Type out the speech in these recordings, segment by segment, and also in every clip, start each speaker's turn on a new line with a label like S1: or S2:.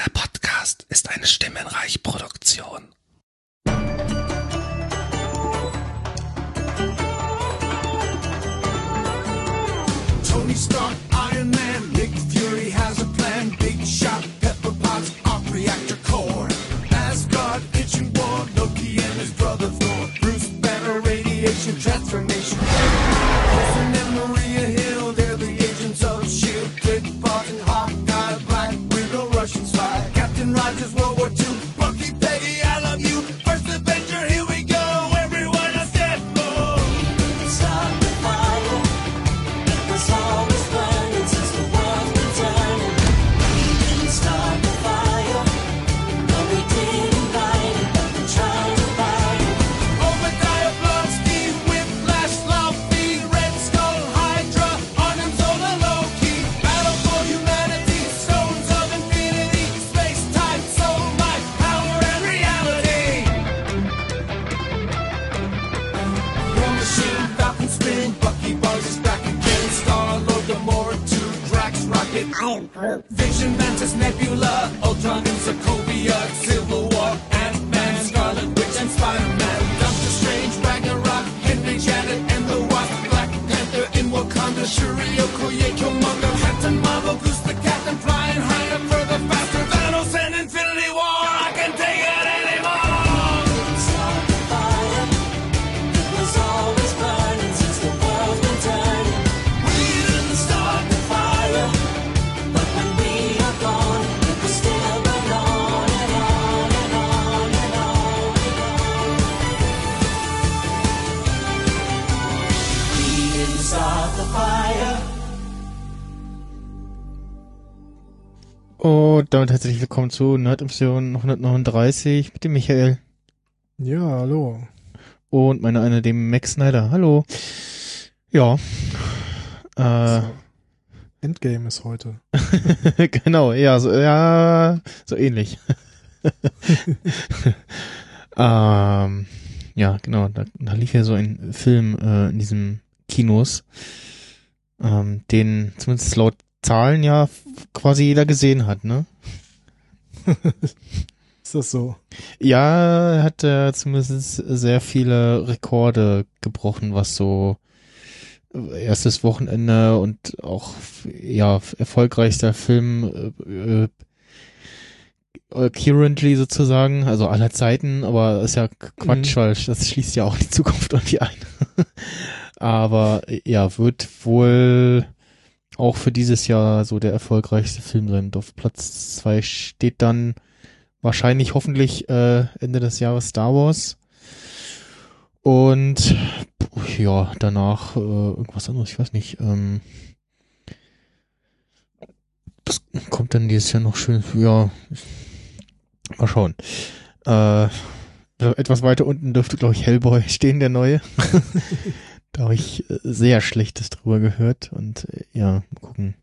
S1: Dieser Podcast ist eine Stimmenreich-Produktion.
S2: Tony Stark, Iron Man, Nick Fury has a plan. Big shot, pepper pots, arc reactor core. Asgard, kitchen war, Loki and his brother Thor. Bruce Banner, radiation transformation. Vision Mantis Nebula.
S3: Willkommen zu Nerd-Emission 139 mit dem Michael
S4: Ja, hallo.
S3: und meiner einer dem Max Snyder. Hallo. Ja. Äh,
S4: So. Endgame ist heute.
S3: genau, ja, so, ja, so ähnlich. ähm, ja, genau, da, da lief ja so ein Film äh, in diesem Kinos, ähm, den zumindest laut Zahlen ja quasi jeder gesehen hat, ne?
S4: Ist das so?
S3: Ja, er hat äh, zumindest sehr viele Rekorde gebrochen, was so äh, erstes Wochenende und auch ja erfolgreichster Film äh, äh, currently sozusagen, also aller Zeiten, aber ist ja Quatsch, weil das schließt ja auch die Zukunft irgendwie ein. aber äh, ja, wird wohl auch für dieses Jahr so der erfolgreichste Film sein. Auf Platz zwei steht dann wahrscheinlich hoffentlich äh, Ende des Jahres Star Wars. Und ja, danach äh, irgendwas anderes, ich weiß nicht. Ähm, das kommt dann dieses Jahr noch schön. Ja, mal schauen. Äh, etwas weiter unten dürfte, glaube ich, Hellboy stehen, der neue. da habe ich äh, sehr Schlechtes drüber gehört. Und äh, ja, mal gucken.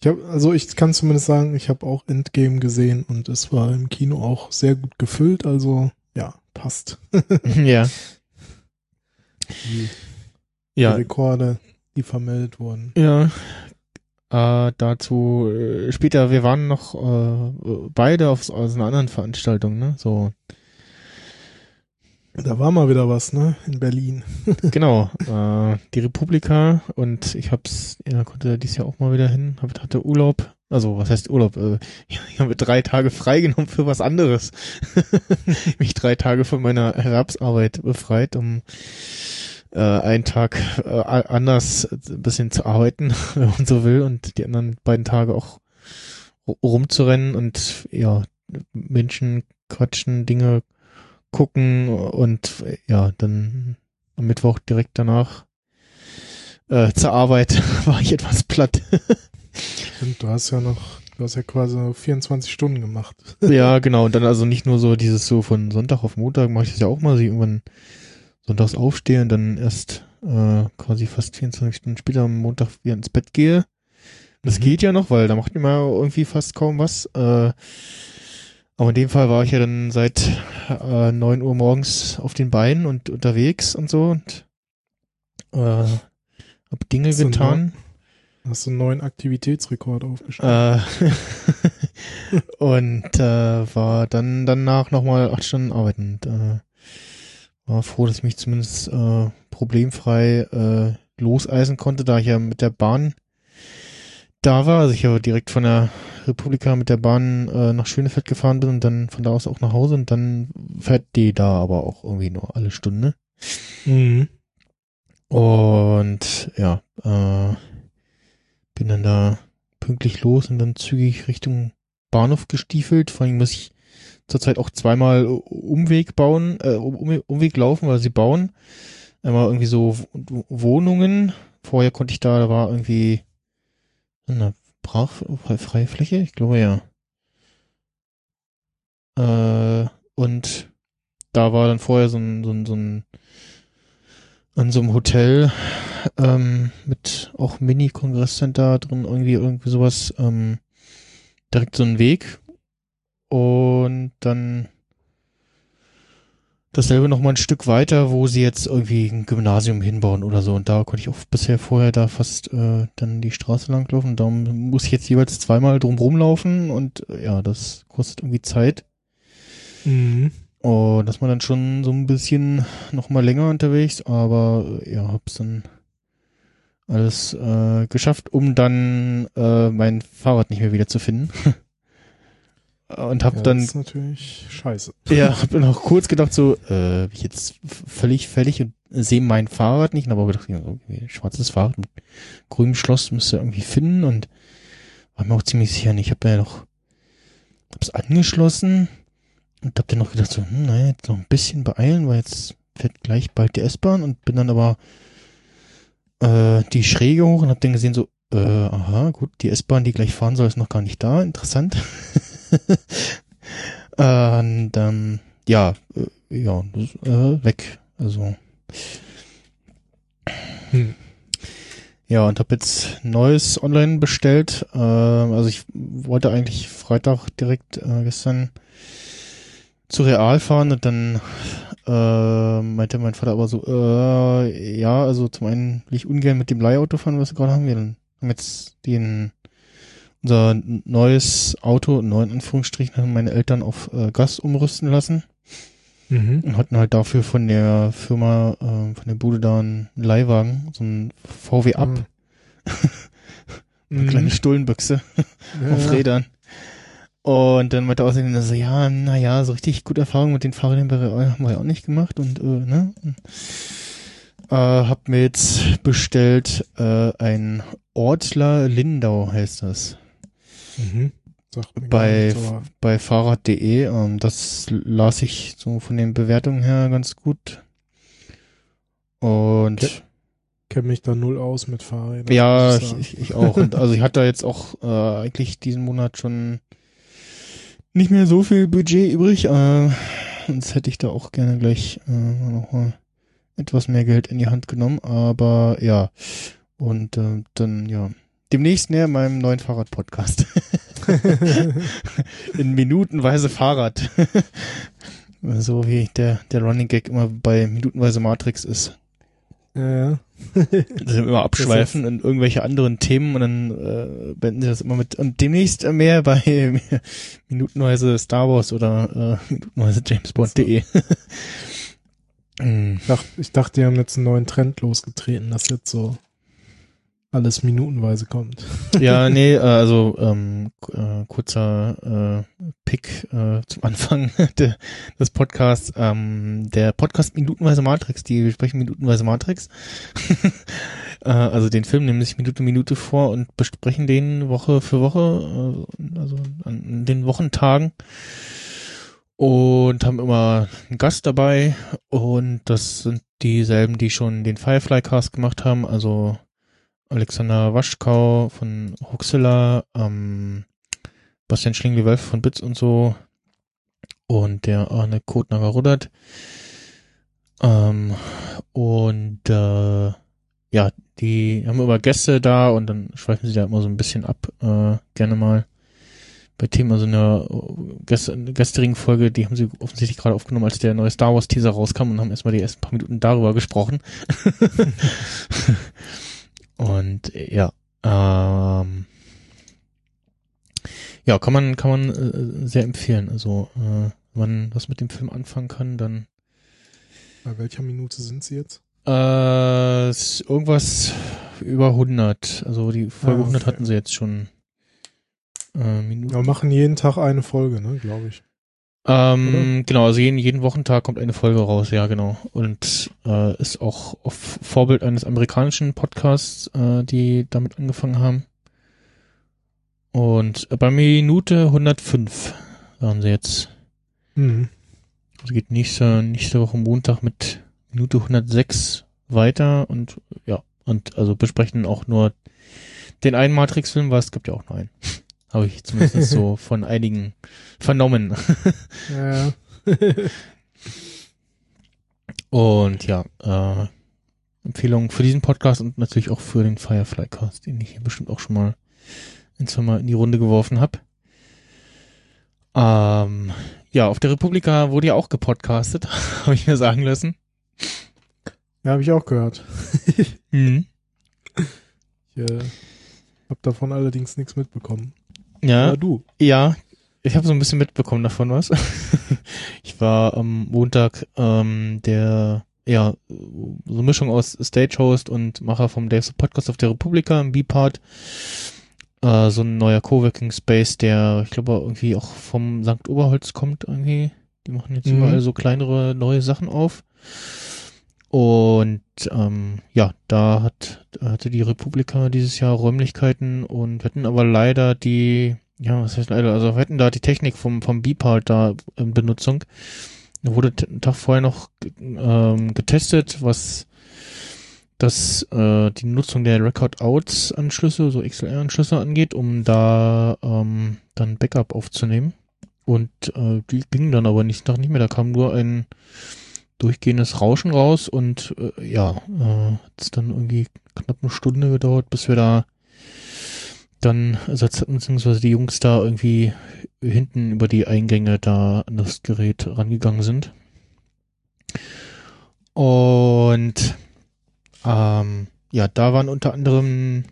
S4: Ich hab, also ich kann zumindest sagen, ich habe auch Endgame gesehen und es war im Kino auch sehr gut gefüllt, also ja, passt.
S3: ja.
S4: Die, die
S3: Ja,
S4: Rekorde, die vermeldet wurden.
S3: Ja. Äh, dazu äh, später, wir waren noch äh, beide auf so- aus einer anderen Veranstaltung, ne? So,
S4: Da war mal wieder was, ne? In Berlin.
S3: genau. Äh, die Republika und ich hab's, ja, konnte dieses Jahr auch mal wieder hin, hab, hatte Urlaub. Also, was heißt Urlaub? Äh, ich habe drei Tage freigenommen für was anderes. Mich drei Tage von meiner Erwerbsarbeit befreit, um äh, einen Tag äh, anders ein bisschen zu arbeiten, wenn man so will, und die anderen beiden Tage auch ru- rumzurennen und ja, Menschen quatschen, Dinge gucken und ja, dann am Mittwoch direkt danach äh, zur Arbeit war ich etwas platt.
S4: Und du hast ja noch, du hast ja quasi 24 Stunden gemacht.
S3: ja, genau. Und dann also nicht nur so dieses so von Sonntag auf Montag mache ich das ja auch mal, ich irgendwann sonntags aufstehe und dann erst äh, quasi fast 24 Stunden später am Montag wieder ins Bett gehe. Das
S4: Mhm.
S3: geht ja noch, weil da macht man irgendwie fast kaum was. Äh, aber in dem Fall war ich ja dann seit äh, 9 Uhr morgens auf den Beinen und unterwegs und so und äh, hab Dinge
S4: So,
S3: getan.
S4: Hast du einen neuen Aktivitätsrekord aufgestellt?
S3: Äh, und äh, war dann danach nochmal acht Stunden arbeiten. Und, äh, war froh, dass ich mich zumindest äh, problemfrei äh, loseisen konnte, da ich ja mit der Bahn da war. Also ich ja direkt von der Republika mit der Bahn äh, nach Schönefeld gefahren bin und dann von da aus auch nach Hause und dann fährt die da aber auch irgendwie nur alle Stunde.
S4: Mhm.
S3: Und ja, äh, bin dann da pünktlich los und dann zügig Richtung Bahnhof gestiefelt. Vor allem muss ich zurzeit auch zweimal Umweg bauen, äh, um, Umweg laufen, weil sie bauen. Einmal irgendwie so Wohnungen. Vorher konnte ich da, da war irgendwie eine Brach, freie Fläche, ich glaube ja. Äh, und da war dann vorher so ein, so ein, so ein an so einem Hotel ähm, mit auch Mini-Kongresscenter drin, irgendwie irgendwie sowas, ähm, direkt so ein Weg und dann dasselbe noch mal ein Stück weiter, wo sie jetzt irgendwie ein Gymnasium hinbauen oder so und da konnte ich auch bisher vorher da fast äh, dann die Straße langlaufen, darum muss ich jetzt jeweils zweimal drum rumlaufen und äh, ja, das kostet irgendwie Zeit.
S4: Mhm.
S3: Oh, dass man dann schon so ein bisschen noch mal länger unterwegs, aber äh, ja, hab's dann alles äh, geschafft, um dann äh, mein Fahrrad nicht mehr wieder zu finden. Und hab
S4: Ja,
S3: dann
S4: das ist natürlich scheiße.
S3: ja, hab dann auch kurz gedacht so, äh, ich jetzt völlig fällig und sehe mein Fahrrad nicht, aber gedacht, okay, schwarzes Fahrrad mit grünem Schloss müsste irgendwie finden und war mir auch ziemlich sicher nicht. Ich habe ja noch, hab's angeschlossen und hab dann noch gedacht so, hm, naja, jetzt noch ein bisschen beeilen, weil jetzt fährt gleich bald die S-Bahn und bin dann aber äh, die Schräge hoch und hab dann gesehen so, äh, aha, gut, die S-Bahn, die gleich fahren soll, ist noch gar nicht da, interessant. und ähm, ja, äh, ja, äh, weg. Also
S4: Hm.
S3: ja, und habe jetzt Neues online bestellt. Ähm, also ich wollte eigentlich Freitag direkt äh, gestern zu Real fahren und dann äh, meinte mein Vater aber so, äh, ja, also zum einen will ich ungern mit dem Leihauto fahren, was wir gerade haben. Wir haben jetzt den unser neues Auto, neu in Anführungsstrichen, haben meine Eltern auf äh, Gas umrüsten lassen
S4: Mhm.
S3: und hatten halt dafür von der Firma, äh, von der Bude da einen Leihwagen, so ein VW Up, eine
S4: Mhm.
S3: kleine Stullenbüchse auf
S4: Ja.
S3: Rädern. Und dann meinte er außerdem so, ja, naja, so richtig gute Erfahrungen mit den Fahrrädern Real haben wir ja auch nicht gemacht und, äh, ne? Äh, hab mir jetzt bestellt, äh, ein Ortler Lindau heißt das.
S4: Mhm.
S3: Bei, bei Fahrrad.de. Ähm, das las ich so von den Bewertungen her ganz gut. Und
S4: Okay. kenne mich da null aus mit Fahrrädern.
S3: ja, ich, ich, ich auch. Und also ich hatte jetzt auch äh, eigentlich diesen Monat schon nicht mehr so viel Budget übrig. Äh, sonst hätte ich da auch gerne gleich äh, noch mal etwas mehr Geld in die Hand genommen. Aber ja. Und äh, dann, ja. Demnächst näher meinem neuen Fahrrad-Podcast. in minutenweise Fahrrad. so wie der, der Running Gag immer bei minutenweise Matrix ist.
S4: ja, ja.
S3: Also immer abschweifen in irgendwelche anderen Themen und dann äh, beenden sie das immer mit und demnächst mehr bei minutenweise Star Wars oder äh, minutenweise JamesBond.de. Mm.
S4: Ich dachte, ich dachte, die haben jetzt einen neuen Trend losgetreten, dass jetzt so alles minutenweise kommt.
S3: ja, nee, äh, also ähm, äh, kurzer äh, Pick äh, zum Anfang de, des Podcasts. Ähm, der Podcast Minutenweise Matrix, die besprechen Minutenweise Matrix. äh, also den Film nehmen sich Minute Minute vor und besprechen den Woche für Woche, äh, also an den Wochentagen. Und haben immer einen Gast dabei und das sind dieselben, die schon den Firefly Cast gemacht haben, also Alexander Waschkau von Huxilla, ähm, Bastian Schlingli-Wölf von Bits und so und der Arne Kotnager-Ruddert. Ähm, und äh, ja, die haben immer Gäste da und dann schweifen sie da immer so ein bisschen ab, äh, gerne mal. Bei Themen, also eine Gäst gestrigen Folge, die haben sie offensichtlich gerade aufgenommen, als der neue Star Wars Teaser rauskam und haben erstmal die ersten paar Minuten darüber gesprochen. Und ja, ähm, Ja, kann man, kann man äh, sehr empfehlen. Also, äh, wenn man was mit dem Film anfangen kann, dann
S4: Bei welcher Minute sind sie jetzt?
S3: äh, irgendwas über 100. Also die Folge
S4: Ah,
S3: 100
S4: okay.
S3: hatten sie jetzt schon äh, Minuten.
S4: Wir machen jeden Tag eine Folge, ne, glaube ich.
S3: Ähm, genau, also jeden, jeden Wochentag kommt eine Folge raus, ja, genau. Und äh, ist auch auf Vorbild eines amerikanischen Podcasts, äh, die damit angefangen haben. Und bei Minute 105 waren sie jetzt.
S4: Mhm.
S3: Also geht nächste, nächste Woche Montag mit Minute 106 weiter und ja, und also besprechen auch nur den einen Matrix-Film, weil es gibt ja auch nur einen. Habe ich zumindest so von einigen vernommen.
S4: Ja.
S3: Und ja, äh, Empfehlung für diesen Podcast und natürlich auch für den Firefly Cast, den ich hier bestimmt auch schon mal ein, zwei Mal in die Runde geworfen habe. Ähm, ja, auf der Republika wurde ja auch gepodcastet, habe ich mir sagen lassen.
S4: ja habe ich auch gehört.
S3: Mhm.
S4: Ich äh, habe davon allerdings nichts mitbekommen.
S3: Ja,
S4: Ja, du.
S3: ja, ich habe so ein bisschen mitbekommen davon was. ich war am Montag ähm, der, ja, so eine Mischung aus Stagehost und Macher vom Dave's Podcast auf der Republika im B-Part. Äh, so ein neuer Coworking Space, der, ich glaube, irgendwie auch vom St. Oberholz kommt irgendwie. Die machen jetzt
S4: Mhm.
S3: überall so kleinere neue Sachen auf. Und ähm, ja, da hat hatte die Republika dieses Jahr Räumlichkeiten und wir hatten aber leider die, ja, was heißt leider, also wir hatten da die Technik vom vom Beepart da in Benutzung. Da wurde einen Tag vorher noch ähm, getestet, was das äh, die Nutzung der Record-Outs-Anschlüsse, so XLR-Anschlüsse angeht, um da ähm, dann Backup aufzunehmen. Und äh, die gingen dann aber nächsten Tag nicht mehr. Da kam nur ein durchgehendes Rauschen raus und äh, ja, äh, hat dann irgendwie knapp eine Stunde gedauert, bis wir da dann hatten, beziehungsweise die Jungs da irgendwie hinten über die Eingänge da an das Gerät rangegangen sind. Und ähm, ja, da waren unter anderem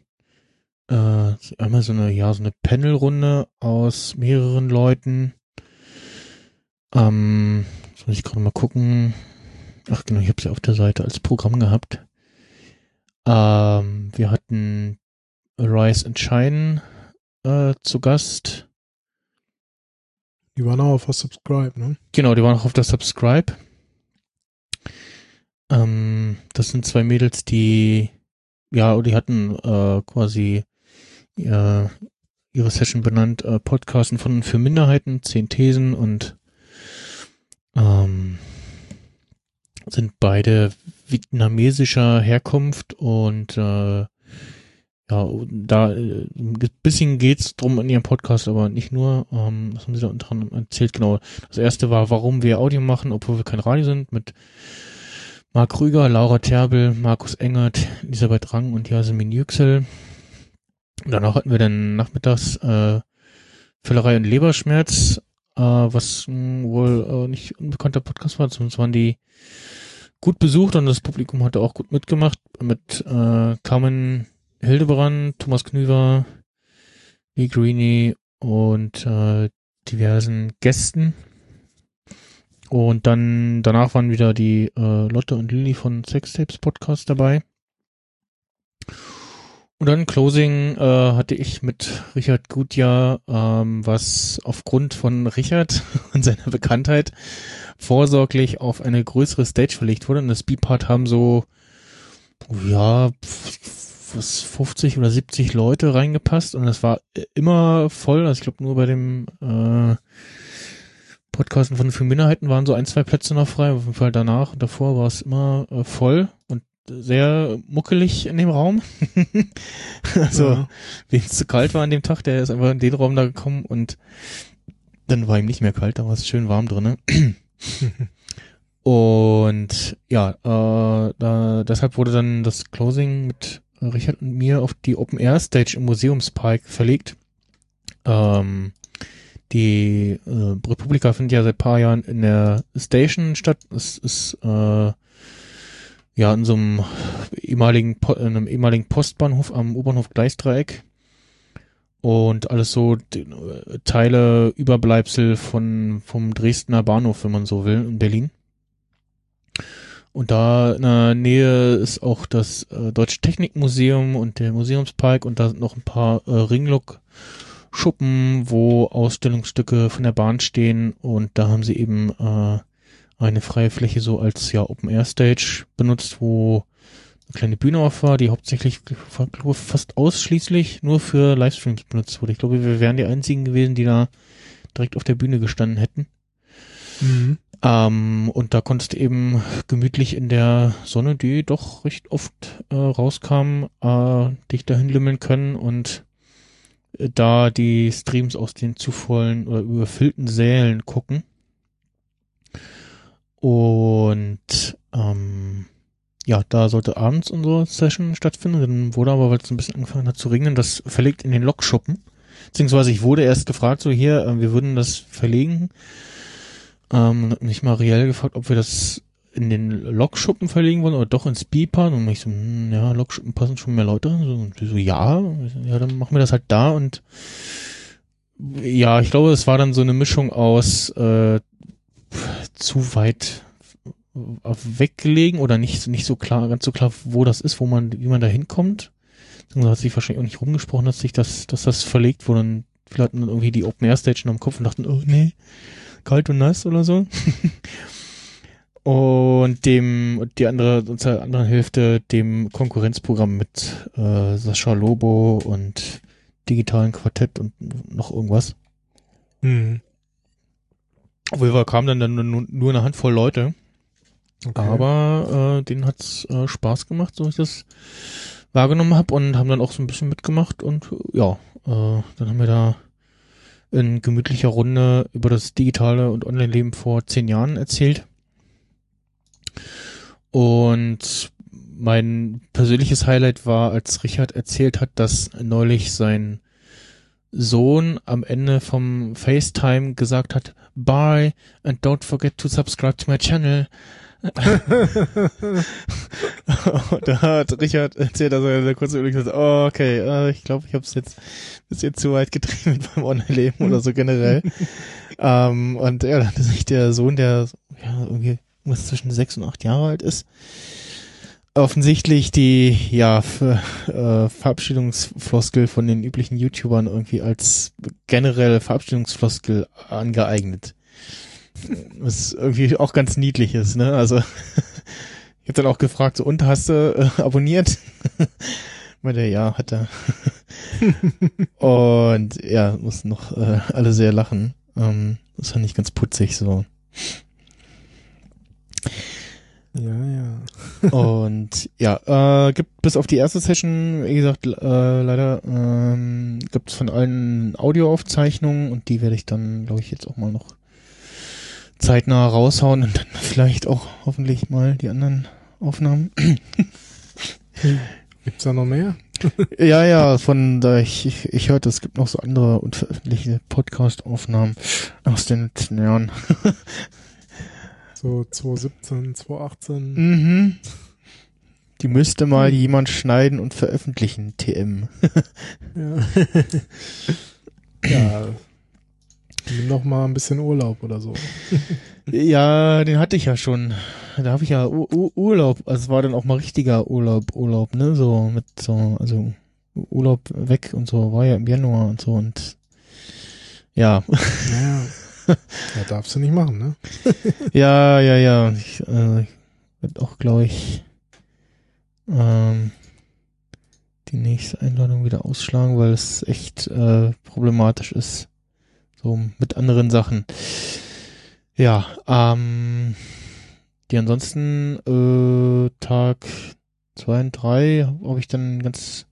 S3: äh, einmal so eine, ja, so eine Panelrunde aus mehreren Leuten. Ähm, muss ich gerade mal gucken. Ach genau, ich habe sie auf der Seite als Programm gehabt. Ähm, wir hatten Rise and Shine äh, zu Gast.
S4: Die waren auch auf was Subscribe, ne?
S3: Genau, die waren auch auf der Subscribe. Ähm, das sind zwei Mädels, die ja, die hatten äh, quasi äh, ihre Session benannt, äh, Podcasten von und für Minderheiten, zehn Thesen und ähm, sind beide vietnamesischer Herkunft und äh, ja, da äh, ein bisschen geht's drum in ihrem Podcast, aber nicht nur. Ähm, was haben sie da unter anderem erzählt? Genau. Das erste war, warum wir Audio machen, obwohl wir kein Radio sind, mit Marc Krüger, Laura Terbel, Markus Engert, Elisabeth Rang und Jasmin Yüksel. Danach hatten wir dann nachmittags äh, Völlerei und Leberschmerz, äh, was mh, wohl äh, nicht unbekannter Podcast war, zumindest waren die gut besucht und das Publikum hatte auch gut mitgemacht mit äh, Carmen Hildebrand, Thomas Knüver, Lee Greeny und äh, diversen Gästen. Und dann danach waren wieder die äh, Lotte und Lilly von Sextapes Podcast dabei. Und dann Closing äh, hatte ich mit Richard Gutjahr, ähm, was aufgrund von Richard und seiner Bekanntheit vorsorglich auf eine größere Stage verlegt wurde. Und das B-Part haben so, ja, was 50 oder 70 Leute reingepasst und es war immer voll. Also ich glaube nur bei dem äh, Podcasten von für Minderheiten waren so ein, zwei Plätze noch frei. Auf jeden Fall danach und davor war es immer äh, voll sehr muckelig in dem Raum. also,
S4: Ja.
S3: wem es zu kalt war an dem Tag, der ist einfach in den Raum da gekommen und dann war ihm nicht mehr kalt, da war es schön warm drinne. und ja, äh, da, deshalb wurde dann das Closing mit Richard und mir auf die Open Air Stage im Museumspark verlegt. Ähm, die äh, Republika findet ja seit paar Jahren in der Station statt. Es ist äh, ja in so einem ehemaligen in einem ehemaligen Postbahnhof am U-Bahnhof Gleisdreieck. und alles so äh, Teile, Überbleibsel von vom Dresdner Bahnhof, wenn man so will, in Berlin. Und da in der Nähe ist auch das äh, Deutsche Technikmuseum und der Museumspark und da sind noch ein paar äh, Ringlok-Schuppen, wo Ausstellungsstücke von der Bahn stehen und da haben sie eben äh, eine freie Fläche so als ja Open Air Stage benutzt, wo eine kleine Bühne auf war, die hauptsächlich glaube, fast ausschließlich nur für Livestreams benutzt wurde. Ich glaube, wir wären die einzigen gewesen, die da direkt auf der Bühne gestanden hätten.
S4: Mhm.
S3: Ähm, und da konntest du eben gemütlich in der Sonne, die doch recht oft äh, rauskam, äh, dich dahin limmeln können und äh, da die Streams aus den zu vollen oder überfüllten Sälen gucken. Und ähm, ja, da sollte abends unsere Session stattfinden. Dann wurde aber, weil es ein bisschen angefangen hat zu regnen, das verlegt in den Lokschuppen. Beziehungsweise ich wurde erst gefragt, so hier, äh, wir würden das verlegen. Ähm, hat mich Marielle gefragt, ob wir das in den Lokschuppen verlegen wollen oder doch ins Beeper. Und ich so, hm, ja, Lokschuppen passen schon mehr Leute. Und so ja, ja, dann machen wir das halt da und ja, ich glaube, es war dann so eine Mischung aus äh, zu weit weggelegen oder nicht, nicht so klar, ganz so klar, wo das ist, wo man, wie man da hinkommt. Da hat sich wahrscheinlich auch nicht rumgesprochen, dass sich das, dass das verlegt wurde. Und viele hatten dann irgendwie die Open Air Station am Kopf und dachten, oh nee, kalt und nass oder so. und dem, die andere, zur anderen Hälfte dem Konkurrenzprogramm mit äh, Sascha Lobo und digitalen Quartett und noch irgendwas.
S4: Mhm.
S3: Obwohl wir kamen dann, dann nur, nur eine Handvoll Leute.
S4: Okay.
S3: Aber äh, denen hat's äh, Spaß gemacht, so ich das wahrgenommen habe und haben dann auch so ein bisschen mitgemacht und äh, ja, äh, dann haben wir da in gemütlicher Runde über das digitale und Online-Leben vor zehn Jahren erzählt. Und mein persönliches Highlight war, als Richard erzählt hat, dass neulich sein Sohn am Ende vom FaceTime gesagt hat, bye and don't forget to subscribe to my channel. Und da hat Richard erzählt, also er kurz überlegt hat, oh, okay, äh, ich glaube, ich habe es jetzt bis jetzt zu weit getrieben mit meinem Online-Leben oder so generell. ähm, und ja, da hatte sich der Sohn, der ja irgendwie was zwischen sechs und acht Jahre alt ist, offensichtlich die ja für, äh, Verabschiedungsfloskel von den üblichen YouTubern irgendwie als generelle Verabschiedungsfloskel angeeignet. Was irgendwie auch ganz niedlich ist, ne? Also ich hab dann auch gefragt, so, und hast du äh, abonniert? Meinte, ja, hat er. und ja, mussten noch äh, alle sehr lachen. Ähm, das fand ich ganz putzig so.
S4: Ja, ja.
S3: Und ja, äh, gibt bis auf die erste Session, wie gesagt, äh, leider ähm, gibt es von allen Audioaufzeichnungen und die werde ich dann, glaube ich, jetzt auch mal noch zeitnah raushauen und dann vielleicht auch hoffentlich mal die anderen Aufnahmen.
S4: Gibt's da noch mehr?
S3: ja, ja, von da ich, ich, ich hörte, es gibt noch so andere unveröffentlichte Podcast-Aufnahmen aus den letzten Jahren.
S4: So 2017, 2018.
S3: Mhm. Die müsste mal jemand schneiden und veröffentlichen, TM.
S4: Ja. ja. Nimm noch mal ein bisschen Urlaub oder so.
S3: Ja, den hatte ich ja schon. Da habe ich ja U U Urlaub. Also es war dann auch mal richtiger Urlaub, Urlaub, ne? So mit so, also Urlaub weg und so, war ja im Januar und so und ja.
S4: Naja. Ja, darfst du nicht machen, ne?
S3: ja, ja, ja. Ich, äh, werde auch, glaube ich, ähm, die nächste Einladung wieder ausschlagen, weil es echt äh, problematisch ist. So mit anderen Sachen. Ja, ähm, die ansonsten äh, Tag zwei und drei habe ich dann ganz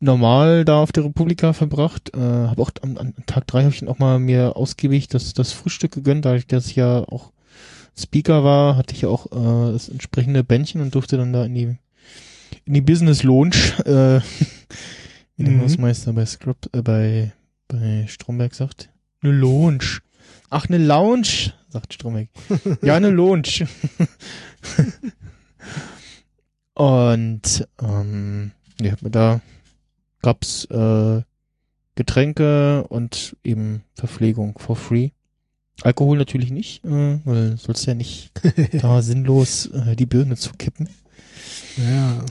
S3: normal da auf der Republika verbracht. Äh, habe auch am, am Tag drei habe ich dann auch mal mir ausgiebig das, das Frühstück gegönnt, da ich das ja auch Speaker war, hatte ich ja auch äh, das entsprechende Bändchen und durfte dann da in die in die Business Lounge, äh, wie der
S4: Mhm.
S3: Hausmeister bei Script, äh, bei bei Stromberg sagt. Eine Lounge. Ach, eine Lounge, sagt Stromberg. ja, eine Lounge. Und ähm, ja, da gab's äh, Getränke und eben Verpflegung for free. Alkohol natürlich nicht, äh, weil sollst ja nicht da sinnlos äh, die Birne zu kippen.
S4: Ja,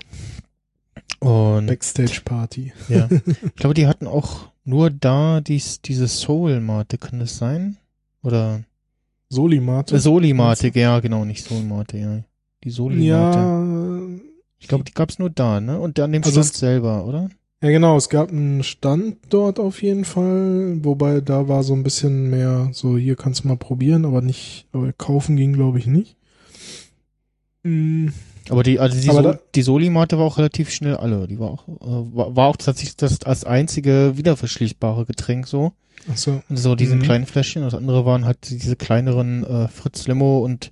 S3: Und
S4: Backstage Party.
S3: ja, ich glaube, die hatten auch nur da dies, diese Soul-Mate, kann das sein? Oder
S4: Solimate.
S3: äh, Soli-Mate, ja, genau, nicht Soul-Mate, ja. Die Soli-Mate.
S4: ja,
S3: Ich glaube, die gab's nur da, ne? Und an dem
S4: Also
S3: Stand
S4: es-
S3: selber, oder?
S4: Ja, genau. Es gab einen Stand dort auf jeden Fall, wobei da war so ein bisschen mehr so, hier kannst du mal probieren, aber nicht, aber kaufen ging, glaube ich, nicht. Mm,
S3: Aber die, also die,
S4: Aber
S3: so
S4: da-
S3: die Soli-Mate war auch relativ schnell alle. Die war auch, äh, war, war auch tatsächlich das als einzige wiederverschließbare Getränk so.
S4: ach so.
S3: Und so diese
S4: Mhm.
S3: kleinen Fläschchen. Das andere waren halt diese kleineren äh, Fritz Limo und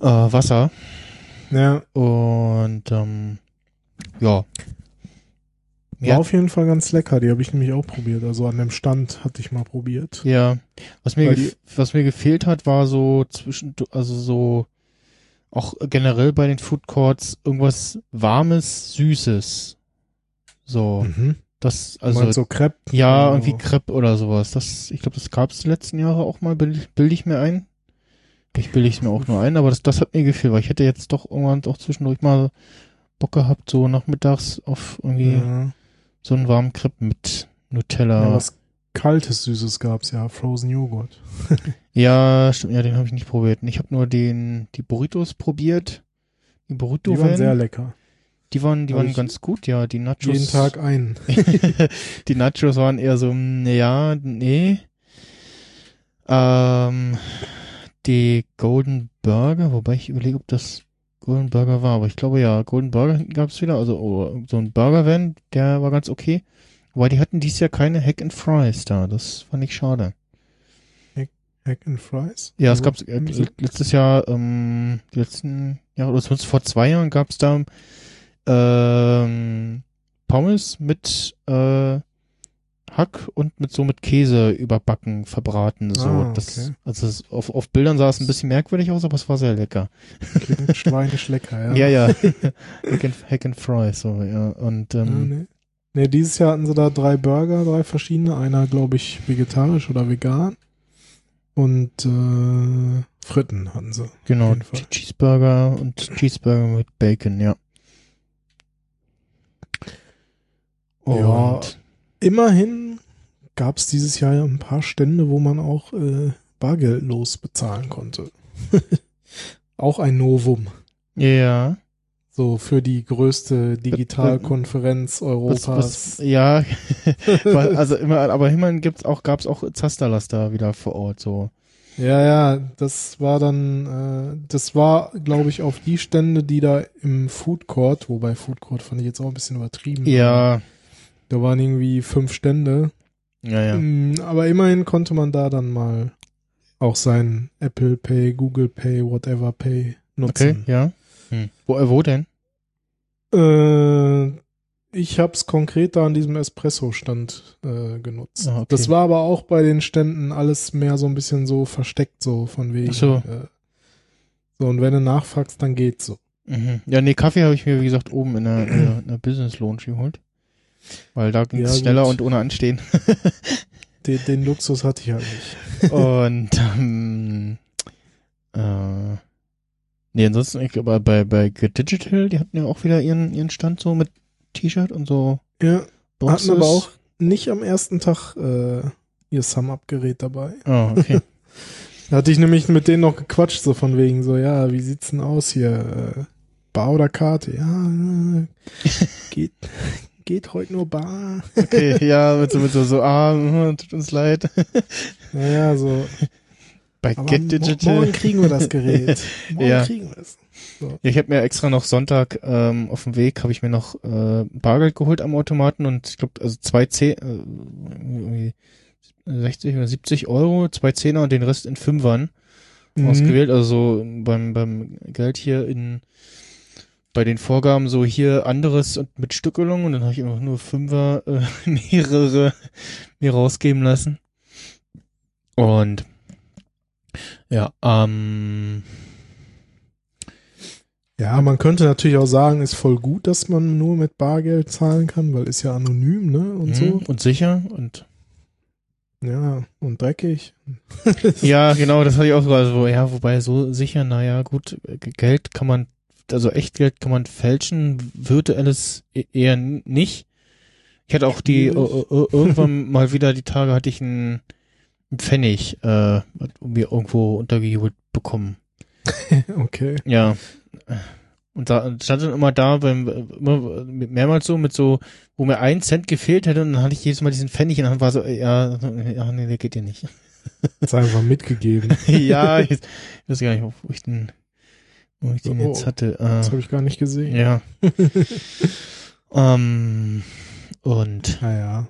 S3: äh, Wasser.
S4: Ja,
S3: Und ähm, ja.
S4: War
S3: Ja.
S4: auf jeden Fall ganz lecker. Die habe ich nämlich auch probiert. Also an dem Stand hatte ich mal probiert.
S3: Ja. Was mir, gef was mir gefehlt hat, war so zwischen, also so auch generell bei den Food Courts irgendwas warmes, süßes. So,
S4: Mhm.
S3: das,
S4: Also
S3: also
S4: so Crepe.
S3: Ja, irgendwie
S4: so.
S3: Crepe oder sowas. Das, ich glaube, das gab es die letzten Jahre auch mal, bilde ich, bild ich mir ein. Ich bilde ich mir auch nur ein, aber das, das hat mir gefehlt, weil ich hätte jetzt doch irgendwann auch zwischendurch mal Bock gehabt, so nachmittags auf irgendwie
S4: Ja.
S3: So einen warmen Crepe mit Nutella.
S4: ja,
S3: Ja,
S4: was kaltes Süßes gab's ja. Frozen Joghurt.
S3: stimmt, ja, den habe ich nicht probiert. Ich habe nur den, die Burritos probiert. Die Burrito
S4: Die waren sehr lecker.
S3: die waren, die
S4: Hab
S3: waren ganz gut, ja. Die Nachos.
S4: Jeden Tag einen.
S3: die Nachos waren eher so, mm, ja, nee. Ähm, die Golden Burger, wobei ich überlege, ob das Golden Burger war, aber ich glaube ja, Golden Burger gab's wieder, also oh, so ein Burger Van, der war ganz okay. Wobei die hatten dieses Jahr keine Hack and Fries da, das fand ich schade.
S4: Hack and Fries?
S3: Ja, es gab's äh, letztes Jahr, ähm, die letzten Jahre, oder zumindest vor zwei Jahren gab's da ähm, Pommes mit äh, Hack und mit so mit Käse überbacken, verbraten. So.
S4: Ah,
S3: das,
S4: okay.
S3: also es, auf, auf Bildern sah es ein bisschen merkwürdig aus, aber es war sehr lecker.
S4: Klingt schweinisch lecker, ja.
S3: Ja, ja. Hack, and, Hack and Fry, so, ja. Und ähm,
S4: nee. nee, dieses Jahr hatten sie da drei Burger, drei verschiedene. Einer, glaube ich, vegetarisch oder vegan. Und äh, Fritten hatten sie.
S3: genau. Cheeseburger und Cheeseburger mit Bacon, ja. Und
S4: Ja. Immerhin gab es dieses Jahr ja ein paar Stände, wo man auch äh, bargeldlos bezahlen konnte. auch ein Novum.
S3: ja.
S4: So für die größte Digitalkonferenz
S3: Was,
S4: Europas.
S3: was, ja, Weil- also immer, aber immerhin gibt's auch, gab's auch Zasterlass da wieder vor Ort, so.
S4: Ja, ja, das war dann, äh, das war, glaube ich, auf die Stände, die da im Food Court, wobei Food Court fand ich jetzt auch ein bisschen übertrieben.
S3: Ja,
S4: Da waren irgendwie fünf Stände.
S3: ja, ja.
S4: Mm, Aber immerhin konnte man da dann mal auch sein Apple Pay, Google Pay, whatever Pay
S3: Okay,
S4: nutzen.
S3: ja. Hm. Wo, äh, wo denn?
S4: Äh, ich hab's konkret da an diesem Espresso-Stand äh, genutzt.
S3: Ah, okay.
S4: Das war aber auch bei den Ständen alles mehr so ein bisschen so versteckt, so von wegen.
S3: Ach so.
S4: Äh, so, und wenn du nachfragst, dann geht's so.
S3: Mhm. Ja, nee, Kaffee habe ich mir, wie gesagt, oben in der, in der Business Lounge geholt. Weil da ging es
S4: Ja,
S3: schneller
S4: gut.
S3: und ohne Anstehen.
S4: Den, den Luxus hatte ich halt nicht.
S3: und ähm, äh, nee, ansonsten, ich glaube, bei, bei Get Digital, die hatten ja auch wieder ihren, ihren Stand so mit T-Shirt und so
S4: Ja,
S3: Boxes.
S4: hatten aber auch nicht am ersten Tag äh, ihr Sum-Up-Gerät dabei.
S3: Oh, okay.
S4: Da hatte ich nämlich mit denen noch gequatscht, so von wegen so, ja, wie sieht's denn aus hier? Äh, Bar oder Karte? Ja, äh, geht, geht heute nur Bar.
S3: Okay, ja, mit so, mit so, so, ah, hm, tut uns leid.
S4: Naja, so.
S3: Bei
S4: Aber
S3: Get Digital.
S4: morgen kriegen wir das Gerät. Morgen
S3: Ja.
S4: kriegen wir es.
S3: Ja, ich habe mir extra noch Sonntag ähm, auf dem Weg habe ich mir noch äh, Bargeld geholt am Automaten und ich glaube also zwei Zeh äh, irgendwie 60 oder 70 Euro, zwei Zehner und den Rest in Fünfern
S4: Mhm.
S3: ausgewählt. Also so beim beim Geld hier in bei den Vorgaben so hier anderes und mit Stückelung und dann habe ich einfach nur Fünfer äh, mehrere mir rausgeben lassen. Und ja, ähm
S4: Ja, man könnte natürlich auch sagen, ist voll gut, dass man nur mit Bargeld zahlen kann, weil ist ja anonym, ne? Und
S3: Mhm.
S4: so.
S3: Und sicher und
S4: Ja, und dreckig.
S3: ja, genau, das hatte ich auch so, also, ja, wobei so sicher, naja, gut, Geld kann man, also Echtgeld kann man fälschen, virtuelles e- eher nicht. Ich hatte auch die, äh, äh, irgendwann mal wieder die Tage hatte ich einen, Pfennig, äh, mir irgendwo untergejubelt bekommen.
S4: Okay.
S3: Ja. Und da stand dann immer da, beim, immer mehrmals so mit so, wo mir ein Cent gefehlt hätte und dann hatte ich jedes Mal diesen Pfennig und dann war so, ja, ja, nee, der geht dir nicht.
S4: Ist einfach mitgegeben.
S3: ja, ich, ich weiß gar nicht, wo ich den, wo ich den
S4: Oh,
S3: jetzt hatte.
S4: Das
S3: Äh,
S4: habe ich gar nicht gesehen.
S3: ja. ähm, und
S4: Naja.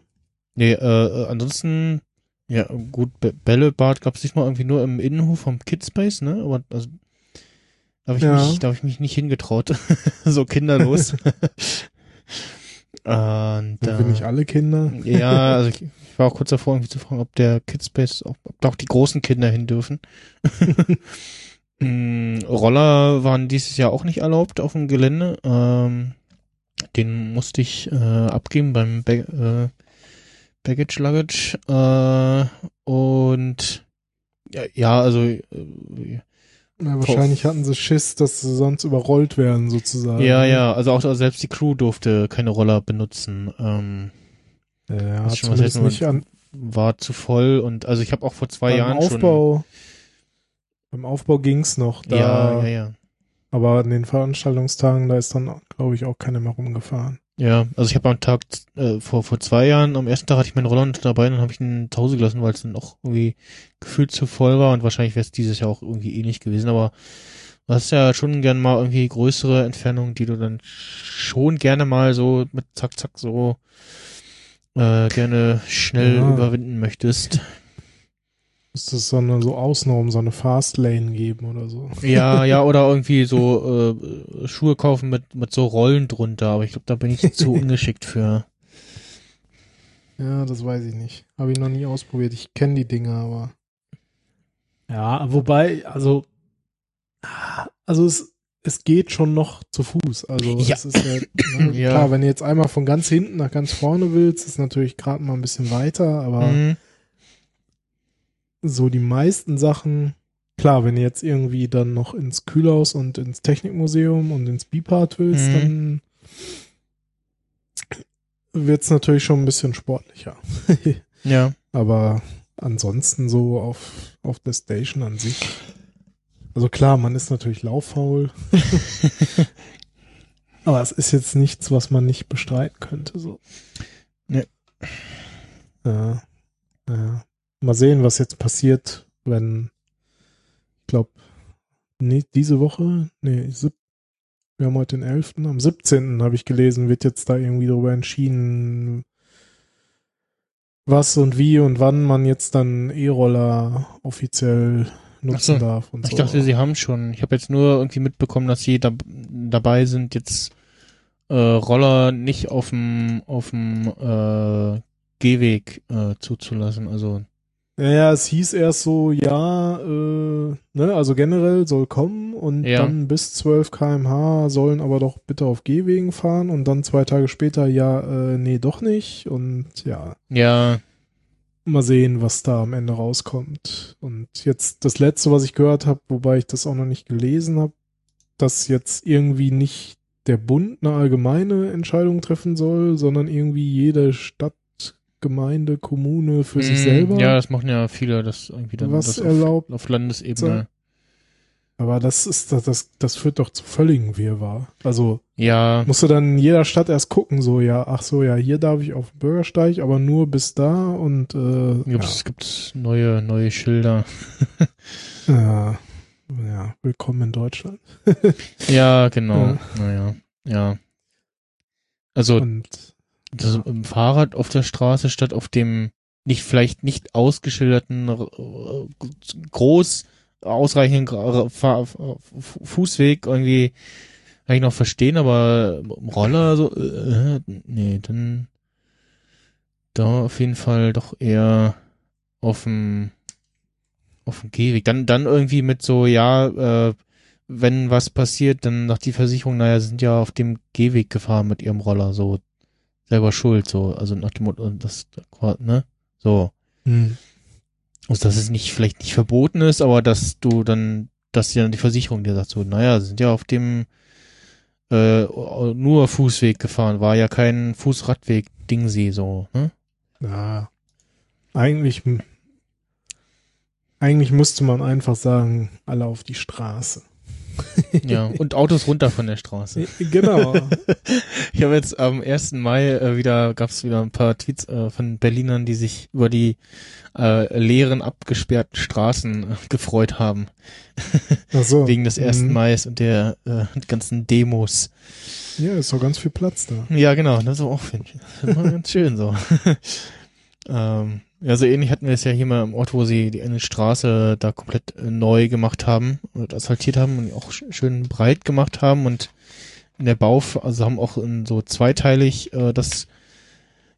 S3: nee, äh, äh, ansonsten, ja, gut, Bä- Bällebad gab's nicht mal irgendwie nur im Innenhof vom Kidspace, ne? Aber also da habe ich
S4: Ja.
S3: mich, da habe ich mich nicht hingetraut. so kinderlos. und
S4: Sind wir nicht
S3: äh,
S4: alle Kinder?
S3: ja, also ich, ich war auch kurz davor, irgendwie zu fragen, ob der Kidspace, ob, ob da auch die großen Kinder hin dürfen. Mm, Roller waren dieses Jahr auch nicht erlaubt auf dem Gelände. Ähm, den musste ich äh, abgeben beim Ba äh, Baggage Luggage. Äh, und ja, ja also äh,
S4: Na, wahrscheinlich hatten sie Schiss, dass sie sonst überrollt werden, sozusagen.
S3: ja, ja, also auch selbst die Crew durfte keine Roller benutzen. Ähm,
S4: Ja,
S3: schon was
S4: nicht an,
S3: war zu voll und also ich habe auch vor zwei Jahren schon.
S4: Aufbau. Beim Aufbau ging's noch. Da,
S3: Ja, ja, ja.
S4: Aber an den Veranstaltungstagen, da ist dann, glaube ich, auch keiner mehr rumgefahren.
S3: Ja, also ich habe am Tag äh, vor vor zwei Jahren, am ersten Tag hatte ich meinen Roller dabei, dann habe ich ihn zu Hause gelassen, weil es dann auch irgendwie gefühlt zu voll war und wahrscheinlich wäre es dieses Jahr auch irgendwie ähnlich gewesen, aber du hast ja schon gern mal irgendwie größere Entfernungen, die du dann schon gerne mal so mit zack zack so äh, gerne schnell
S4: Ja.
S3: überwinden möchtest.
S4: Müsste es so eine so Ausnahmen, so eine Fastlane geben oder so.
S3: Ja, ja, oder irgendwie so äh, Schuhe kaufen mit mit so Rollen drunter, aber ich glaube, da bin ich zu ungeschickt für.
S4: Ja, das weiß ich nicht. Habe ich noch nie ausprobiert. Ich kenne die Dinger, aber. Ja, wobei, also. Also es, es geht schon noch zu Fuß. Also
S3: Ja.
S4: es ist ja, ne,
S3: Ja.
S4: klar, wenn du jetzt einmal von ganz hinten nach ganz vorne willst, ist natürlich gerade mal ein bisschen weiter, aber
S3: Mhm.
S4: So die meisten Sachen, klar, wenn du jetzt irgendwie dann noch ins Kühlhaus und ins Technikmuseum und ins Bipart willst,
S3: Mhm.
S4: dann wird's natürlich schon ein bisschen sportlicher.
S3: Ja.
S4: Aber ansonsten so auf, auf der Station an sich. Also klar, man ist natürlich lauffaul. aber es ist jetzt nichts, was man nicht bestreiten könnte. So.
S3: Nee.
S4: Ja, ja. Mal sehen, was jetzt passiert, wenn, ich glaube, nee, diese Woche, nee, wir haben heute den 11., am 17. habe ich gelesen, wird jetzt da irgendwie darüber entschieden, was und wie und wann man jetzt dann E-Roller offiziell nutzen
S3: so.
S4: darf und
S3: Ich
S4: so.
S3: dachte, sie haben schon. Ich habe jetzt nur irgendwie mitbekommen, dass sie da, dabei sind, jetzt äh, Roller nicht auf dem auf dem äh, Gehweg äh, zuzulassen. Also
S4: Ja, ja, es hieß erst so, ja, äh, ne, also generell soll kommen und
S3: Ja.
S4: dann bis 12 kmh sollen aber doch bitte auf Gehwegen fahren und dann zwei Tage später, ja, äh, nee, doch nicht und ja,
S3: ja,
S4: mal sehen, was da am Ende rauskommt. Und jetzt das letzte, was ich gehört habe, wobei ich das auch noch nicht gelesen habe, dass jetzt irgendwie nicht der Bund eine allgemeine Entscheidung treffen soll, sondern irgendwie jede Stadt, Gemeinde, Kommune für sich
S3: Mm,
S4: selber.
S3: Ja, das machen ja viele, das irgendwie dann
S4: Was erlaubt
S3: auf, auf Landesebene.
S4: Aber das ist das, das, das führt doch zu völligen Wirrwarr. Also
S3: Ja,
S4: musst du dann in jeder Stadt erst gucken, so ja, ach so, ja, hier darf ich auf den Bürgersteig, aber nur bis da und äh,
S3: gibt es gibt neue neue Schilder.
S4: ja, ja, willkommen in Deutschland.
S3: Ja, genau.
S4: Ja.
S3: Naja, ja. Also
S4: Und
S3: das im Fahrrad auf der Straße statt auf dem nicht vielleicht nicht ausgeschilderten äh, groß ausreichenden Fußweg irgendwie kann ich noch verstehen, aber Roller so äh, nee, dann da auf jeden Fall doch eher auf dem auf dem Gehweg. Dann dann irgendwie mit so ja äh, wenn was passiert, dann sagt die Versicherung, naja, sind ja auf dem Gehweg gefahren mit ihrem Roller, so selber schuld, so, also nach dem Motto, das, ne, so.
S4: Hm.
S3: Also, dass es nicht, vielleicht nicht verboten ist, aber dass du dann, dass ja die Versicherung dir sagt, so, naja, sie sind ja auf dem äh, nur Fußweg gefahren, war ja kein Fußradweg, Ding sie so, ne?
S4: Ja. Eigentlich, eigentlich müsste man einfach sagen, alle auf die Straße.
S3: Ja, und Autos runter von der Straße.
S4: Genau.
S3: Ich habe jetzt am 1. Mai äh, wieder, gab es wieder ein paar Tweets äh, von Berlinern, die sich über die äh, leeren, abgesperrten Straßen äh, gefreut haben.
S4: Ach so.
S3: Wegen des 1.
S4: Mhm.
S3: Mai und der äh, ganzen Demos.
S4: Ja, ist doch ganz viel Platz da.
S3: Ja, genau, das ist auch finde ich. Das ist immer ganz schön so. ähm, ja, so ähnlich hatten wir es ja hier mal im Ort, wo sie die eine Straße da komplett äh, neu gemacht haben und asphaltiert haben und auch sch- schön breit gemacht haben und in der Bau, also haben auch so zweiteilig äh, das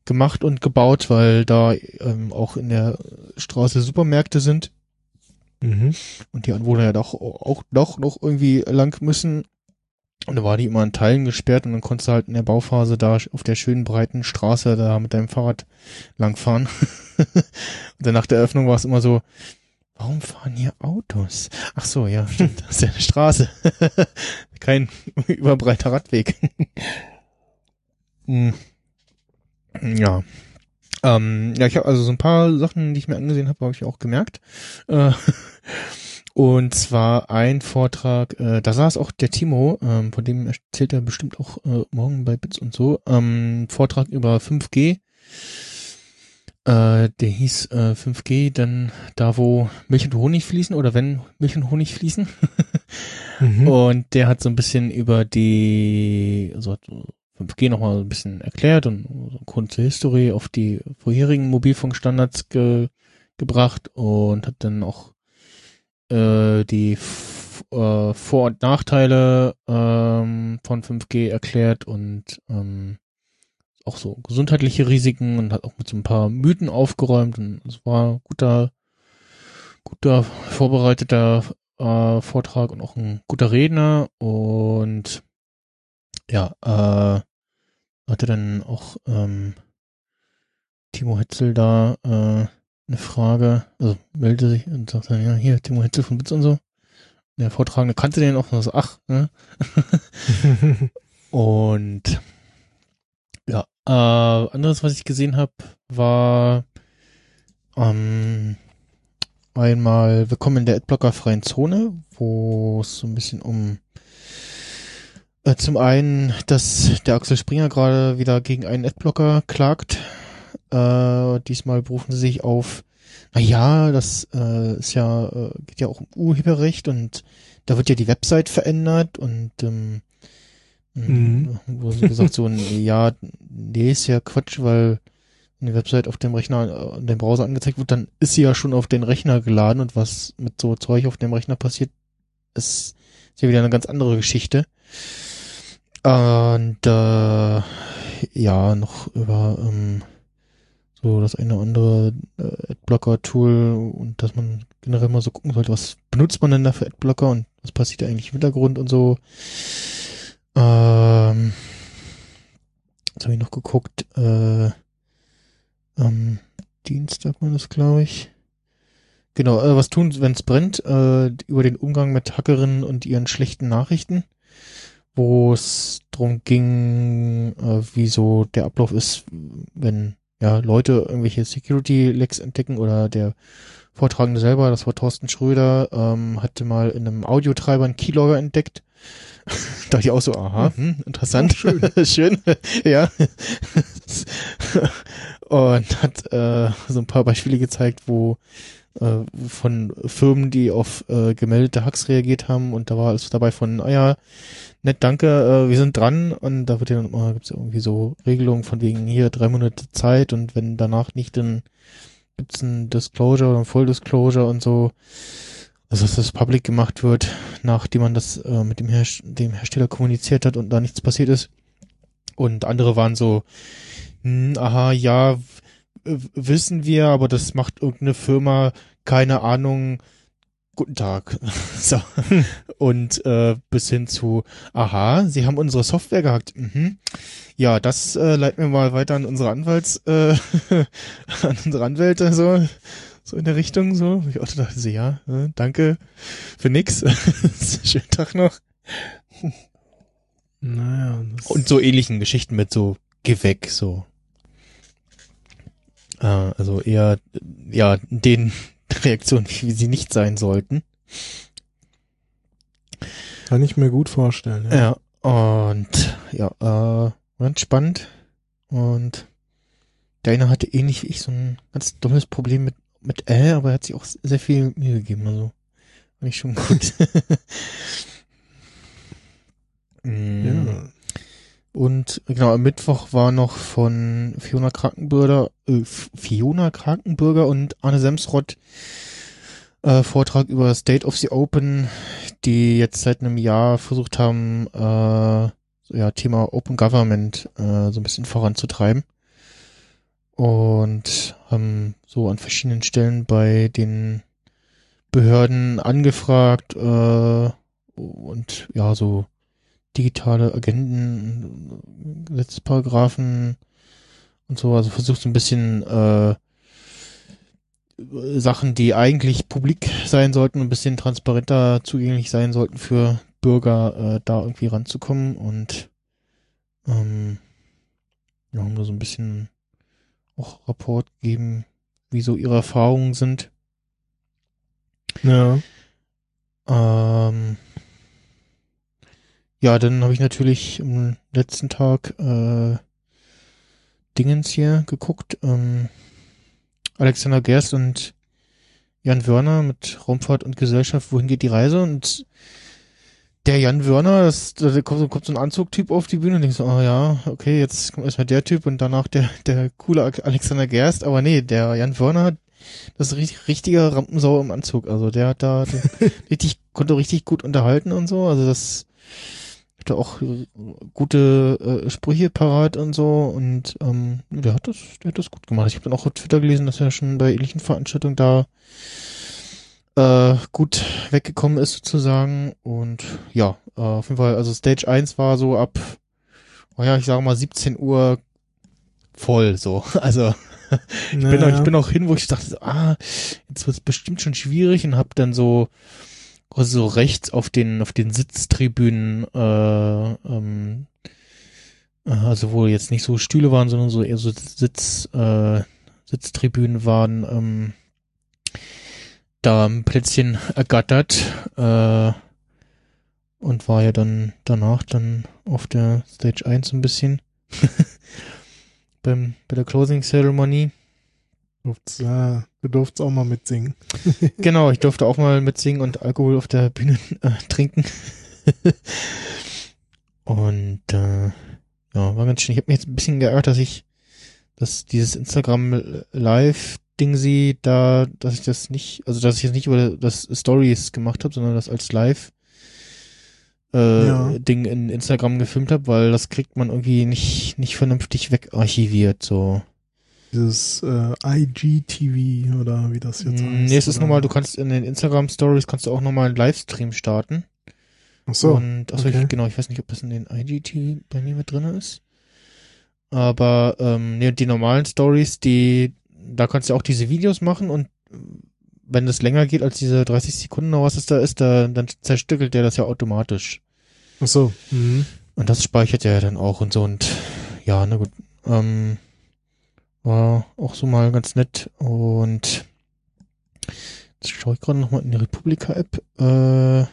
S3: gemacht und gebaut, weil da ähm, auch in der Straße Supermärkte sind
S4: Mhm.
S3: und die Anwohner ja doch auch doch noch irgendwie lang müssen. Und da war die immer in Teilen gesperrt und dann konntest du halt in der Bauphase da auf der schönen breiten Straße da mit deinem Fahrrad langfahren. und dann nach der Eröffnung war es immer so, warum fahren hier Autos? Ach so, ja, stimmt, das ist ja eine Straße. Kein überbreiter Radweg. Hm. ja. Ähm, ja, ich habe also so ein paar Sachen, die ich mir angesehen habe, habe ich auch gemerkt. Äh, und zwar ein Vortrag, äh, da saß auch der Timo, ähm, von dem erzählt er bestimmt auch äh, morgen bei Bits und so, ähm, Vortrag über 5G. Äh, der hieß äh, 5G, dann da, wo Milch und Honig fließen oder wenn Milch und Honig fließen.
S4: Mhm.
S3: Und der hat so ein bisschen über die, also hat so 5G nochmal ein bisschen erklärt und so kurze History auf die vorherigen Mobilfunkstandards ge, gebracht und hat dann auch äh, die F äh, Vor- und Nachteile ähm, von 5G erklärt und ähm, auch so gesundheitliche Risiken und hat auch mit so ein paar Mythen aufgeräumt und es war guter, guter vorbereiteter äh, Vortrag und auch ein guter Redner und ja, äh, hatte dann auch ähm, Timo Hetzel da äh, eine Frage, also meldete sich und sagte ja, hier, Timo Hetzel von Bits und so. Der Vortragende kannte den auch und so, ach, ne? Und ja, äh, anderes, was ich gesehen habe, war ähm, einmal Willkommen in der Adblocker-freien Zone, wo es so ein bisschen um äh, zum einen, dass der Axel Springer gerade wieder gegen einen Adblocker klagt. Äh, diesmal berufen sie sich auf, na ja, das äh, ist ja, äh, geht ja auch um Urheberrecht und da wird ja die Website verändert und ähm,
S4: Mhm.
S3: wo sie gesagt so, ja, nee, ist ja Quatsch, weil wenn die Website auf dem Rechner, äh, in dem Browser angezeigt wird, dann ist sie ja schon auf den Rechner geladen und was mit so Zeug auf dem Rechner passiert, ist, ist ja wieder eine ganz andere Geschichte. Und äh, ja, noch über ähm, so das eine oder andere äh, Adblocker-Tool und dass man generell mal so gucken sollte, was benutzt man denn da für Adblocker und was passiert eigentlich im Hintergrund und so. Ähm, jetzt habe ich noch geguckt, äh, am Dienstag war das, glaube ich. Genau, äh, was tun, wenn es brennt, äh, über den Umgang mit Hackerinnen und ihren schlechten Nachrichten, wo es darum ging, äh, wie so der Ablauf ist, wenn ja Leute irgendwelche Security-Lecks entdecken oder der Vortragende selber, das war Thorsten Schröder, ähm, hatte mal in einem Audiotreiber einen Keylogger entdeckt. Dachte ich auch so, aha, hm, interessant. schön. schön, ja. Und hat äh, so ein paar Beispiele gezeigt, wo äh, von Firmen, die auf äh, gemeldete Hacks reagiert haben und da war alles dabei von, ah ja, nett, danke, äh, wir sind dran und da wird ja dann immer, gibt's irgendwie so Regelungen von wegen hier drei Monate Zeit und wenn danach nicht, dann gibt's ein Disclosure oder ein Full Disclosure und so. Also dass das public gemacht wird, nachdem man das äh, mit dem, Herst dem Hersteller kommuniziert hat und da nichts passiert ist. Und andere waren so, hm, aha, ja, wissen wir, aber das macht irgendeine Firma, keine Ahnung, guten Tag. so. Und äh, bis hin zu, aha, Sie haben unsere Software gehackt. Mhm. Ja, das äh, leiten wir mal weiter an unsere Anwalts, äh, an unsere Anwälte, so, so in der Richtung, so. Ich auch dachte, so, ja, äh, danke für nix. Schönen Tag noch.
S4: Naja,
S3: Und so ähnlichen Geschichten mit so, geh weg, so. Äh, also eher, ja, den Reaktionen, wie sie nicht sein sollten.
S4: kann ich mir gut vorstellen. Ja.
S3: Ja, und ja, äh, ganz spannend. Und der eine hatte ähnlich wie ich so ein ganz dummes Problem mit, mit L, aber er hat sich auch sehr viel Mühe gegeben. Also, fand ich schon gut. Mm.
S4: ja.
S3: Und genau, am Mittwoch war noch von Fiona Krankenbürger, äh, Fiona Krankenbürger und Arne Semsrott äh, Vortrag über State of the Open, die jetzt seit einem Jahr versucht haben, äh, ja, Thema Open Government äh, so ein bisschen voranzutreiben. Und haben so an verschiedenen Stellen bei den Behörden angefragt äh, und ja, so digitale Agenden, Gesetzesparagraphen und so, also versucht so ein bisschen äh, Sachen, die eigentlich publik sein sollten, ein bisschen transparenter zugänglich sein sollten für Bürger, äh, da irgendwie ranzukommen und ähm, ja, haben da so ein bisschen auch Rapport gegeben, wie so ihre Erfahrungen sind.
S4: ja.
S3: Ähm, ja, dann habe ich natürlich am letzten Tag äh, Dingens hier geguckt. Ähm, Alexander Gerst und Jan Wörner mit Raumfahrt und Gesellschaft, wohin geht die Reise? Und der Jan Wörner, das, da kommt, so- kommt so ein Anzugtyp auf die Bühne und denkst so, oh ja, okay, jetzt kommt erstmal der Typ und danach der, der coole Alexander Gerst, aber nee, der Jan Wörner, das ist richtig, richtiger Rampensau im Anzug. Also der hat da richtig, konnte richtig gut unterhalten und so. Also das hatte auch äh, gute äh, Sprüche parat und so und ähm, der hat das, der hat das gut gemacht. Ich habe dann auch auf Twitter gelesen, dass er schon bei ähnlichen Veranstaltungen da äh, gut weggekommen ist sozusagen und ja, äh, auf jeden Fall, also Stage 1 war so ab, oh ja, ich sage mal 17 Uhr voll so. Also ich bin, auch, ich bin auch hin, wo ich dachte, so, ah, jetzt wird's bestimmt schon schwierig und hab dann so so rechts auf den auf den Sitztribünen, äh, ähm, äh, also wo jetzt nicht so Stühle waren, sondern so eher so Sitz äh, Sitztribünen waren, ähm, da ein Plätzchen ergattert äh, und war ja dann danach dann auf der Stage 1 ein bisschen beim bei der Closing Ceremony.
S4: Durft's, ja, du durftest auch mal mitsingen.
S3: Genau, ich durfte auch mal mitsingen und Alkohol auf der Bühne äh, trinken. und äh, ja, war ganz schön. Ich habe mich jetzt ein bisschen geärgert, dass ich dass dieses Instagram Live Ding sie da, dass ich das nicht, also dass ich jetzt nicht über das Stories gemacht habe, sondern das als Live äh,
S4: Ja.
S3: Ding in Instagram gefilmt habe, weil das kriegt man irgendwie nicht nicht vernünftig wegarchiviert so.
S4: Dieses äh, IGTV oder wie das jetzt heißt.
S3: Nee, es ist nochmal, du kannst in den Instagram Stories kannst du auch nochmal einen Livestream starten.
S4: Ach so.
S3: Und achso,
S4: okay.
S3: ich, genau, ich weiß nicht, ob das in den IGT bei mir mit drinne ist. Aber ähm, nee, die normalen Stories, die, da kannst du auch diese Videos machen und wenn das länger geht als diese 30 Sekunden oder was es da ist, da, dann zerstückelt der das ja automatisch.
S4: Ach so. Mhm.
S3: Und das speichert er ja dann auch und so und ja, na gut. Ähm, war auch so mal ganz nett und jetzt schaue ich gerade nochmal in die Republika-App. Äh,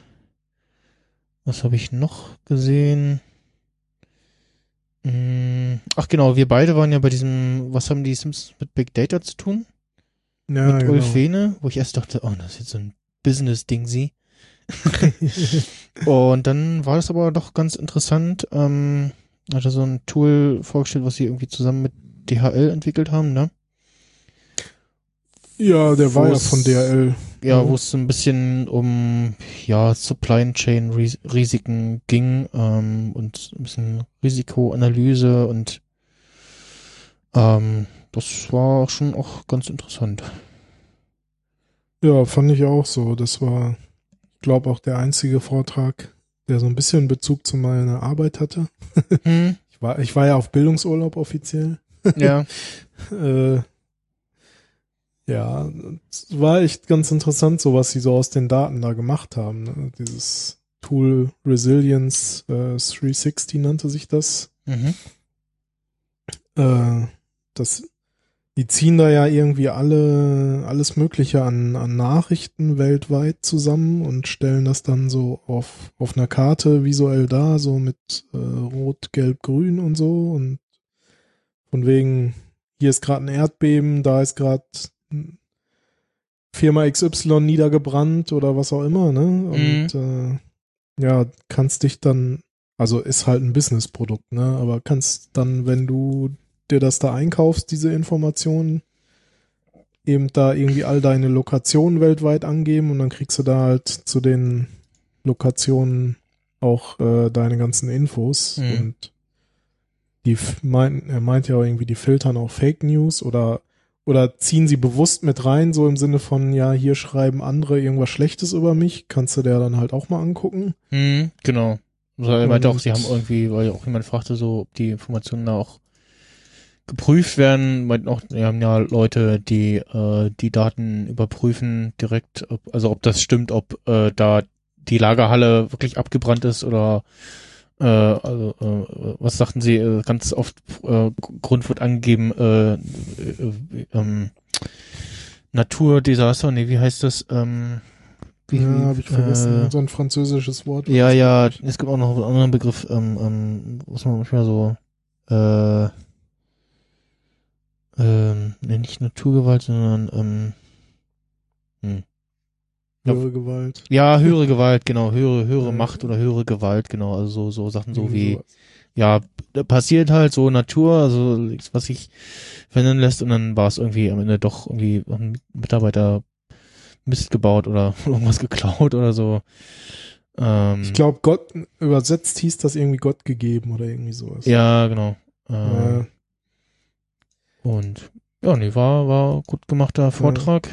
S3: was habe ich noch gesehen? Hm, Ach genau, wir beide waren ja bei diesem, was haben die Sims mit Big Data zu tun?
S4: Ja,
S3: mit
S4: genau.
S3: Ulf Wehne, wo ich erst dachte, oh, das ist jetzt so ein Business-Ding sie. Und dann war das aber doch ganz interessant. Ähm, hat er so ein Tool vorgestellt, was sie irgendwie zusammen mit DHL entwickelt haben, ne?
S4: ja, der war ja
S3: Wo's-
S4: von DRL.
S3: Ja,
S4: Mhm.
S3: wo es so ein bisschen um ja Supply Chain Ris Risiken ging ähm, und ein bisschen Risikoanalyse und ähm, das war schon auch ganz interessant.
S4: Ja, fand ich auch so. Das war, ich glaube, auch der einzige Vortrag, der so ein bisschen Bezug zu meiner Arbeit hatte.
S3: Hm,
S4: Ich war, ich war ja auf Bildungsurlaub offiziell.
S3: Ja.
S4: Äh, ja, es war echt ganz interessant, so was sie so aus den Daten da gemacht haben. Ne? Dieses Tool Resilience äh, 360 nannte sich das.
S3: Mhm.
S4: Äh, das, die ziehen da ja irgendwie alle, alles Mögliche an, an Nachrichten weltweit zusammen und stellen das dann so auf, auf einer Karte visuell da, so mit äh, Rot, Gelb, Grün und so und von wegen, hier ist gerade ein Erdbeben, da ist gerade Firma XY niedergebrannt oder was auch immer, ne? Und äh, ja, kannst dich dann, also ist halt ein Businessprodukt, ne? Aber kannst dann, wenn du dir das da einkaufst, diese Informationen, eben da irgendwie all deine Lokationen weltweit angeben und dann kriegst du da halt zu den Lokationen auch äh, deine ganzen Infos
S3: Mhm.
S4: und die meinten, er meint ja auch irgendwie, die filtern auch Fake News oder oder ziehen sie bewusst mit rein, so im Sinne von, ja, hier schreiben andere irgendwas Schlechtes über mich, kannst du der dann halt auch mal angucken.
S3: Hm, genau. Also er meinte auch, sie haben irgendwie, weil auch jemand fragte, so, ob die Informationen da auch geprüft werden, meinten auch, wir haben ja Leute, die äh, die Daten überprüfen direkt, ob, also ob das stimmt, ob äh, da die Lagerhalle wirklich abgebrannt ist oder äh, also äh, was sagten sie, äh, ganz oft äh, Grund wird angegeben, äh, äh, äh, ähm, Naturdesaster, nee, wie heißt das? Ähm, wie,
S4: ja, habe ich vergessen,
S3: äh,
S4: so ein französisches Wort.
S3: ja, ja, es gibt auch noch einen anderen Begriff, ähm, ähm, was man manchmal so, äh, ähm, nee, nicht Naturgewalt, sondern, ähm, hm.
S4: Höhere Gewalt.
S3: ja, höhere Gewalt, genau, höhere, höhere
S4: Ja.
S3: Macht oder höhere Gewalt, genau, also so, so Sachen so wie,
S4: sowas.
S3: ja, da passiert halt so Natur, also nichts, was sich verändern lässt und dann war es irgendwie am Ende doch irgendwie ein Mitarbeiter Mist gebaut oder irgendwas geklaut oder so. Ähm,
S4: Ich glaube, Gott, übersetzt hieß das irgendwie Gott gegeben oder irgendwie sowas.
S3: Ja, genau. Ähm,
S4: Äh,
S3: Und ja, nee, war, war gut gemachter Vortrag.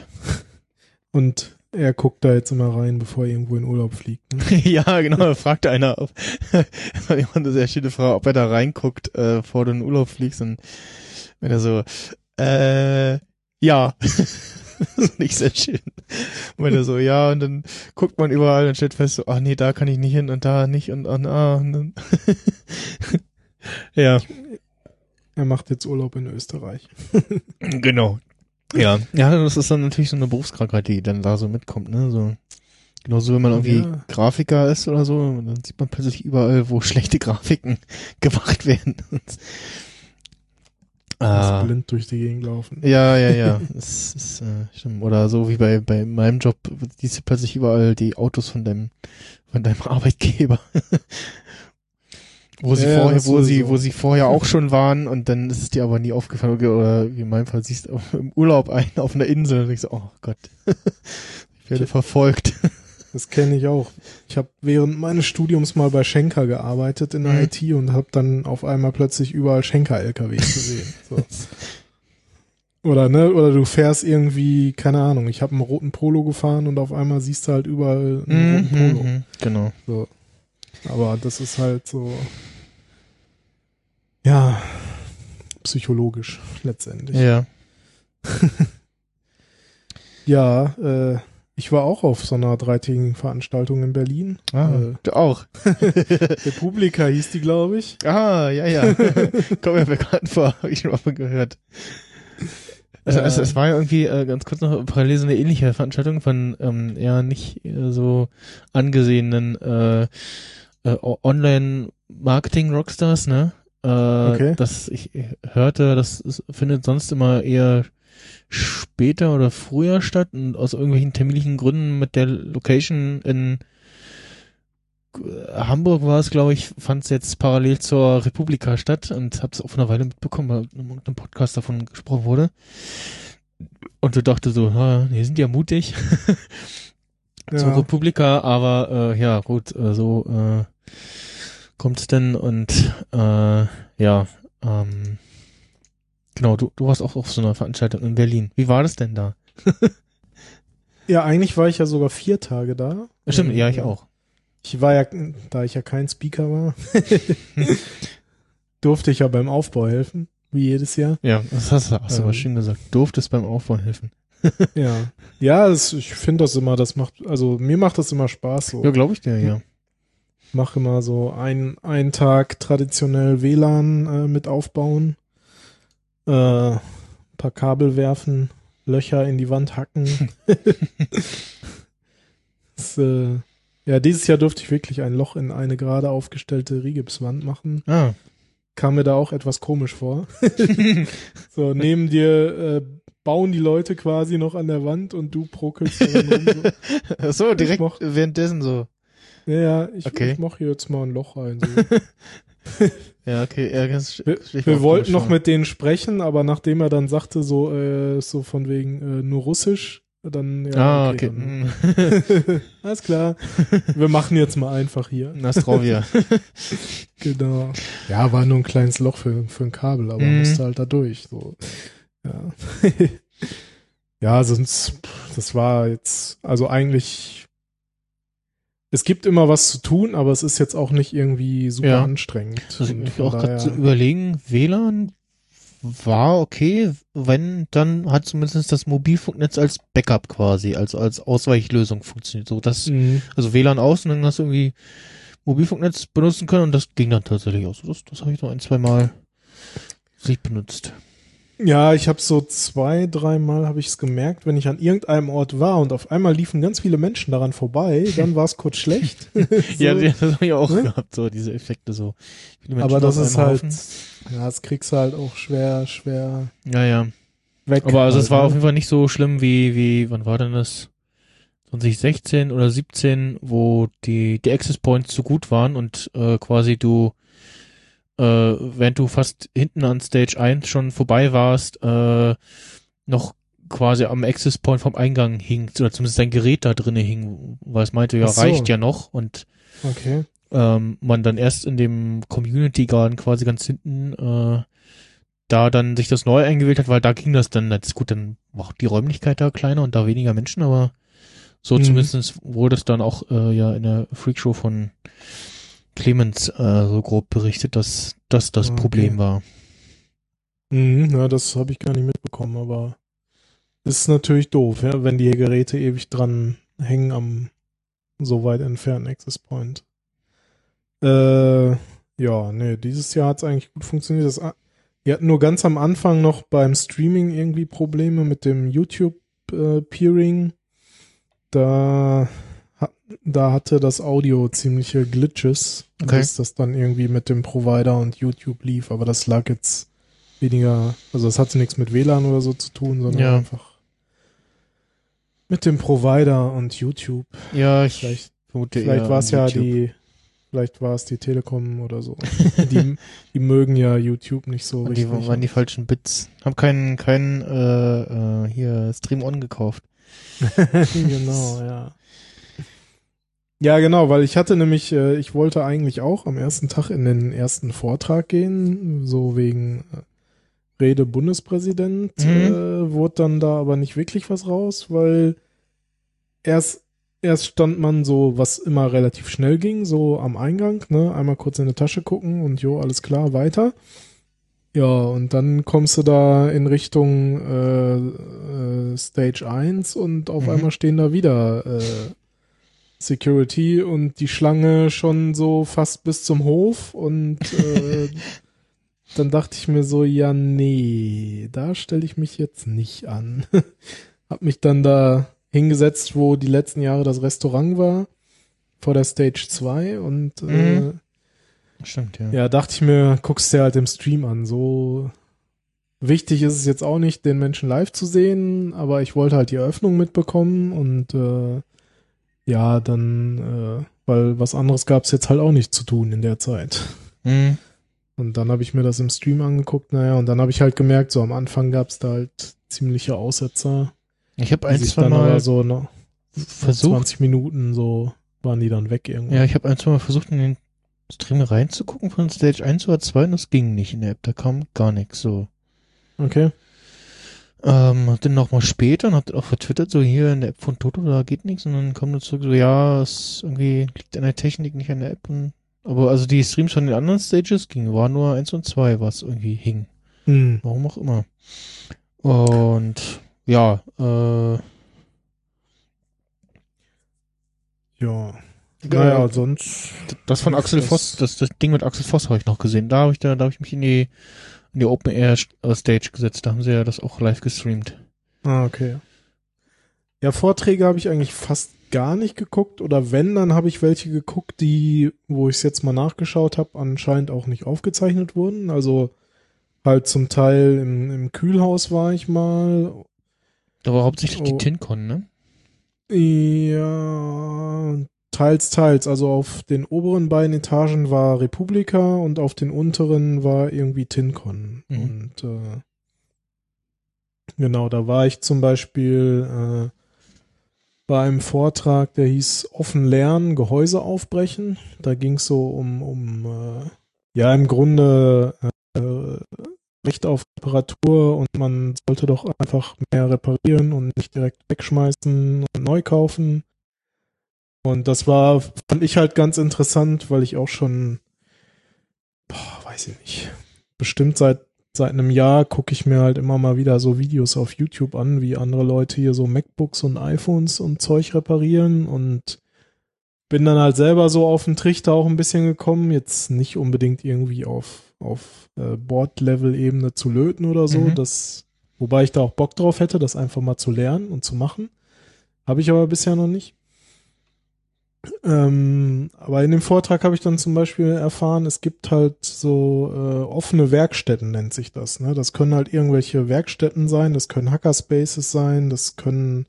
S4: und er guckt da jetzt immer rein, bevor er irgendwo in Urlaub fliegt. Ne?
S3: ja, genau, da fragte einer, ob, jemand eine sehr schöne Frage, ob er da reinguckt, äh, bevor du in Urlaub fliegst und wenn er so, äh, ja. das ist nicht sehr schön. Und wenn er so, ja, und dann guckt man überall und stellt fest, so, ach nee, da kann ich nicht hin und da nicht und, und ah, und dann ja,
S4: Er macht jetzt Urlaub in Österreich.
S3: Genau. Ja. Ja, das ist dann natürlich so eine Berufskrankheit, die dann da so mitkommt, ne? So. Genauso, wenn man irgendwie
S4: Ja.
S3: Grafiker ist oder so, dann sieht man plötzlich überall, wo schlechte Grafiken gemacht werden. ah,
S4: blind durch die Gegend laufen.
S3: ja, ja, ja. Das ist, äh, stimmt. Oder so wie bei, bei meinem Job, siehst du plötzlich überall die Autos von deinem, von deinem Arbeitgeber. Wo sie
S4: Ja,
S3: vorher, wo sie, wo sie vorher auch schon waren und dann ist es dir aber nie aufgefallen, oder wie in meinem Fall siehst du im Urlaub einen auf einer Insel und denkst, oh Gott, ich werde verfolgt.
S4: Das kenne ich auch. Ich habe während meines Studiums mal bei Schenker gearbeitet in der
S3: Mhm.
S4: IT und habe dann auf einmal plötzlich überall Schenker-LKWs gesehen. So. Oder ne, oder du fährst irgendwie, keine Ahnung, ich habe einen roten Polo gefahren und auf einmal siehst du halt überall einen roten Polo.
S3: Mhm, genau.
S4: So. Aber das ist halt so, ja, psychologisch letztendlich.
S3: Ja.
S4: Ja, äh, ich war auch auf so einer dreitägigen Veranstaltung in Berlin.
S3: Ah,
S4: Äh,
S3: du auch.
S4: Republika hieß die, glaube ich.
S3: Ah, ja, ja. Kommt mir bekannt vor, habe ich schon mal gehört. Also,
S4: Ja.
S3: es, es war ja irgendwie äh, ganz kurz noch parallel so eine ähnliche Veranstaltung von ähm, eher nicht äh, so angesehenen äh, äh, Online-Marketing-Rockstars, ne? Äh,
S4: Okay.
S3: Das ich hörte, das ist, findet sonst immer eher später oder früher statt und aus irgendwelchen terminlichen Gründen mit der Location in Hamburg war es, glaube ich, fand es jetzt parallel zur Republika statt und habe es auf einer Weile mitbekommen, weil in irgendeinem Podcast davon gesprochen wurde. Und du dachte so, ha, die sind ja mutig zur
S4: Ja.
S3: Republika, aber äh, ja, gut, äh, so äh, kommt's denn und äh, ja, ähm, genau, du, du warst auch auf so einer Veranstaltung in Berlin. Wie war das denn da?
S4: Ja, eigentlich war ich ja sogar vier Tage da.
S3: Stimmt,
S4: Ähm,
S3: ja, ich auch.
S4: Ich war ja, da ich ja kein Speaker war, durfte ich ja beim Aufbau helfen, wie jedes Jahr.
S3: Ja, das hast du, hast du aber
S4: Ähm.
S3: schön gesagt. Durftest beim Aufbau helfen.
S4: Ja. Ja, das, ich finde das immer, das macht, also mir macht das immer Spaß so.
S3: Ja, glaube ich dir, ja.
S4: Mache immer so ein, einen Tag traditionell WLAN äh, mit aufbauen, äh, ein paar Kabel werfen, Löcher in die Wand hacken. das, äh, ja, dieses Jahr durfte ich wirklich ein Loch in eine gerade aufgestellte Rigipswand machen.
S3: Ah.
S4: Kam mir da auch etwas komisch vor. so, neben dir äh, bauen die Leute quasi noch an der Wand und du prokelst rum. So.
S3: so, direkt währenddessen so.
S4: Ja, ja, ich,
S3: Okay.
S4: ich mache hier jetzt mal ein Loch rein. So.
S3: Ja, okay, ja, ganz
S4: Wir, wir wollten noch mit denen sprechen, aber nachdem er dann sagte, so, äh, so von wegen äh, nur Russisch, dann ja,
S3: Ah, okay.
S4: Dann,
S3: Mm.
S4: alles klar. Wir machen jetzt mal einfach hier.
S3: Nastrovia.
S4: Genau. Ja, war nur ein kleines Loch für, für ein Kabel, aber
S3: Mhm.
S4: musste halt da durch. So. Ja. ja, sonst, das war jetzt, also eigentlich, es gibt immer was zu tun, aber es ist jetzt auch nicht irgendwie super
S3: Ja.
S4: anstrengend.
S3: Also ich auch gerade zu überlegen, WLAN war okay, wenn, dann hat zumindest das Mobilfunknetz als Backup quasi, also als Ausweichlösung funktioniert. So, das,
S4: Mhm.
S3: also WLAN aus und dann hast du irgendwie Mobilfunknetz benutzen können und das ging dann tatsächlich aus. Das, das habe ich noch ein, zwei Mal nicht benutzt.
S4: Ja, ich habe so zwei, dreimal habe ich es gemerkt, wenn ich an irgendeinem Ort war und auf einmal liefen ganz viele Menschen daran vorbei, dann war es kurz schlecht. so.
S3: Ja, das habe ich auch
S4: Ne?
S3: gehabt, so diese Effekte so.
S4: Aber das ist halt,
S3: Haufen.
S4: ja, das kriegst du halt auch schwer, schwer
S3: Ja, ja.
S4: weg.
S3: Aber also es
S4: halt,
S3: war
S4: ne?
S3: auf jeden Fall nicht so schlimm wie, wie, wann war denn das? 2016 oder 17, wo die, die Access Points so gut waren und äh, quasi du, äh, während du fast hinten an Stage 1 schon vorbei warst, äh, noch quasi am Access Point vom Eingang hing, oder zumindest dein Gerät da drinne hing, weil es meinte, ja,
S4: so.
S3: reicht ja noch und
S4: Okay.
S3: ähm, man dann erst in dem Community Garden quasi ganz hinten äh, da dann sich das neu eingewählt hat, weil da ging das dann, das ist gut, dann auch die Räumlichkeit da kleiner und da weniger Menschen, aber so
S4: Mhm.
S3: zumindest wurde es dann auch äh, ja in der Freakshow von Clemens äh, so grob berichtet, dass das das
S4: Ah, Okay.
S3: Problem war.
S4: Mhm, ja, das habe ich gar nicht mitbekommen, aber ist natürlich doof, ja, wenn die Geräte ewig dran hängen am so weit entfernten Access Point. Äh, ja, nee, dieses Jahr hat es eigentlich gut funktioniert. Das, wir hatten nur ganz am Anfang noch beim Streaming irgendwie Probleme mit dem YouTube äh, Peering. Da, da hatte das Audio ziemliche Glitches,
S3: Okay.
S4: bis das dann irgendwie mit dem Provider und YouTube lief, aber das lag jetzt weniger, also das hatte nichts mit WLAN oder so zu tun, sondern
S3: Ja.
S4: einfach mit dem Provider und YouTube.
S3: Ja, ich
S4: Vielleicht,
S3: vermute
S4: vielleicht war es ja die, vielleicht war es die Telekom oder so. die, die mögen ja YouTube nicht so
S3: Und die
S4: richtig.
S3: waren die falschen Bits. Hab keinen, keinen, äh, äh, hier Stream On gekauft.
S4: genau, ja. Ja, genau, weil ich hatte nämlich, äh, ich wollte eigentlich auch am ersten Tag in den ersten Vortrag gehen, so wegen äh, Rede Bundespräsident,
S3: Mhm.
S4: äh, wurde dann da aber nicht wirklich was raus, weil erst, erst stand man so, was immer relativ schnell ging, so am Eingang, ne, einmal kurz in die Tasche gucken und jo, alles klar, weiter. Ja, und dann kommst du da in Richtung äh, äh, Stage 1 und auf
S3: Mhm.
S4: einmal stehen da wieder äh, Security und die Schlange schon so fast bis zum Hof und äh, dann dachte ich mir so, ja, nee, da stelle ich mich jetzt nicht an. Hab mich dann da hingesetzt, wo die letzten Jahre das Restaurant war, vor der Stage 2 und äh,
S3: Mhm. Stimmt, ja.
S4: ja, dachte ich mir, guckst dir halt im Stream an. So wichtig ist es jetzt auch nicht, den Menschen live zu sehen, aber ich wollte halt die Eröffnung mitbekommen und äh, ja, dann, äh, weil was anderes gab es jetzt halt auch nicht zu tun in der Zeit.
S3: Mhm.
S4: Und dann habe ich mir das im Stream angeguckt, naja, und dann habe ich halt gemerkt, so am Anfang gab es da halt ziemliche Aussetzer.
S3: Ich habe ein, zwei Mal
S4: so noch
S3: versucht,
S4: 20 Minuten so waren die dann weg irgendwann.
S3: ja, ich habe ein, zwei Mal versucht, in den Stream reinzugucken von Stage 1 oder 2 und das ging nicht in der App. Da kam gar nichts so.
S4: Okay.
S3: Ähm, hab dann nochmal später und hab dann auch vertwittert, so hier in der App von Toto, da geht nichts. Und dann kommt er zurück, so ja, es irgendwie liegt an der Technik, nicht an der App. Und, aber also die Streams von den anderen Stages gingen, war nur eins und zwei, was irgendwie hing.
S4: Hm.
S3: Warum auch immer. Und ja, äh,
S4: Ja. Naja, sonst.
S3: das von Axel
S4: Das-
S3: Voss, das, das Ding mit Axel Voss habe ich noch gesehen. Da habe ich da, da habe ich mich in die in die Open Air äh, Stage gesetzt. Da haben sie ja das auch live gestreamt.
S4: Ah, okay. Ja, Vorträge habe ich eigentlich fast gar nicht geguckt oder wenn, dann habe ich welche geguckt, die, wo ich es jetzt mal nachgeschaut habe, anscheinend auch nicht aufgezeichnet wurden. Also halt zum Teil im, im Kühlhaus war ich mal.
S3: Da war hauptsächlich die
S4: Oh.
S3: TinCon, ne?
S4: Ja, teils, teils. Also auf den oberen beiden Etagen war Republika und auf den unteren war irgendwie TinCon.
S3: Mhm.
S4: Und äh, genau, da war ich zum Beispiel äh, bei einem Vortrag, der hieß Offen lernen, Gehäuse aufbrechen. Da ging es so um, um äh, ja, im Grunde äh, Recht auf Reparatur und man sollte doch einfach mehr reparieren und nicht direkt wegschmeißen und neu kaufen. Und das war, fand ich halt ganz interessant, weil ich auch schon, boah, weiß ich nicht, bestimmt seit, seit einem Jahr gucke ich mir halt immer mal wieder so Videos auf YouTube an, wie andere Leute hier so MacBooks und iPhones und Zeug reparieren und bin dann halt selber so auf den Trichter auch ein bisschen gekommen, jetzt nicht unbedingt irgendwie auf, auf äh, Board-Level-Ebene zu löten oder so,
S3: Mhm.
S4: das, wobei ich da auch Bock drauf hätte, das einfach mal zu lernen und zu machen. Habe ich aber bisher noch nicht. Ähm, aber in dem Vortrag habe ich dann zum Beispiel erfahren, es gibt halt so äh, offene Werkstätten, nennt sich das. Ne? Das können halt irgendwelche Werkstätten sein, das können Hackerspaces sein, das können,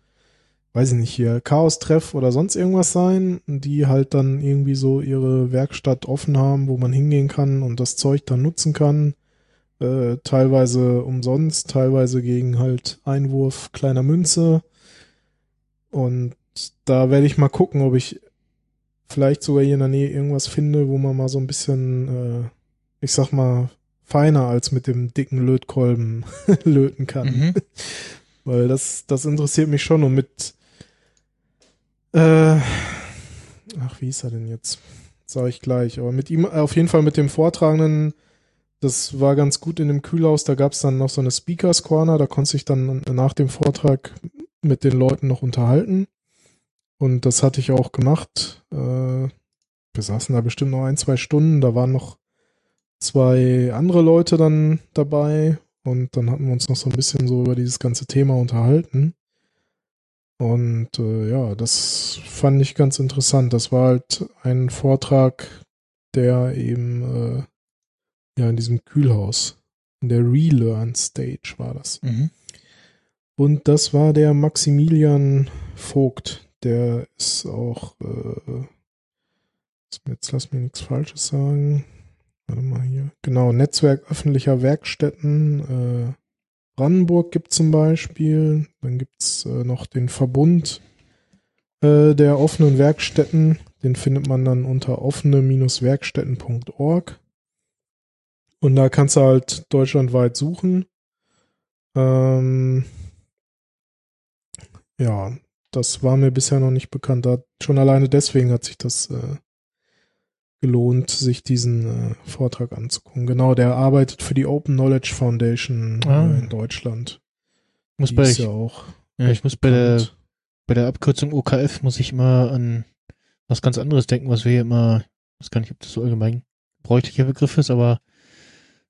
S4: weiß ich nicht, hier Chaos-Treff oder sonst irgendwas sein, die halt dann irgendwie so ihre Werkstatt offen haben, wo man hingehen kann und das Zeug dann nutzen kann. Äh, teilweise umsonst, teilweise gegen halt Einwurf kleiner Münze. Und da werde ich mal gucken, ob ich vielleicht sogar hier in der Nähe irgendwas finde, wo man mal so ein bisschen, äh, ich sag mal, feiner als mit dem dicken Lötkolben löten kann.
S3: Mhm.
S4: Weil das, das interessiert mich schon und mit, äh, ach, wie ist er denn jetzt? Sag ich gleich. Aber mit ihm, auf jeden Fall mit dem Vortragenden, das war ganz gut in dem Kühlhaus. Da gab es dann noch so eine Speakers Corner, da konnte ich dann nach dem Vortrag mit den Leuten noch unterhalten. Und das hatte ich auch gemacht. Äh, wir saßen da bestimmt noch ein, zwei Stunden. Da waren noch zwei andere Leute dann dabei. Und dann hatten wir uns noch so ein bisschen so über dieses ganze Thema unterhalten. Und äh, ja, das fand ich ganz interessant. Das war halt ein Vortrag, der eben äh, ja in diesem Kühlhaus, in der Relearn Stage war das.
S3: Mhm.
S4: Und das war der Maximilian Vogt. Der ist auch, äh, jetzt lass mir nichts Falsches sagen. Warte mal hier. Genau, Netzwerk öffentlicher Werkstätten. Äh, Brandenburg gibt zum Beispiel. Dann gibt's äh, noch den Verbund äh, der offenen Werkstätten. Den findet man dann unter offene-werkstätten.org. Und da kannst du halt deutschlandweit suchen. Ähm, ja, das war mir bisher noch nicht bekannt. Da, schon alleine deswegen hat sich das äh, gelohnt, sich diesen äh, Vortrag anzugucken. Genau, der arbeitet für die Open Knowledge Foundation
S3: Ah.
S4: äh, in Deutschland.
S3: Muss
S4: Die
S3: bei, ich,
S4: ja auch
S3: ja, ich muss bei der, bei der Abkürzung OKF muss ich immer an was ganz anderes denken, was wir hier immer, ich weiß gar nicht, ob das so allgemein bräuchlicher Begriff ist, aber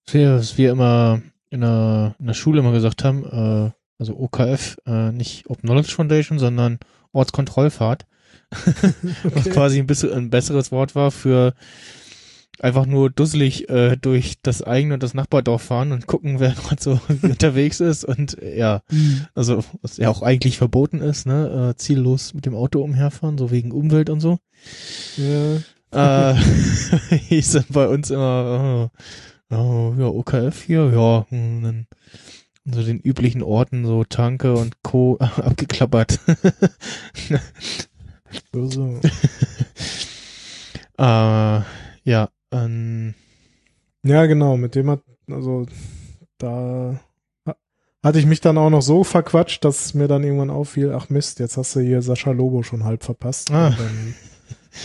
S3: was wir, was wir immer in der, in der Schule immer gesagt haben, äh, also OKF, äh, nicht Open Knowledge Foundation, sondern Ortskontrollfahrt, was
S4: Okay.
S3: quasi ein bisschen ein besseres Wort war für einfach nur dusselig äh, durch das eigene und das Nachbardorf fahren und gucken, wer gerade so unterwegs ist und äh, ja,
S4: Mhm.
S3: also was ja auch eigentlich verboten ist, ne, äh, ziellos mit dem Auto umherfahren, so wegen Umwelt und so.
S4: Ja,
S3: Äh, hieß dann bei uns immer, oh, oh, ja, OKF hier, ja, hm, dann so den üblichen Orten, so Tanke und Co. abgeklappert.
S4: böse.
S3: äh, ja, ähm,
S4: Ja, genau, mit dem hat, also da ha- hatte ich mich dann auch noch so verquatscht, dass mir dann irgendwann auffiel, ach Mist, jetzt hast du hier Sascha Lobo schon halb verpasst.
S3: Ah.
S4: Und dann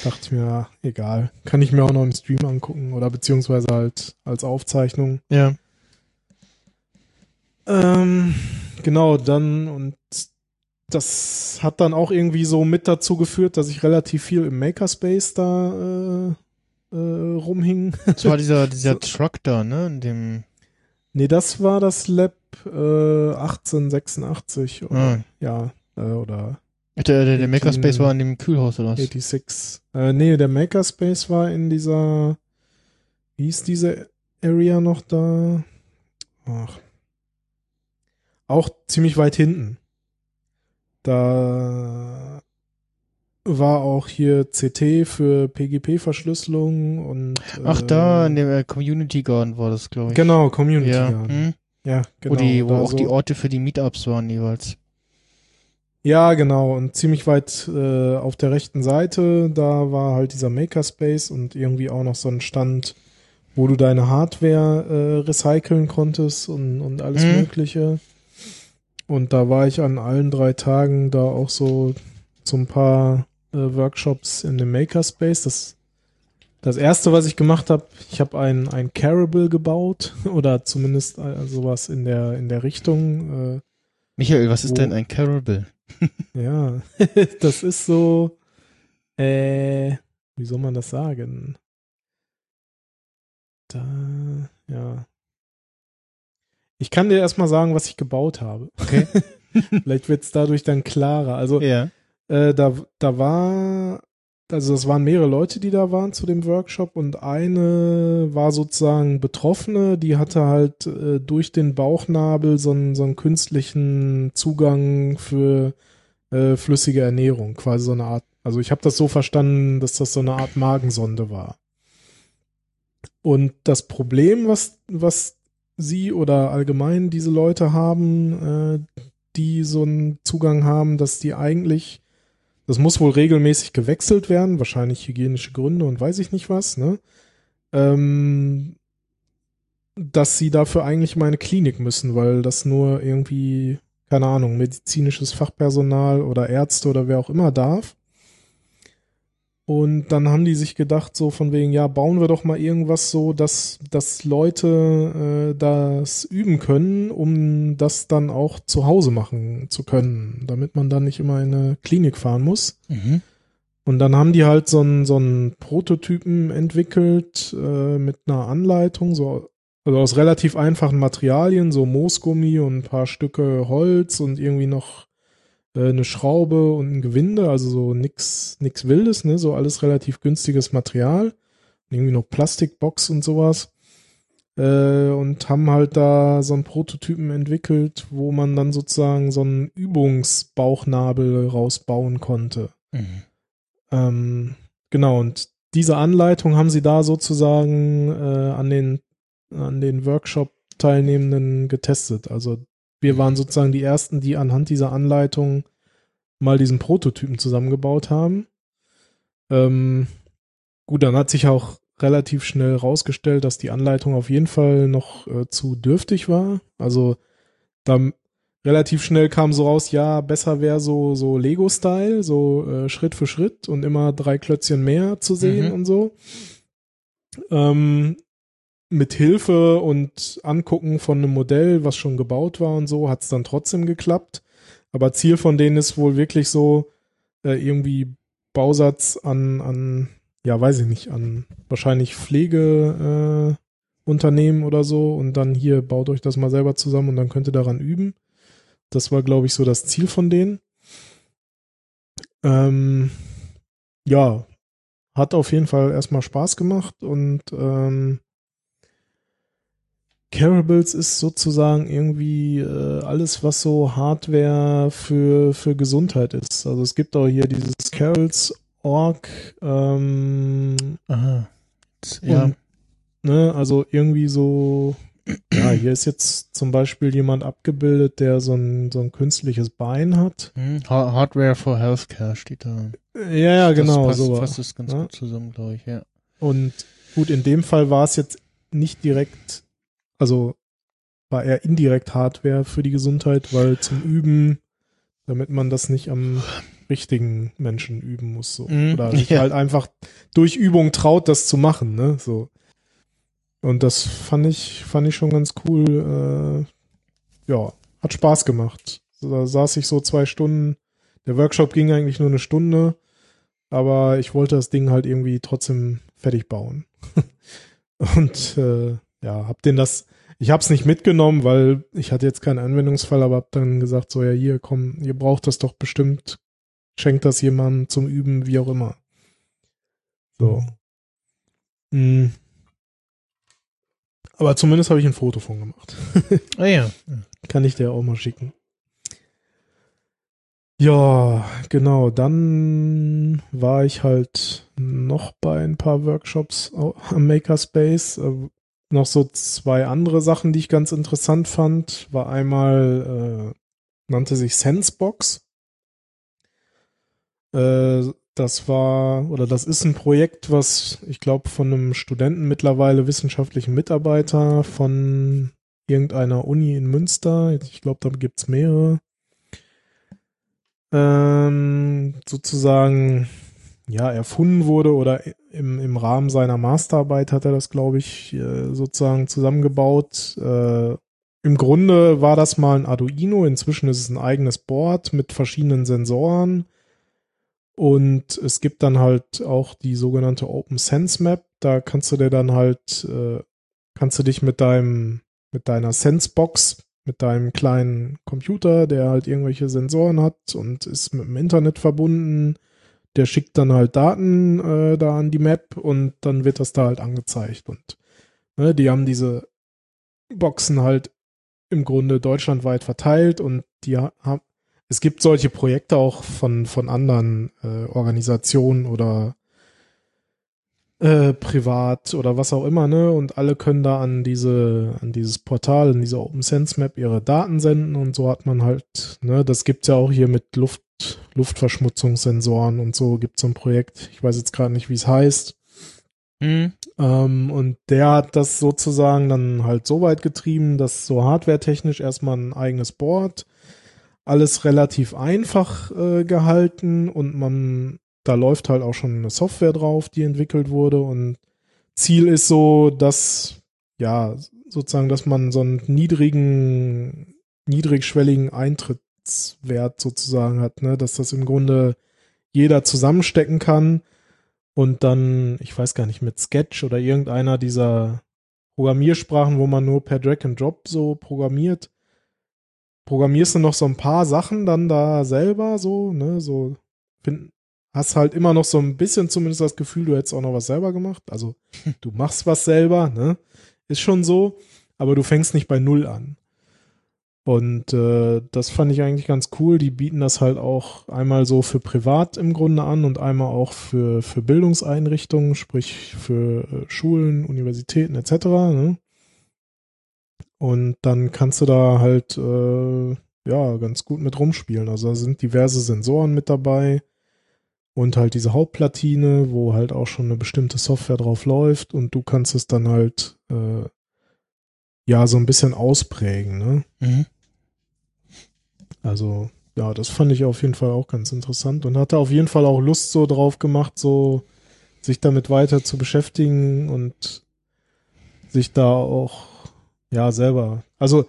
S4: dachte ich mir, egal. Kann ich mir auch noch im Stream angucken oder beziehungsweise halt als Aufzeichnung.
S3: Ja.
S4: Ähm, genau, dann und das hat dann auch irgendwie so mit dazu geführt, dass ich relativ viel im Makerspace da äh, äh, rumhing.
S3: Das war dieser, dieser Truck da, ne? In dem.
S4: nee, das war das Lab äh, 1886 oder,
S3: Ah.
S4: ja, äh, oder
S3: Der, der, der
S4: 18
S3: Makerspace war in dem Kühlhaus oder was?
S4: 86. Äh, nee, der Makerspace war in dieser, wie hieß diese Area noch da? Ach. Auch ziemlich weit hinten. Da war auch hier CT für PGP-Verschlüsselung und
S3: Ach,
S4: äh,
S3: da, in dem äh, Community Garden war das, glaube ich.
S4: Genau, Community
S3: Ja,
S4: Garden.
S3: hm?
S4: Ja, genau.
S3: wo, die, wo auch
S4: so-
S3: die Orte für die Meetups waren jeweils.
S4: Ja, genau. Und ziemlich weit äh, auf der rechten Seite, da war halt dieser Makerspace und irgendwie auch noch so ein Stand, wo du deine Hardware äh, recyceln konntest und, und alles
S3: Mhm.
S4: Mögliche. Und da war ich an allen drei Tagen da auch so ein paar äh, Workshops in dem Makerspace. Das, das erste, was ich gemacht habe, ich habe ein, ein Carable gebaut oder zumindest äh, sowas in der, in der Richtung. Äh,
S3: Michael, was ist
S4: Wo-
S3: denn ein Carable?
S4: ja, das ist so, äh, wie soll man das sagen? Da, ja. Ich kann dir erstmal sagen, was ich gebaut habe.
S3: Okay.
S4: Vielleicht wird es dadurch dann klarer. Also,
S3: Ja.
S4: äh, da, da war, also das waren mehrere Leute, die da waren zu dem Workshop und eine war sozusagen Betroffene, die hatte halt äh, durch den Bauchnabel so einen, so einen künstlichen Zugang für äh, flüssige Ernährung, quasi so eine Art, also ich habe das so verstanden, dass das so eine Art Magensonde war. Und das Problem, was, was sie oder allgemein diese Leute haben, äh, die so einen Zugang haben, dass die eigentlich, das muss wohl regelmäßig gewechselt werden, wahrscheinlich hygienische Gründe und weiß ich nicht was, ne? Ähm, dass sie dafür eigentlich mal in eine Klinik müssen, weil das nur irgendwie, keine Ahnung, medizinisches Fachpersonal oder Ärzte oder wer auch immer darf. Und dann haben die sich gedacht, so von wegen, ja, bauen wir doch mal irgendwas so, dass, dass Leute äh, das üben können, um das dann auch zu Hause machen zu können, damit man dann nicht immer in eine Klinik fahren muss.
S3: Mhm.
S4: Und dann haben die halt so einen, so einen Prototypen entwickelt äh, mit einer Anleitung, so also aus relativ einfachen Materialien, so Moosgummi und ein paar Stücke Holz und irgendwie noch eine Schraube und ein Gewinde, also so nix, nix Wildes, ne, so alles relativ günstiges Material. Irgendwie noch Plastikbox und sowas. Äh, und haben halt da so einen Prototypen entwickelt, wo man dann sozusagen so einen Übungsbauchnabel rausbauen konnte.
S3: Mhm.
S4: Ähm, genau, und diese Anleitung haben sie da sozusagen äh, an den, an den Workshop-Teilnehmenden getestet. Also wir waren sozusagen die ersten, die anhand dieser Anleitung mal diesen Prototypen zusammengebaut haben. Ähm, gut, dann hat sich auch relativ schnell rausgestellt, dass die Anleitung auf jeden Fall noch äh, zu dürftig war. Also da relativ schnell kam so raus, ja, besser wäre so, so Lego-Style, so äh, Schritt für Schritt und immer drei Klötzchen mehr zu sehen
S3: Mhm.
S4: und so. Ähm, mit Hilfe und Angucken von einem Modell, was schon gebaut war und so, hat es dann trotzdem geklappt. Aber Ziel von denen ist wohl wirklich so, äh, irgendwie Bausatz an, an, ja, weiß ich nicht, an wahrscheinlich Pflegeunternehmen äh, oder so und dann hier baut euch das mal selber zusammen und dann könnt ihr daran üben. Das war, glaube ich, so das Ziel von denen. Ähm, ja, hat auf jeden Fall erstmal Spaß gemacht und ähm, Carables ist sozusagen irgendwie äh, alles, was so Hardware für, für Gesundheit ist. Also es gibt auch hier dieses Carols.org, ähm,
S3: Aha. Ja.
S4: und, ne, also irgendwie so, ja, hier ist jetzt zum Beispiel jemand abgebildet, der so ein, so ein künstliches Bein hat.
S3: Hm, Ha- Hardware for Healthcare steht da.
S4: Ja, ja, genau,
S3: das passt,
S4: so.
S3: fasst es ganz
S4: Ja.
S3: gut zusammen, glaube ich, ja.
S4: Und gut, in dem Fall war es jetzt nicht direkt, also war eher indirekt Hardware für die Gesundheit, weil zum Üben, damit man das nicht am richtigen Menschen üben muss, so.
S3: Mhm.
S4: Oder sich
S3: Ja.
S4: halt einfach durch Übung traut, das zu machen, ne, so. Und das fand ich, fand ich schon ganz cool, äh, ja, hat Spaß gemacht. Da saß ich so zwei Stunden, der Workshop ging eigentlich nur eine Stunde, aber ich wollte das Ding halt irgendwie trotzdem fertig bauen. Und äh, ja, hab den das, ich hab's nicht mitgenommen, weil ich hatte jetzt keinen Anwendungsfall, aber hab dann gesagt, so ja hier, komm, ihr braucht das doch bestimmt, schenkt das jemandem zum Üben, wie auch immer. So. Hm. Aber zumindest habe ich ein Foto von gemacht.
S3: Ah ja.
S4: Kann ich dir auch mal schicken. Ja, genau. Dann war ich halt noch bei ein paar Workshops am Makerspace. Noch so zwei andere Sachen, die ich ganz interessant fand. War einmal, äh, nannte sich Sensebox. Äh, das war, oder das ist ein Projekt, was ich glaube von einem Studenten mittlerweile wissenschaftlichen Mitarbeiter von irgendeiner Uni in Münster, ich glaube, da gibt's mehrere, ähm, sozusagen ja erfunden wurde oder im, im Rahmen seiner Masterarbeit hat er das, glaube ich, äh, sozusagen zusammengebaut. Äh, Im Grunde war das mal ein Arduino, inzwischen ist es ein eigenes Board mit verschiedenen Sensoren. Und es gibt dann halt auch die sogenannte Open Sense Map. Da kannst du dir dann halt, äh, kannst du dich mit deinem, mit deiner Sensebox, mit deinem kleinen Computer, der halt irgendwelche Sensoren hat und ist mit dem Internet verbunden, der schickt dann halt Daten äh, da an die Map und dann wird das da halt angezeigt. Und ne, die haben diese Boxen halt im Grunde deutschlandweit verteilt und die ha- haben es gibt solche Projekte auch von, von anderen äh, Organisationen oder äh, privat oder was auch immer, ne? Und alle können da an diese, an dieses Portal, in diese Open Sense Map ihre Daten senden und so hat man halt, ne, das gibt's ja auch hier mit Luft, Luftverschmutzungssensoren und so gibt's so ein Projekt. Ich weiß jetzt gerade nicht, wie es heißt.
S3: Mhm.
S4: Ähm, und der hat das sozusagen dann halt so weit getrieben, dass so hardwaretechnisch erstmal ein eigenes Board, alles relativ einfach äh, gehalten und man, da läuft halt auch schon eine Software drauf, die entwickelt wurde und Ziel ist so, dass, ja, sozusagen, dass man so einen niedrigen, niedrigschwelligen Eintrittswert sozusagen hat, ne, dass das im Grunde jeder zusammenstecken kann und dann, ich weiß gar nicht, mit Sketch oder irgendeiner dieser Programmiersprachen, wo man nur per Drag and Drop so programmiert, programmierst du noch so ein paar Sachen dann da selber so, ne, so find, hast halt immer noch so ein bisschen zumindest das Gefühl, du hättest auch noch was selber gemacht. Also du machst was selber, ne, ist schon so, aber du fängst nicht bei Null an. Und äh, das fand ich eigentlich ganz cool. Die bieten das halt auch einmal so für privat im Grunde an und einmal auch für, für Bildungseinrichtungen, sprich für äh, Schulen, Universitäten etc. Ne? Und dann kannst du da halt äh, ja ganz gut mit rumspielen. Also da sind diverse Sensoren mit dabei und halt diese Hauptplatine, wo halt auch schon eine bestimmte Software drauf läuft und du kannst es dann halt äh, ja so ein bisschen ausprägen. Ne?
S3: Mhm.
S4: Also, ja, das fand ich auf jeden Fall auch ganz interessant und hatte auf jeden Fall auch Lust so drauf gemacht, so sich damit weiter zu beschäftigen und sich da auch, ja, selber. Also,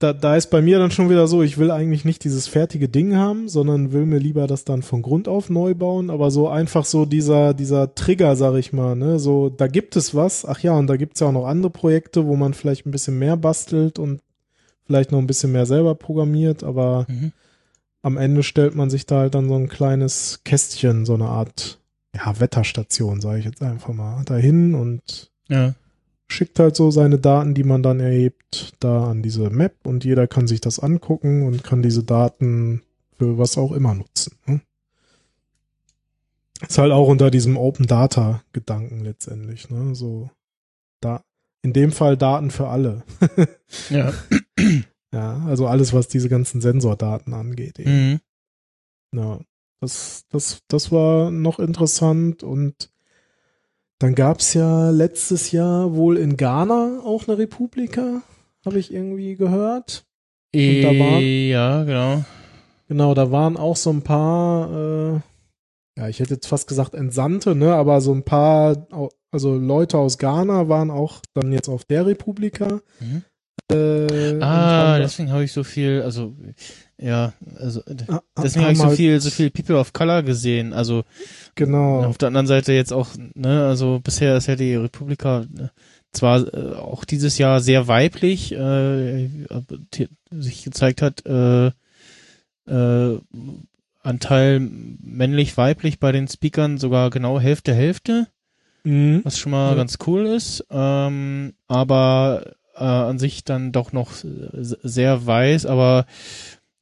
S4: da, da ist bei mir dann schon wieder so, ich will eigentlich nicht dieses fertige Ding haben, sondern will mir lieber das dann von Grund auf neu bauen, aber so einfach so dieser, dieser Trigger, sag ich mal, ne, so, da gibt es was, ach ja, und da gibt's ja auch noch andere Projekte, wo man vielleicht ein bisschen mehr bastelt und vielleicht noch ein bisschen mehr selber programmiert, aber
S3: Mhm.
S4: am Ende stellt man sich da halt dann so ein kleines Kästchen, so eine Art, ja, Wetterstation, sage ich jetzt einfach mal, dahin und
S3: Ja.
S4: Schickt halt so seine Daten, die man dann erhebt, da an diese Map und jeder kann sich das angucken und kann diese Daten für was auch immer nutzen. Ne? Ist halt auch unter diesem Open Data Gedanken letztendlich, ne? So da in dem Fall Daten für alle.
S3: Ja.
S4: Ja, also alles, was diese ganzen Sensordaten angeht. Eben.
S3: Mhm.
S4: Ja, das, das, das war noch interessant und dann gab's ja letztes Jahr wohl in Ghana auch eine Republika. habe ich irgendwie gehört. Und da war-
S3: ja, genau.
S4: Genau, da waren auch so ein paar, äh, ja, ich hätte jetzt fast gesagt Entsandte, ne, aber so ein paar, also Leute aus Ghana waren auch dann jetzt auf der Republika.
S3: Mhm.
S4: Äh,
S3: Ah, deswegen habe ich so viel, also ja, also deswegen habe ich so viel, so viel People of Color gesehen. Also
S4: Genau.
S3: auf der anderen Seite jetzt auch, ne, also bisher ist ja die Republika äh, zwar äh, auch dieses Jahr sehr weiblich äh, sich gezeigt hat, äh, äh, Anteil männlich-weiblich bei den Speakern sogar genau Hälfte Hälfte.
S4: Mhm.
S3: was schon mal
S4: Ja.
S3: ganz cool ist, ähm, aber äh, an sich dann doch noch sehr weiß, aber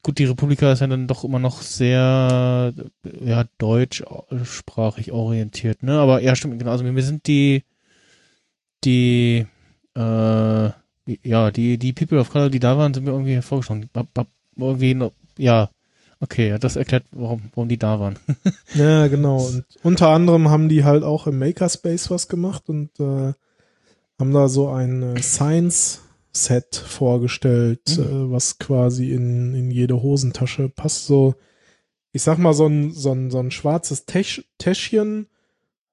S3: gut, die Republika ist ja dann doch immer noch sehr ja deutschsprachig orientiert, ne? Aber ja, stimmt, genau. Also mir sind die die äh, ja, die die People of Color, die da waren, sind mir irgendwie hervorgestochen. Irgendwie noch, ja, okay, das erklärt, warum, warum die da waren.
S4: Ja, genau. Und unter anderem haben die halt auch im Makerspace was gemacht und äh, haben da so ein äh, Science-Set vorgestellt,
S3: Mhm.
S4: äh, was quasi in, in jede Hosentasche passt. So, ich sag mal, so ein, so ein, so ein schwarzes Täsch, Täschchen,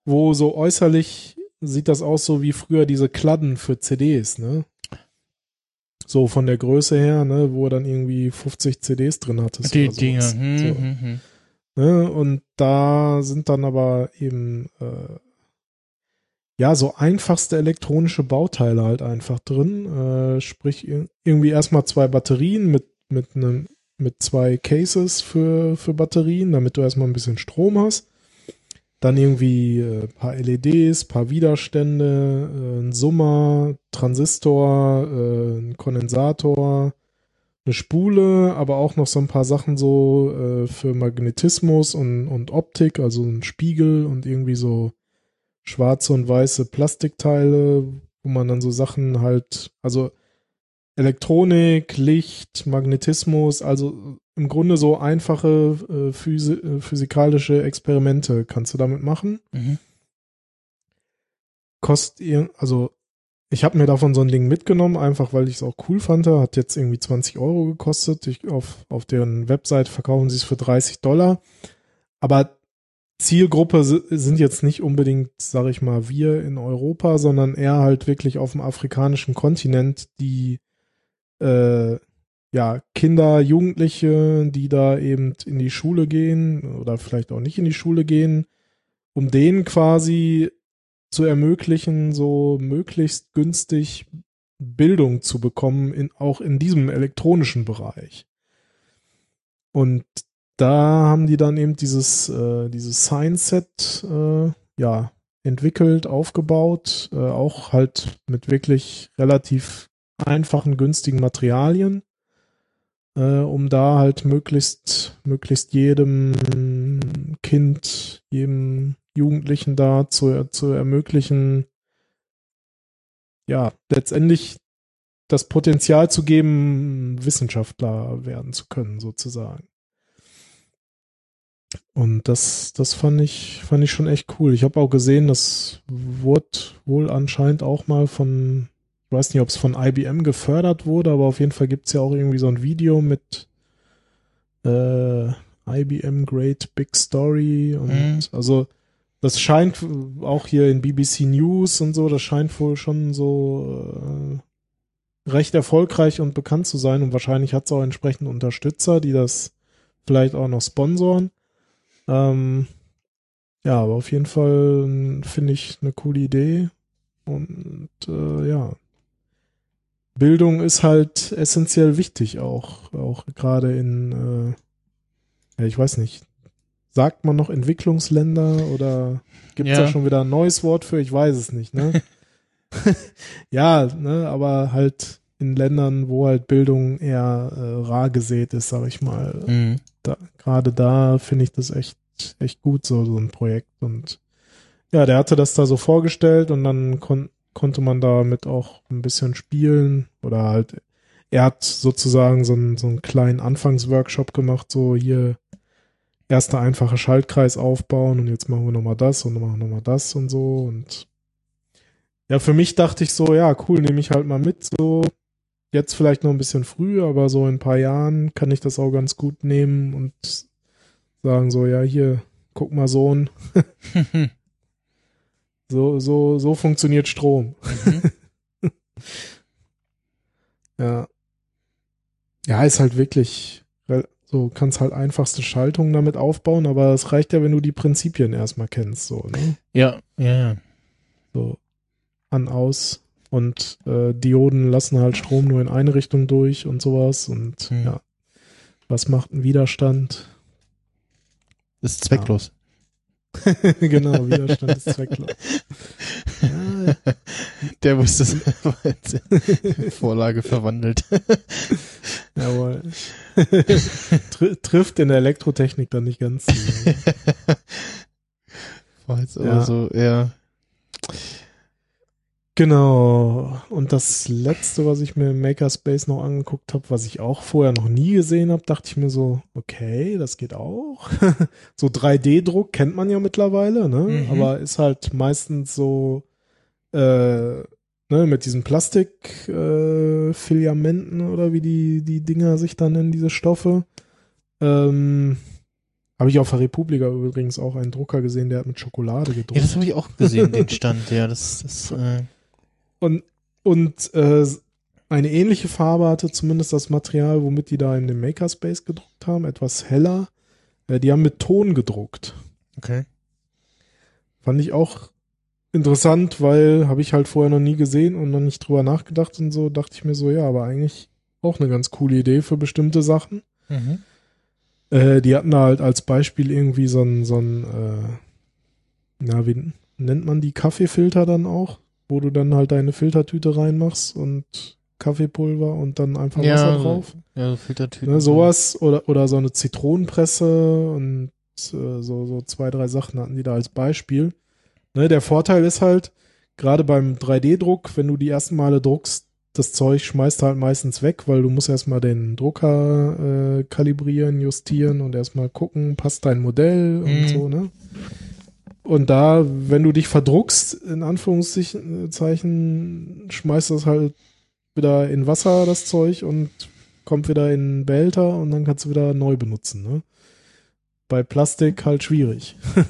S4: wo so äußerlich sieht das aus so wie früher diese Kladden für CDs, ne? So von der Größe her, ne, wo er dann irgendwie 50 CDs drin hattest.
S3: die Dinger.
S4: sowas.
S3: Hm,
S4: So.
S3: hm, hm.
S4: Ne? Und da sind dann aber eben äh, ja so einfachste elektronische Bauteile halt einfach drin. Äh, sprich ir- irgendwie erstmal zwei Batterien mit mit einem mit zwei Cases für für Batterien, damit du erstmal ein bisschen Strom hast. Dann irgendwie äh, paar LEDs, paar Widerstände, äh, ein Summer, Transistor, äh, ein Kondensator, eine Spule, aber auch noch so ein paar Sachen so äh, für Magnetismus und, und Optik, also ein Spiegel und irgendwie so schwarze und weiße Plastikteile, wo man dann so Sachen halt, also Elektronik, Licht, Magnetismus, also im Grunde so einfache äh, physi äh, physikalische Experimente kannst du damit machen.
S3: Mhm.
S4: Kostet ihr, also ich habe mir davon so ein Ding mitgenommen, einfach weil ich es auch cool fand. Hat jetzt irgendwie 20 Euro gekostet. Ich, auf, auf deren Website verkaufen sie es für 30 Dollar. Aber Zielgruppe si- sind jetzt nicht unbedingt, sage ich mal, wir in Europa, sondern eher halt wirklich auf dem afrikanischen Kontinent, die äh, ja Kinder, Jugendliche, die da eben in die Schule gehen oder vielleicht auch nicht in die Schule gehen, um denen quasi zu ermöglichen, so möglichst günstig Bildung zu bekommen, in, auch in diesem elektronischen Bereich. Und da haben die dann eben dieses, äh, dieses Science-Set äh, ja, entwickelt, aufgebaut, äh, auch halt mit wirklich relativ einfachen, günstigen Materialien, äh, um da halt möglichst, möglichst jedem Kind, jedem Jugendlichen da zu, zu ermöglichen, ja, letztendlich das Potenzial zu geben, Wissenschaftler werden zu können, sozusagen. Und das, das fand ich, fand ich schon echt cool. Ich habe auch gesehen, das wurde wohl anscheinend auch mal von, ich weiß nicht, ob es von IBM gefördert wurde, aber auf jeden Fall gibt's ja auch irgendwie so ein Video mit äh, IBM Great Big Story und
S3: Mhm.
S4: also das scheint auch hier in BBC News und so, das scheint wohl schon so äh, recht erfolgreich und bekannt zu sein und wahrscheinlich hat es auch entsprechend Unterstützer, die das vielleicht auch noch sponsoren. Ähm, ja, aber auf jeden Fall finde ich eine coole Idee und äh, ja. Bildung ist halt essentiell wichtig auch, auch gerade in, äh, ja, ich weiß nicht, sagt man noch Entwicklungsländer oder gibt es
S3: Ja.
S4: da schon wieder ein neues Wort für? Ich weiß es nicht, ne? ja, ne, aber halt in Ländern, wo halt Bildung eher äh, rar gesät ist, sag ich mal.
S3: Mhm.
S4: Da, Gerade da finde ich das echt, echt gut, so, so ein Projekt. Und ja, der hatte das da so vorgestellt und dann kon konnte man damit auch ein bisschen spielen oder halt, er hat sozusagen so einen, so einen kleinen Anfangsworkshop gemacht, so hier erster einfacher Schaltkreis aufbauen und jetzt machen wir nochmal das und machen nochmal das und so und ja, für mich dachte ich so, ja, cool, nehme ich halt mal mit, so jetzt vielleicht noch ein bisschen früh, aber so in ein paar Jahren kann ich das auch ganz gut nehmen und sagen so, ja, hier, guck mal Sohn, so, so, so funktioniert Strom.
S3: Mhm.
S4: Ja. Ja, ist halt wirklich, so kannst halt einfachste Schaltungen damit aufbauen, aber es reicht ja, wenn du die Prinzipien erstmal kennst, so, ne?
S3: Ja, ja, ja.
S4: So an, aus und äh, Dioden lassen halt Strom nur in eine Richtung durch und sowas und
S3: Hm.
S4: ja. Was macht ein Widerstand?
S3: Ist zwecklos.
S4: genau, Widerstand ist zwecklos. Ja,
S3: Der wusste es in Vorlage verwandelt.
S4: jawohl. Tr trifft in der Elektrotechnik dann nicht ganz.
S3: War jetzt aber
S4: Ja.
S3: so, ja.
S4: Genau. Und das letzte, was ich mir im Makerspace noch angeguckt habe, was ich auch vorher noch nie gesehen habe, dachte ich mir so, okay, das geht auch. so 3D-Druck kennt man ja mittlerweile, ne?
S3: Mhm.
S4: Aber ist halt meistens so äh, ne, mit diesen Plastikfilamenten äh, oder wie die, die Dinger sich dann nennen, diese Stoffe. Ähm, habe ich auf der Republika übrigens auch einen Drucker gesehen, der hat mit Schokolade gedruckt.
S3: Ja, das habe ich auch gesehen, den Stand, ja. Das, das, äh,
S4: Und, und äh, eine ähnliche Farbe hatte zumindest das Material, womit die da in dem Makerspace gedruckt haben, etwas heller. Äh, die haben mit Ton gedruckt.
S3: okay.
S4: Fand ich auch interessant, weil habe ich halt vorher noch nie gesehen und noch nicht drüber nachgedacht und so, dachte ich mir so, ja, aber eigentlich auch eine ganz coole Idee für bestimmte Sachen.
S3: Mhm.
S4: Äh, die hatten da halt als Beispiel irgendwie so ein, so ein äh, na, wie nennt man die Kaffeefilter dann auch? Wo du dann halt deine Filtertüte reinmachst und Kaffeepulver und dann einfach Wasser drauf.
S3: Ja, so Filtertüten.
S4: Ne, sowas oder, oder so eine Zitronenpresse und äh, so, so zwei, drei Sachen hatten die da als Beispiel. Ne, der Vorteil ist halt, gerade beim 3D-Druck, wenn du die ersten Male druckst, das Zeug schmeißt halt meistens weg, weil du musst erstmal den Drucker äh, kalibrieren, justieren und erstmal gucken, passt dein Modell und
S3: Mhm.
S4: so, ne? Und da, wenn du dich verdruckst, in Anführungszeichen, schmeißt das halt wieder in Wasser, das Zeug, und kommt wieder in Behälter und dann kannst du wieder neu benutzen. Ne? Bei Plastik halt schwierig.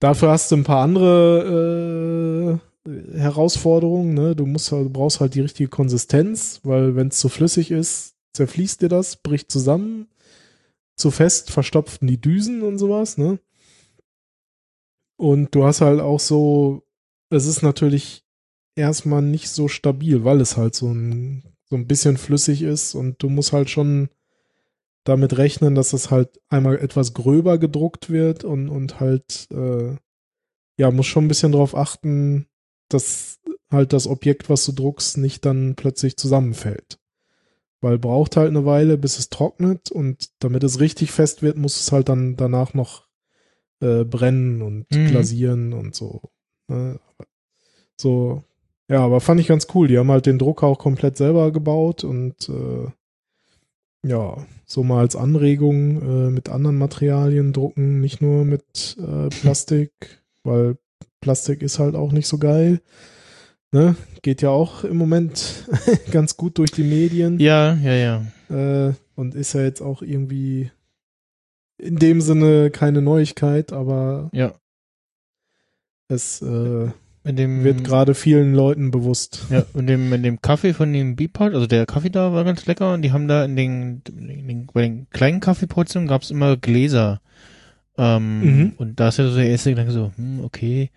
S4: Dafür hast du ein paar andere äh, Herausforderungen. Ne? Du musst halt, du brauchst halt die richtige Konsistenz, weil wenn es zu flüssig ist, zerfließt dir das, bricht zusammen. Zu fest verstopften die Düsen und sowas. Ne? Und du hast halt auch so, es ist natürlich erstmal nicht so stabil, weil es halt so ein, so ein bisschen flüssig ist und du musst halt schon damit rechnen, dass es halt einmal etwas gröber gedruckt wird und, und halt, äh, ja, muss schon ein bisschen drauf achten, dass halt das Objekt, was du druckst, nicht dann plötzlich zusammenfällt. Weil braucht halt eine Weile, bis es trocknet und damit es richtig fest wird, muss es halt dann danach noch äh, brennen und
S3: Mhm.
S4: glasieren und so. Ne? So, ja, aber fand ich ganz cool. Die haben halt den Drucker auch komplett selber gebaut und äh, ja, so mal als Anregung äh, mit anderen Materialien drucken, nicht nur mit äh, Plastik, weil Plastik ist halt auch nicht so geil. Ne? Geht ja auch im Moment ganz gut durch die Medien
S3: Ja, ja, ja.
S4: äh, und ist ja jetzt auch irgendwie in dem Sinne keine Neuigkeit, aber
S3: Ja.
S4: es äh,
S3: In dem,
S4: wird gerade vielen Leuten bewusst.
S3: Ja, in dem, in dem Kaffee von dem Beepart, also der Kaffee da war ganz lecker und die haben da in den, in den bei den kleinen Kaffeeportionen gab es immer Gläser. Ähm,
S4: Mhm.
S3: Und da ist ja so der erste Gedanke so, hm, okay,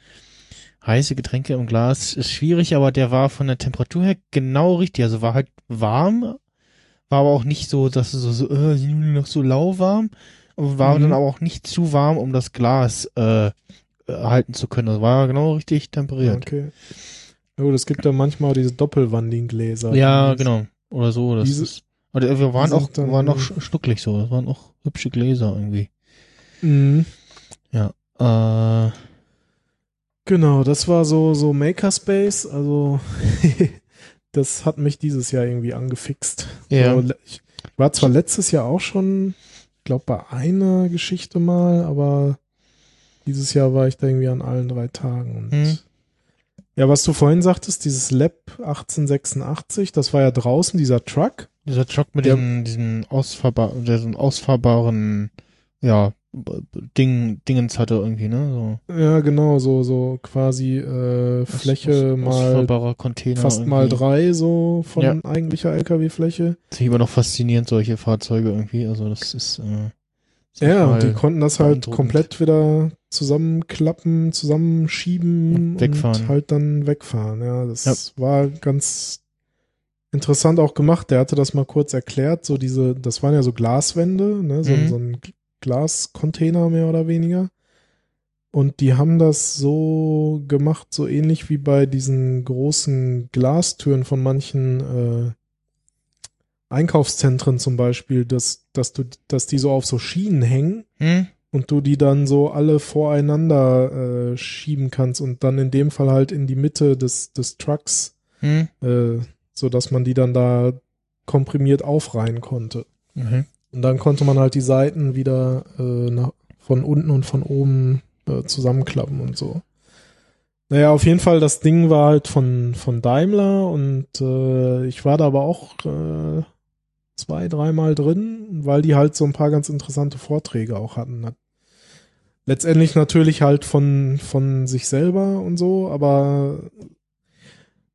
S3: heiße Getränke im Glas ist schwierig, aber der war von der Temperatur her genau richtig. Also war halt warm, war aber auch nicht so, dass es so, so äh, noch so lauwarm, war
S4: Mhm.
S3: dann aber auch nicht zu warm, um das Glas äh, halten zu können. Also war genau richtig temperiert.
S4: Okay. Ja, gut, es gibt ja manchmal diese doppelwandigen Gläser.
S3: Ja, genau. Oder so. Das
S4: Diese-
S3: ist, oder wir waren auch, waren auch sch- schnucklig so. Das waren auch hübsche Gläser irgendwie.
S4: Mhm.
S3: Äh,
S4: Genau, das war so, so Makerspace. Also, das hat mich dieses Jahr irgendwie angefixt.
S3: Ja.
S4: Ich war zwar letztes Jahr auch schon, glaube, bei einer Geschichte mal, aber dieses Jahr war ich da irgendwie an allen drei Tagen. Und
S3: Hm.
S4: Ja, was du vorhin sagtest, dieses Lab 1886, das war ja draußen, dieser Truck.
S3: Dieser Truck mit
S4: Ja.
S3: diesen, diesen ausfahrbar, diesen ausfahrbaren, ja, Ding, Dingens hatte irgendwie, ne?
S4: Ja, genau, so, so quasi äh,
S3: So.
S4: Fläche
S3: Aus-
S4: mal
S3: Ausfahrbarer Container.
S4: fast
S3: irgendwie.
S4: mal drei so von
S3: Ja.
S4: eigentlicher LKW-Fläche.
S3: Das ist immer noch faszinierend, solche Fahrzeuge irgendwie. Also das ist, äh,
S4: Ja,
S3: mal,
S4: und die konnten das halt komplett wieder zusammenklappen, zusammenschieben
S3: Und wegfahren.
S4: und halt dann wegfahren. Ja, das war ganz interessant auch gemacht. Der hatte das mal kurz erklärt. So diese, das waren ja so Glaswände, ne, so,
S3: Mhm.
S4: so ein Glascontainer mehr oder weniger. Und die haben das so gemacht, so ähnlich wie bei diesen großen Glastüren von manchen äh, Einkaufszentren zum Beispiel, dass, dass du, dass die so auf so Schienen hängen
S3: hm?
S4: und du die dann so alle voreinander äh, schieben kannst und dann in dem Fall halt in die Mitte des, des Trucks,
S3: Hm?
S4: äh, so dass man die dann da komprimiert aufreihen konnte.
S3: Mhm.
S4: Und dann konnte man halt die Seiten wieder äh, nach, von unten und von oben äh, zusammenklappen und so. Naja, auf jeden Fall, das Ding war halt von, von Daimler und äh, ich war da aber auch äh, zwei, dreimal drin, weil die halt so ein paar ganz interessante Vorträge auch hatten. Hat letztendlich natürlich halt von, von sich selber und so, aber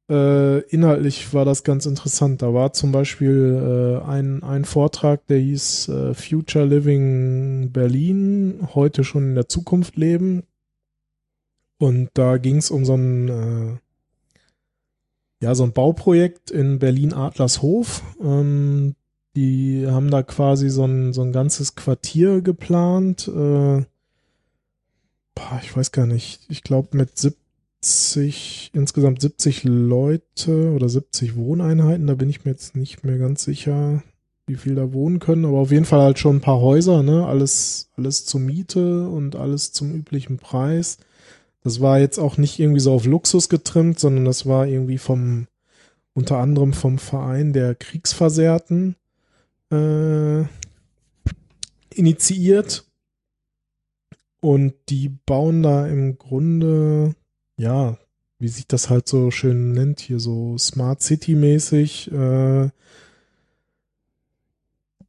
S4: äh, inhaltlich war das ganz interessant. Da war zum Beispiel äh, ein, ein Vortrag, der hieß äh, Future Living Berlin, heute schon in der Zukunft leben. Und da ging es um so ein, äh, ja, so ein Bauprojekt in Berlin-Adlershof. Ähm, die haben da quasi so ein, so ein ganzes Quartier geplant. Äh, ich weiß gar nicht. Ich glaube mit 70, insgesamt 70 Leute oder 70 Wohneinheiten. Da bin ich mir jetzt nicht mehr ganz sicher, wie viel da wohnen können. Aber auf jeden Fall halt schon ein paar Häuser, ne? Alles, alles zur Miete und alles zum üblichen Preis. Das war jetzt auch nicht irgendwie so auf Luxus getrimmt, sondern das war irgendwie vom, unter anderem vom Verein der Kriegsversehrten äh, initiiert. Und die bauen da im Grunde, ja, wie sich das halt so schön nennt, hier so Smart City-mäßig, äh,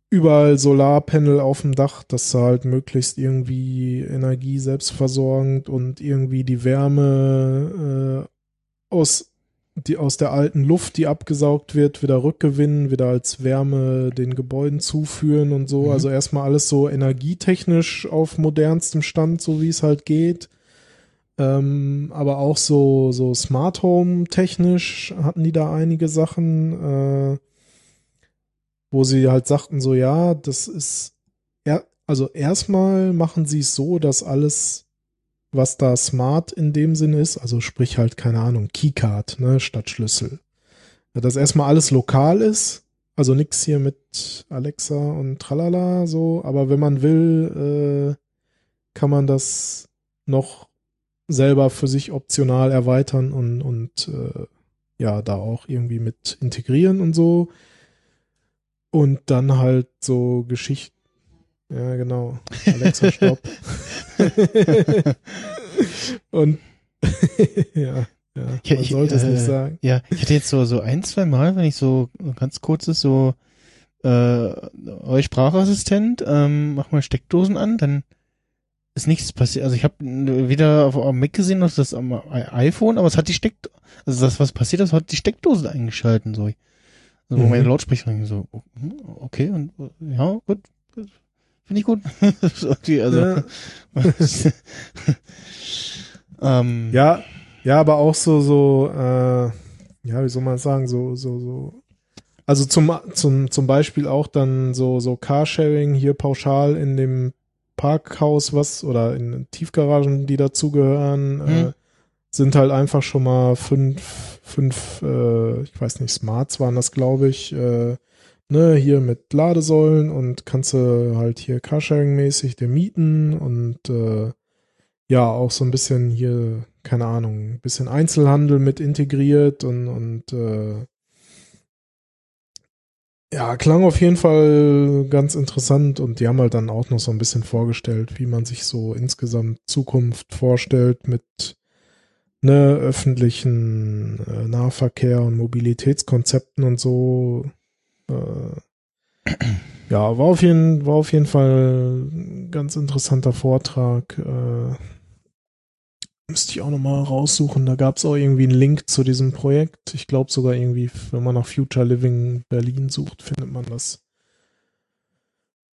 S4: überall Solarpanel auf dem Dach, dass du halt möglichst irgendwie Energie selbstversorgend und irgendwie die Wärme äh, aus die aus der alten Luft, die abgesaugt wird, wieder rückgewinnen, wieder als Wärme den Gebäuden zuführen und so.
S3: Mhm.
S4: Also erstmal alles so energietechnisch auf modernstem Stand, so wie es halt geht. Ähm, aber auch so, so Smart Home technisch hatten die da einige Sachen, äh, wo sie halt sagten so, ja, das ist, er, also erstmal machen sie es so, dass alles, was da smart in dem Sinn ist, also sprich halt, keine Ahnung, Keycard, ne, statt Schlüssel. Dass erstmal alles lokal ist, also nix hier mit Alexa und tralala, so, aber wenn man will, äh, kann man das noch selber für sich optional erweitern und, und äh, ja, da auch irgendwie mit integrieren und so. Und dann halt so Geschichten. Ja, genau. Alexa, stopp. und ja, ja,
S3: Ja,
S4: man
S3: ich,
S4: sollte es
S3: äh,
S4: nicht sagen.
S3: Ja, ich hatte jetzt so, so ein, zwei Mal, wenn ich so ganz kurz ist, so, äh, euer Sprachassistent, ähm, mach mal Steckdosen an, dann ist nichts passiert. Also ich habe weder auf am Mac gesehen noch das am iPhone, aber es hat die Steck, also das, was passiert ist, hat die Steckdosen eingeschalten, so. Also wo
S4: Mhm.
S3: meine Lautsprecherin so, oh, hm, okay, und ja, gut, finde ich gut. Die, also,
S4: Ja.
S3: ähm,
S4: Ja, ja, aber auch so, so, äh, ja, wie soll man sagen, so, so, so. Also zum, zum, zum Beispiel auch dann so, so Carsharing hier pauschal in dem Parkhaus, was, oder in Tiefgaragen, die dazugehören, äh,
S3: Hm.
S4: sind halt einfach schon mal fünf, fünf, äh, ich weiß nicht, Smarts waren das, glaube ich, äh, ne, hier mit Ladesäulen und kannst du halt hier Carsharing-mäßig dir mieten und äh, ja, auch so ein bisschen hier, keine Ahnung, ein bisschen Einzelhandel mit integriert und, und äh, ja, klang auf jeden Fall ganz interessant und die haben halt dann auch noch so ein bisschen vorgestellt, wie man sich so insgesamt Zukunft vorstellt mit ne, öffentlichen äh, Nahverkehr und Mobilitätskonzepten und so. Äh, ja, war auf jeden, war auf jeden Fall ein ganz interessanter Vortrag. Äh, müsste ich auch nochmal raussuchen. Da gab es auch irgendwie einen Link zu diesem Projekt. Ich glaube sogar irgendwie, wenn man nach Future Living Berlin sucht, findet man das.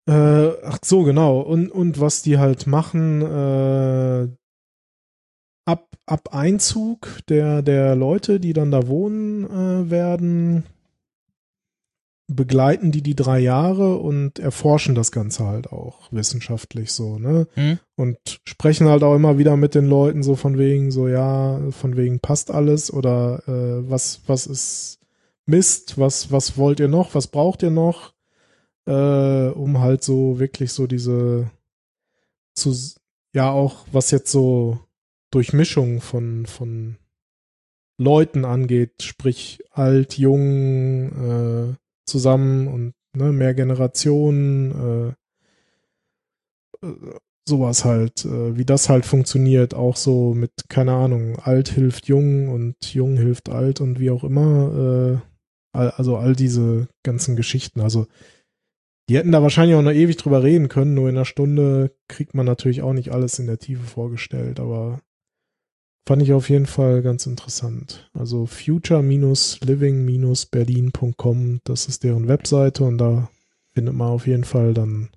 S4: Äh, ach so, genau. Und, und was die halt machen, äh, ab, ab Einzug der, der Leute, die dann da wohnen äh, werden, begleiten die die drei Jahre und erforschen das Ganze halt auch wissenschaftlich so, ne?
S3: Hm?
S4: Und sprechen halt auch immer wieder mit den Leuten so von wegen, so ja, von wegen passt alles oder äh, was, was ist Mist, was, was wollt ihr noch, was braucht ihr noch, äh, um halt so wirklich so diese zu, ja auch was jetzt so Durchmischung von, von Leuten angeht, sprich alt, jung, äh, zusammen und ne, mehr Generationen, äh, äh, sowas halt, äh, wie das halt funktioniert, auch so mit, keine Ahnung, alt hilft jung und jung hilft alt und wie auch immer, äh, all, also all diese ganzen Geschichten, also die hätten da wahrscheinlich auch noch ewig drüber reden können, nur in einer Stunde kriegt man natürlich auch nicht alles in der Tiefe vorgestellt, aber fand ich auf jeden Fall ganz interessant. Also future-living-berlin.com, das ist deren Webseite und da findet man auf jeden Fall dann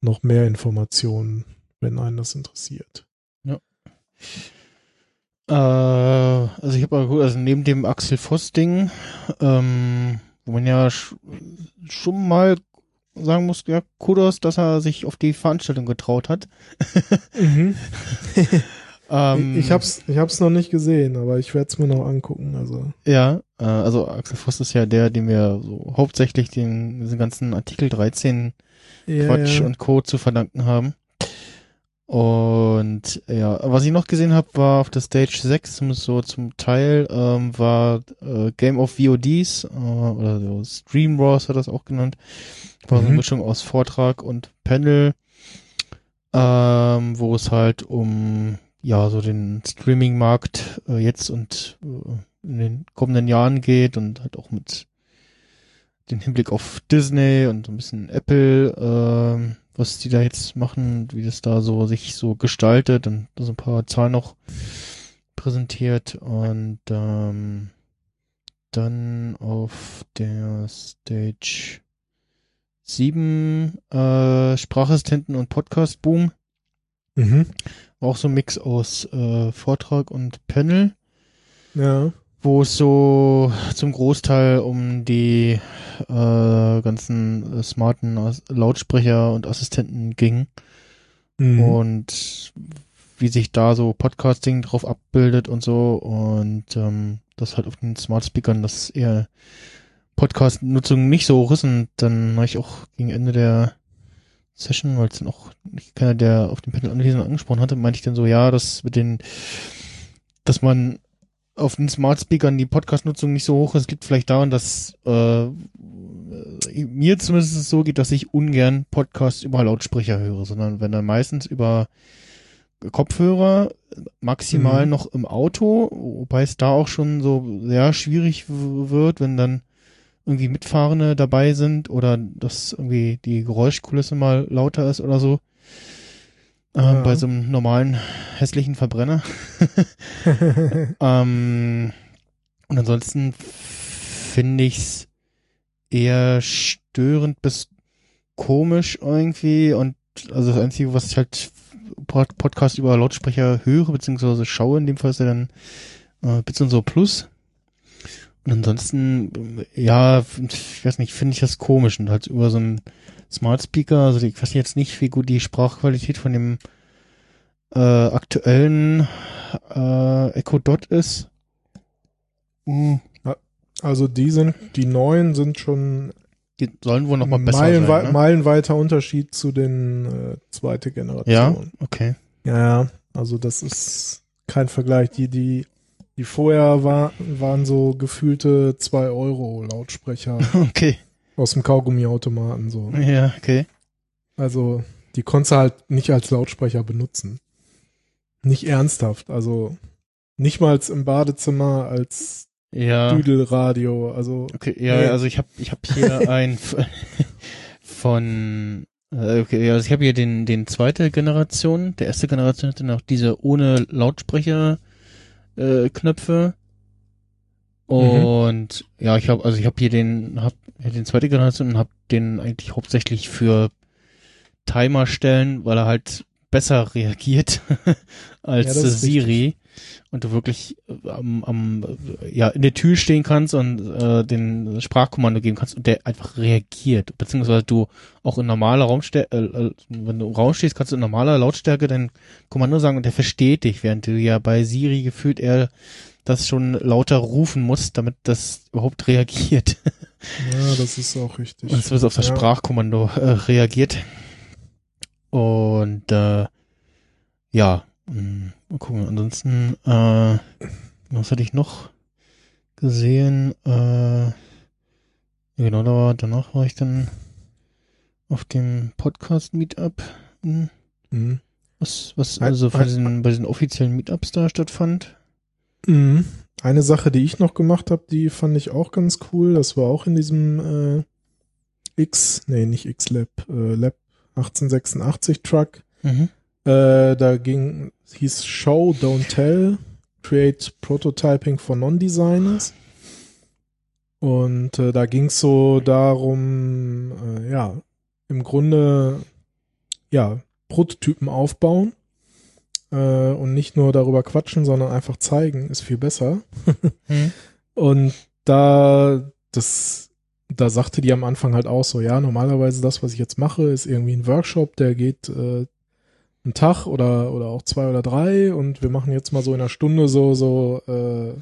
S4: noch mehr Informationen, wenn einen das interessiert.
S3: Äh, also ich habe mal gut, also neben dem Axel Voss Ding, ähm, wo man ja sch schon mal sagen muss, ja, Kudos, dass er sich auf die Veranstaltung getraut hat. Ähm,
S4: ich hab's, ich hab's noch nicht gesehen, aber ich werde es mir noch angucken. Also
S3: Ja, äh, also Axel Voss ist ja der, dem wir so hauptsächlich den, diesen ganzen Artikel 13
S4: ja,
S3: Quatsch
S4: ja.
S3: und Co. zu verdanken haben. Und ja, was ich noch gesehen habe, war auf der Stage 6, zumindest so zum Teil, ähm, war äh, Game of VODs, äh, oder so Stream Wars hat das auch genannt. War so eine
S4: Mhm.
S3: Mischung aus Vortrag und Panel, ähm, wo es halt um ja so den Streaming-Markt äh, jetzt und äh, in den kommenden Jahren geht und halt auch mit den Hinblick auf Disney und so ein bisschen Apple, ähm, was die da jetzt machen, wie das da so sich so gestaltet und so ein paar Zahlen noch präsentiert und ähm, dann auf der Stage 7 äh, Sprachassistenten und Podcast Boom
S4: Mhm.
S3: auch so ein Mix aus äh, Vortrag und Panel
S4: Ja.
S3: wo es so zum Großteil um die äh, ganzen äh, smarten As Lautsprecher und Assistenten ging
S4: Mhm.
S3: und wie sich da so Podcasting drauf abbildet und so und ähm, das halt auf den Smart Speakern, das eher Podcast-Nutzung nicht so hoch ist und dann habe ich auch gegen Ende der Session, weil es dann auch keiner, der auf dem Panel anwesend angesprochen hatte, meinte ich dann so, ja, das mit den, dass man auf den Smart Speakern die Podcast-Nutzung nicht so hoch ist, liegt vielleicht daran, dass äh, mir zumindest es so geht, dass ich ungern Podcasts über Lautsprecher höre, sondern wenn dann meistens über Kopfhörer, maximal
S4: Mhm.
S3: noch im Auto, wobei es da auch schon so sehr schwierig wird, wenn dann irgendwie Mitfahrende dabei sind oder dass irgendwie die Geräuschkulisse mal lauter ist oder so. Ähm,
S4: Ja.
S3: Bei so einem normalen hässlichen Verbrenner. ähm, und ansonsten finde ich's eher störend bis komisch irgendwie und also das Einzige, was ich halt Pod Podcast über Lautsprecher höre, beziehungsweise schaue, in dem Fall ist ja dann äh, Bits und so Plus. Ansonsten, ja, ich weiß nicht, finde ich das komisch und halt über so einen Smart Speaker, also ich weiß jetzt nicht, wie gut die Sprachqualität von dem äh, aktuellen äh, Echo Dot ist. Hm,
S4: Also die sind, die neuen sind schon
S3: die sollen wohl noch mal besser
S4: meilenwei
S3: sein. Ne?
S4: meilenweiter Unterschied zu den äh, zweite Generation.
S3: Ja, okay.
S4: Ja, ja, also das ist kein Vergleich. Die, die, die vorher war, waren so gefühlte 2 Euro Lautsprecher
S3: Okay.
S4: aus dem Kaugummiautomaten so.
S3: Ja, okay.
S4: Also die konntest du halt nicht als Lautsprecher benutzen. Nicht ernsthaft. Also Nicht mal im Badezimmer als
S3: Ja.
S4: Düdelradio. Also
S3: Okay, ja,
S4: Nee.
S3: also ich habe ich hab hier ein von äh, okay, also ich habe hier den den zweite Generation, der erste Generation hatte noch diese ohne Lautsprecher äh, Knöpfe. Und ja, ich habe also ich habe hier den hab ja, den zweite Generation und habe den eigentlich hauptsächlich für Timer stellen, weil er halt besser reagiert als
S4: Ja,
S3: Siri und du wirklich äh, am, am ja in der Tür stehen kannst und äh, den Sprachkommando geben kannst und der einfach reagiert beziehungsweise du auch in normaler Raumstärke äh, äh, wenn du im Raum stehst kannst du in normaler Lautstärke dein Kommando sagen und der versteht dich während du ja bei Siri gefühlt eher das schon lauter rufen musst damit das überhaupt reagiert
S4: ja, das ist auch richtig.
S3: und es wird auf das
S4: Ja.
S3: Sprachkommando äh, reagiert. Und äh, ja, mal gucken. Ansonsten, äh, was hatte ich noch gesehen? Äh, genau, da war, danach war ich dann auf dem Podcast-Meetup. Hm,
S4: Mhm.
S3: Was, was also bei diesen, bei diesen offiziellen Meetups da stattfand.
S4: Mhm. Eine Sache, die ich noch gemacht habe, die fand ich auch ganz cool. Das war auch in diesem äh, X, nee, nicht X-Lab, äh, Lab 1886 Truck.
S3: Mhm.
S4: Äh, da ging, hieß Show, Don't Tell, Create Prototyping for Non-Designers. Und äh, da ging es so darum, äh, ja, im Grunde, ja, Prototypen aufbauen äh, und nicht nur darüber quatschen, sondern einfach zeigen, ist viel besser.
S3: Mhm.
S4: Und da, das, da sagte die am Anfang halt auch so, ja, normalerweise das, was ich jetzt mache, ist irgendwie ein Workshop, der geht äh, einen Tag oder, oder auch zwei oder drei und wir machen jetzt mal so in einer Stunde so, so, äh,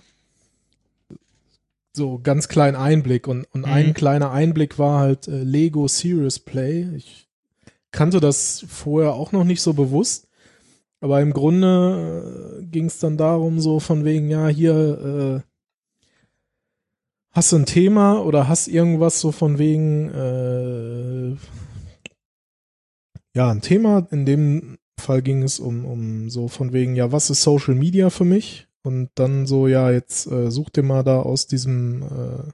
S4: so ganz kleinen Einblick und, und
S3: Mhm.
S4: ein kleiner Einblick war halt äh, Lego Serious Play. Ich kannte das vorher auch noch nicht so bewusst. Aber im Grunde äh, ging es dann darum, so von wegen, ja, hier äh, hast du ein Thema oder hast irgendwas so von wegen, äh, ja, ein Thema. In dem Fall ging es um, um so von wegen, ja, was ist Social Media für mich? Und dann so, ja, jetzt äh, such dir mal da aus diesem äh,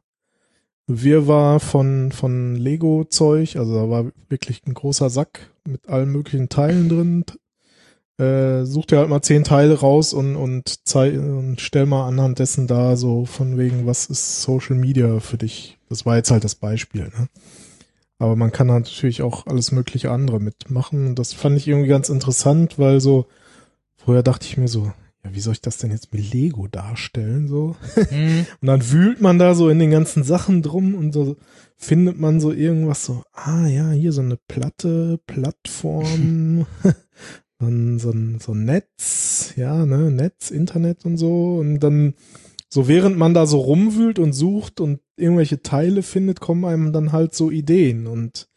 S4: Wirrwarr von, von Lego-Zeug, also da war wirklich ein großer Sack mit allen möglichen Teilen drin. Äh, such dir halt mal zehn Teile raus und, und, und stell mal anhand dessen da so von wegen, was ist Social Media für dich? Das war jetzt halt das Beispiel, ne? Aber man kann natürlich auch alles mögliche andere mitmachen. Und das fand ich irgendwie ganz interessant, weil so, vorher dachte ich mir so, ja, wie soll ich das denn jetzt mit Lego darstellen, so?
S3: Mhm.
S4: Und dann wühlt man da so in den ganzen Sachen drum und so findet man so irgendwas so, ah ja, hier so eine Platte, Plattform, dann so ein, so ein Netz, ja, ne, Netz, Internet und so. Und dann, so während man da so rumwühlt und sucht und irgendwelche Teile findet, kommen einem dann halt so Ideen und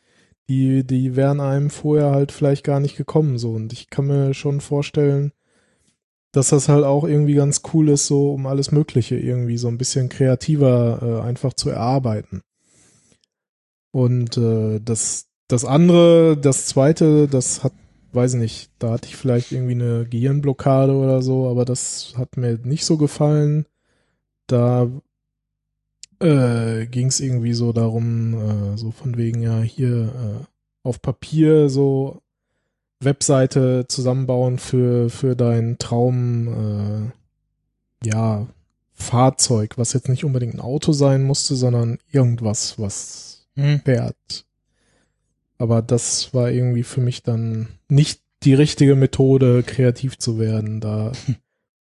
S4: die, die wären einem vorher halt vielleicht gar nicht gekommen, so. Und ich kann mir schon vorstellen, dass das halt auch irgendwie ganz cool ist, so um alles Mögliche irgendwie so ein bisschen kreativer äh, einfach zu erarbeiten. Und äh, das, das andere, das zweite, das hat, weiß ich nicht, da hatte ich vielleicht irgendwie eine Gehirnblockade oder so, aber das hat mir nicht so gefallen. Da äh, ging es irgendwie so darum, äh, so von wegen, ja, hier äh, auf Papier so Webseite zusammenbauen für, für dein Traum, äh, ja, Fahrzeug, was jetzt nicht unbedingt ein Auto sein musste, sondern irgendwas, was
S3: Mhm.
S4: fährt. Aber das war irgendwie für mich dann nicht die richtige Methode, kreativ zu werden. Da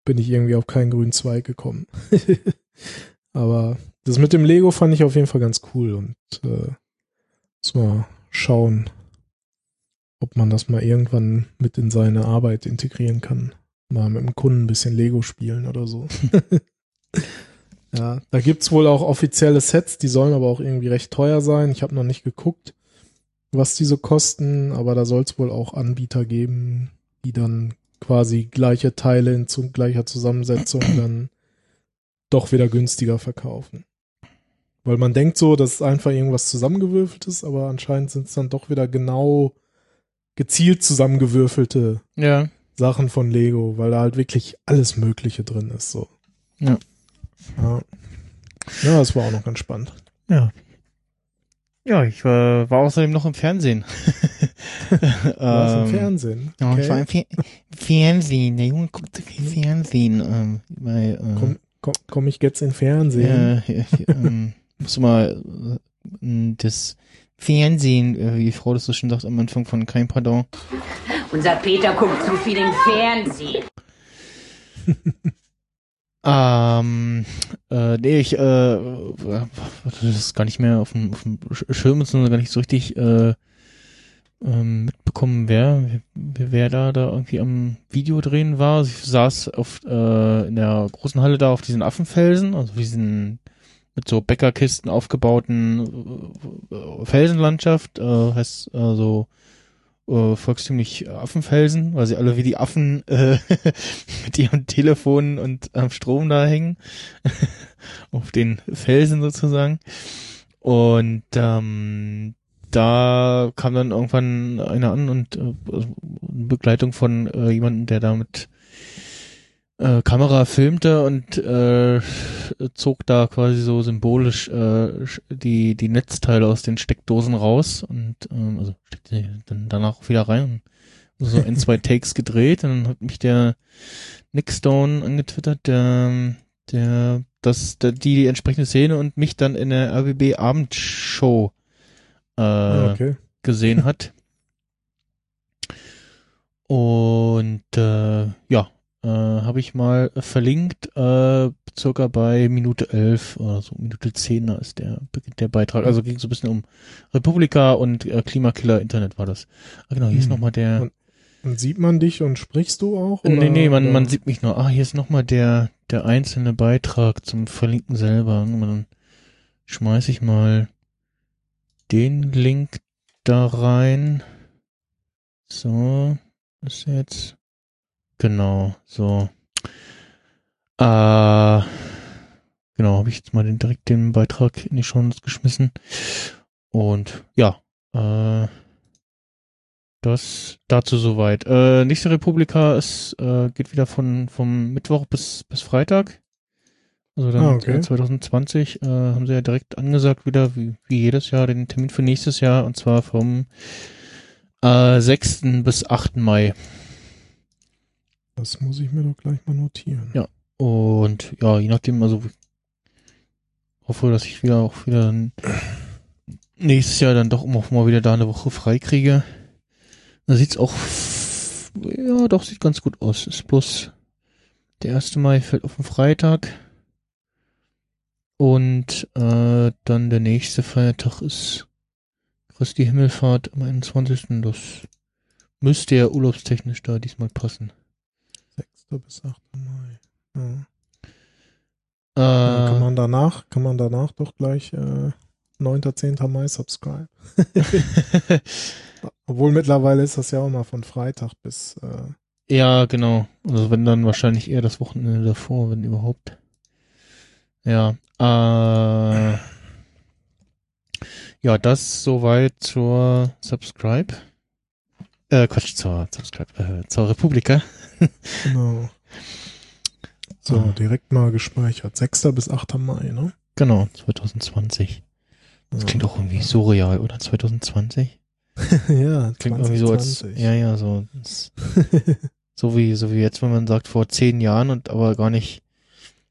S4: bin ich irgendwie auf keinen grünen Zweig gekommen. Aber das mit dem Lego fand ich auf jeden Fall ganz cool und äh, muss mal schauen, ob man das mal irgendwann mit in seine Arbeit integrieren kann. Mal mit dem Kunden ein bisschen Lego spielen oder so. ja, da gibt's wohl auch offizielle Sets, die sollen aber auch irgendwie recht teuer sein. Ich habe noch nicht geguckt, was die so kosten, aber da soll es wohl auch Anbieter geben, die dann quasi gleiche Teile in zu gleicher Zusammensetzung dann doch wieder günstiger verkaufen. Weil man denkt so, das ist einfach irgendwas zusammengewürfeltes, aber anscheinend sind es dann doch wieder genau gezielt zusammengewürfelte
S3: Ja.
S4: Sachen von Lego, weil da halt wirklich alles Mögliche drin ist. So.
S3: Ja.
S4: Ja, ja das war auch noch ganz spannend.
S3: Ja. Ja, ich war, war außerdem noch im Fernsehen.
S4: Du warst im
S3: Ähm,
S4: Fernsehen.
S3: Ja, ich war
S4: Okay.
S3: im Fer Fernsehen. Der Junge guckte viel Fernsehen. Ähm, bei, äh,
S4: Komm, komm, komm ich jetzt in Fernsehen?
S3: äh, äh, ähm, musst du mal äh, das Fernsehen, äh, wie die Frau das so schön sagt am Anfang von Kein Pardon.
S5: Unser Peter guckt zu viel im Fernsehen.
S3: Ähm, äh, nee, ich, äh, das ist gar nicht mehr auf dem, auf dem Sch- Schirm, sondern gar nicht so richtig, äh, ähm, mitbekommen, wer, wer, da, da irgendwie am Video drehen war. Ich saß auf, äh, in der großen Halle da auf diesen Affenfelsen, also diesen, mit so Bäckerkisten aufgebauten äh, Felsenlandschaft, äh, heißt, also, äh, volkstümlich Affenfelsen, weil sie alle wie die Affen äh, mit ihren Telefonen und am Strom da hängen. Auf den Felsen sozusagen. Und ähm, da kam dann irgendwann einer an und äh, also Begleitung von äh, jemandem, der da mit äh, Kamera filmte und äh, zog da quasi so symbolisch äh, die die Netzteile aus den Steckdosen raus und ähm, also steckte die dann danach wieder rein und so ein zwei Takes gedreht und dann hat mich der Nick Stone angetwittert der der das der, die, die entsprechende Szene und mich dann in der RBB Abendshow äh,
S4: Ah, okay.
S3: gesehen hat. Und äh, ja, äh, habe ich mal verlinkt, äh, circa bei Minute 11 oder so, Minute 10 da ist der, der Beitrag. Also ging so ein bisschen um Republika und äh, Klimakiller Internet war das. Ah, genau, hier ist
S4: Hm.
S3: nochmal der.
S4: Und- Und sieht man dich und sprichst du auch?
S3: nee,
S4: oder-
S3: nee, man,
S4: oder-
S3: man sieht mich nur. Ah, hier ist nochmal der, der einzelne Beitrag zum Verlinken selber. Dann schmeiß ich mal den Link da rein. So, ist jetzt. Genau, so. Äh, genau, habe ich jetzt mal den, direkt den Beitrag in die Show Notes geschmissen. Und ja, äh, das dazu soweit. Äh, nächste Republika ist, äh, geht wieder von vom Mittwoch bis bis Freitag. Also dann
S4: Ah, okay.
S3: äh, 2020 äh, haben sie ja direkt angesagt wieder, wie, wie jedes Jahr, den Termin für nächstes Jahr und zwar vom äh, 6. bis 8. Mai.
S4: Das muss ich mir doch gleich mal notieren.
S3: Ja. Und ja, je nachdem, also hoffe, dass ich wieder auch wieder nächstes Jahr dann doch auch mal wieder da eine Woche frei kriege. Da sieht's auch, ja, doch, sieht ganz gut aus. Ist bloß der 1. Mai fällt auf den Freitag. Und äh, dann der nächste Feiertag ist Christi Himmelfahrt am 21. Das müsste ja urlaubstechnisch da diesmal passen.
S4: 6. bis 8. Mai. Ja.
S3: Äh,
S4: kann man danach, kann man danach doch gleich äh, 9. 10. Mai subscribe. Obwohl mittlerweile ist das ja auch mal von Freitag bis äh,
S3: Ja, genau. Also wenn dann wahrscheinlich eher das Wochenende davor, wenn überhaupt. Ja. Äh, ja, das soweit zur Subscribe. Äh, Quatsch, zur Subscribe, äh, zur Republika.
S4: Genau. So,
S3: Ah.
S4: direkt mal gespeichert. 6. bis 8. Mai, ne?
S3: Genau, 2020. Das klingt auch irgendwie surreal, oder? 2020?
S4: ja,
S3: Klingt irgendwie so als,
S4: 2020.
S3: ja, ja, so, so wie, so wie jetzt, wenn man sagt, vor zehn Jahren und aber gar nicht,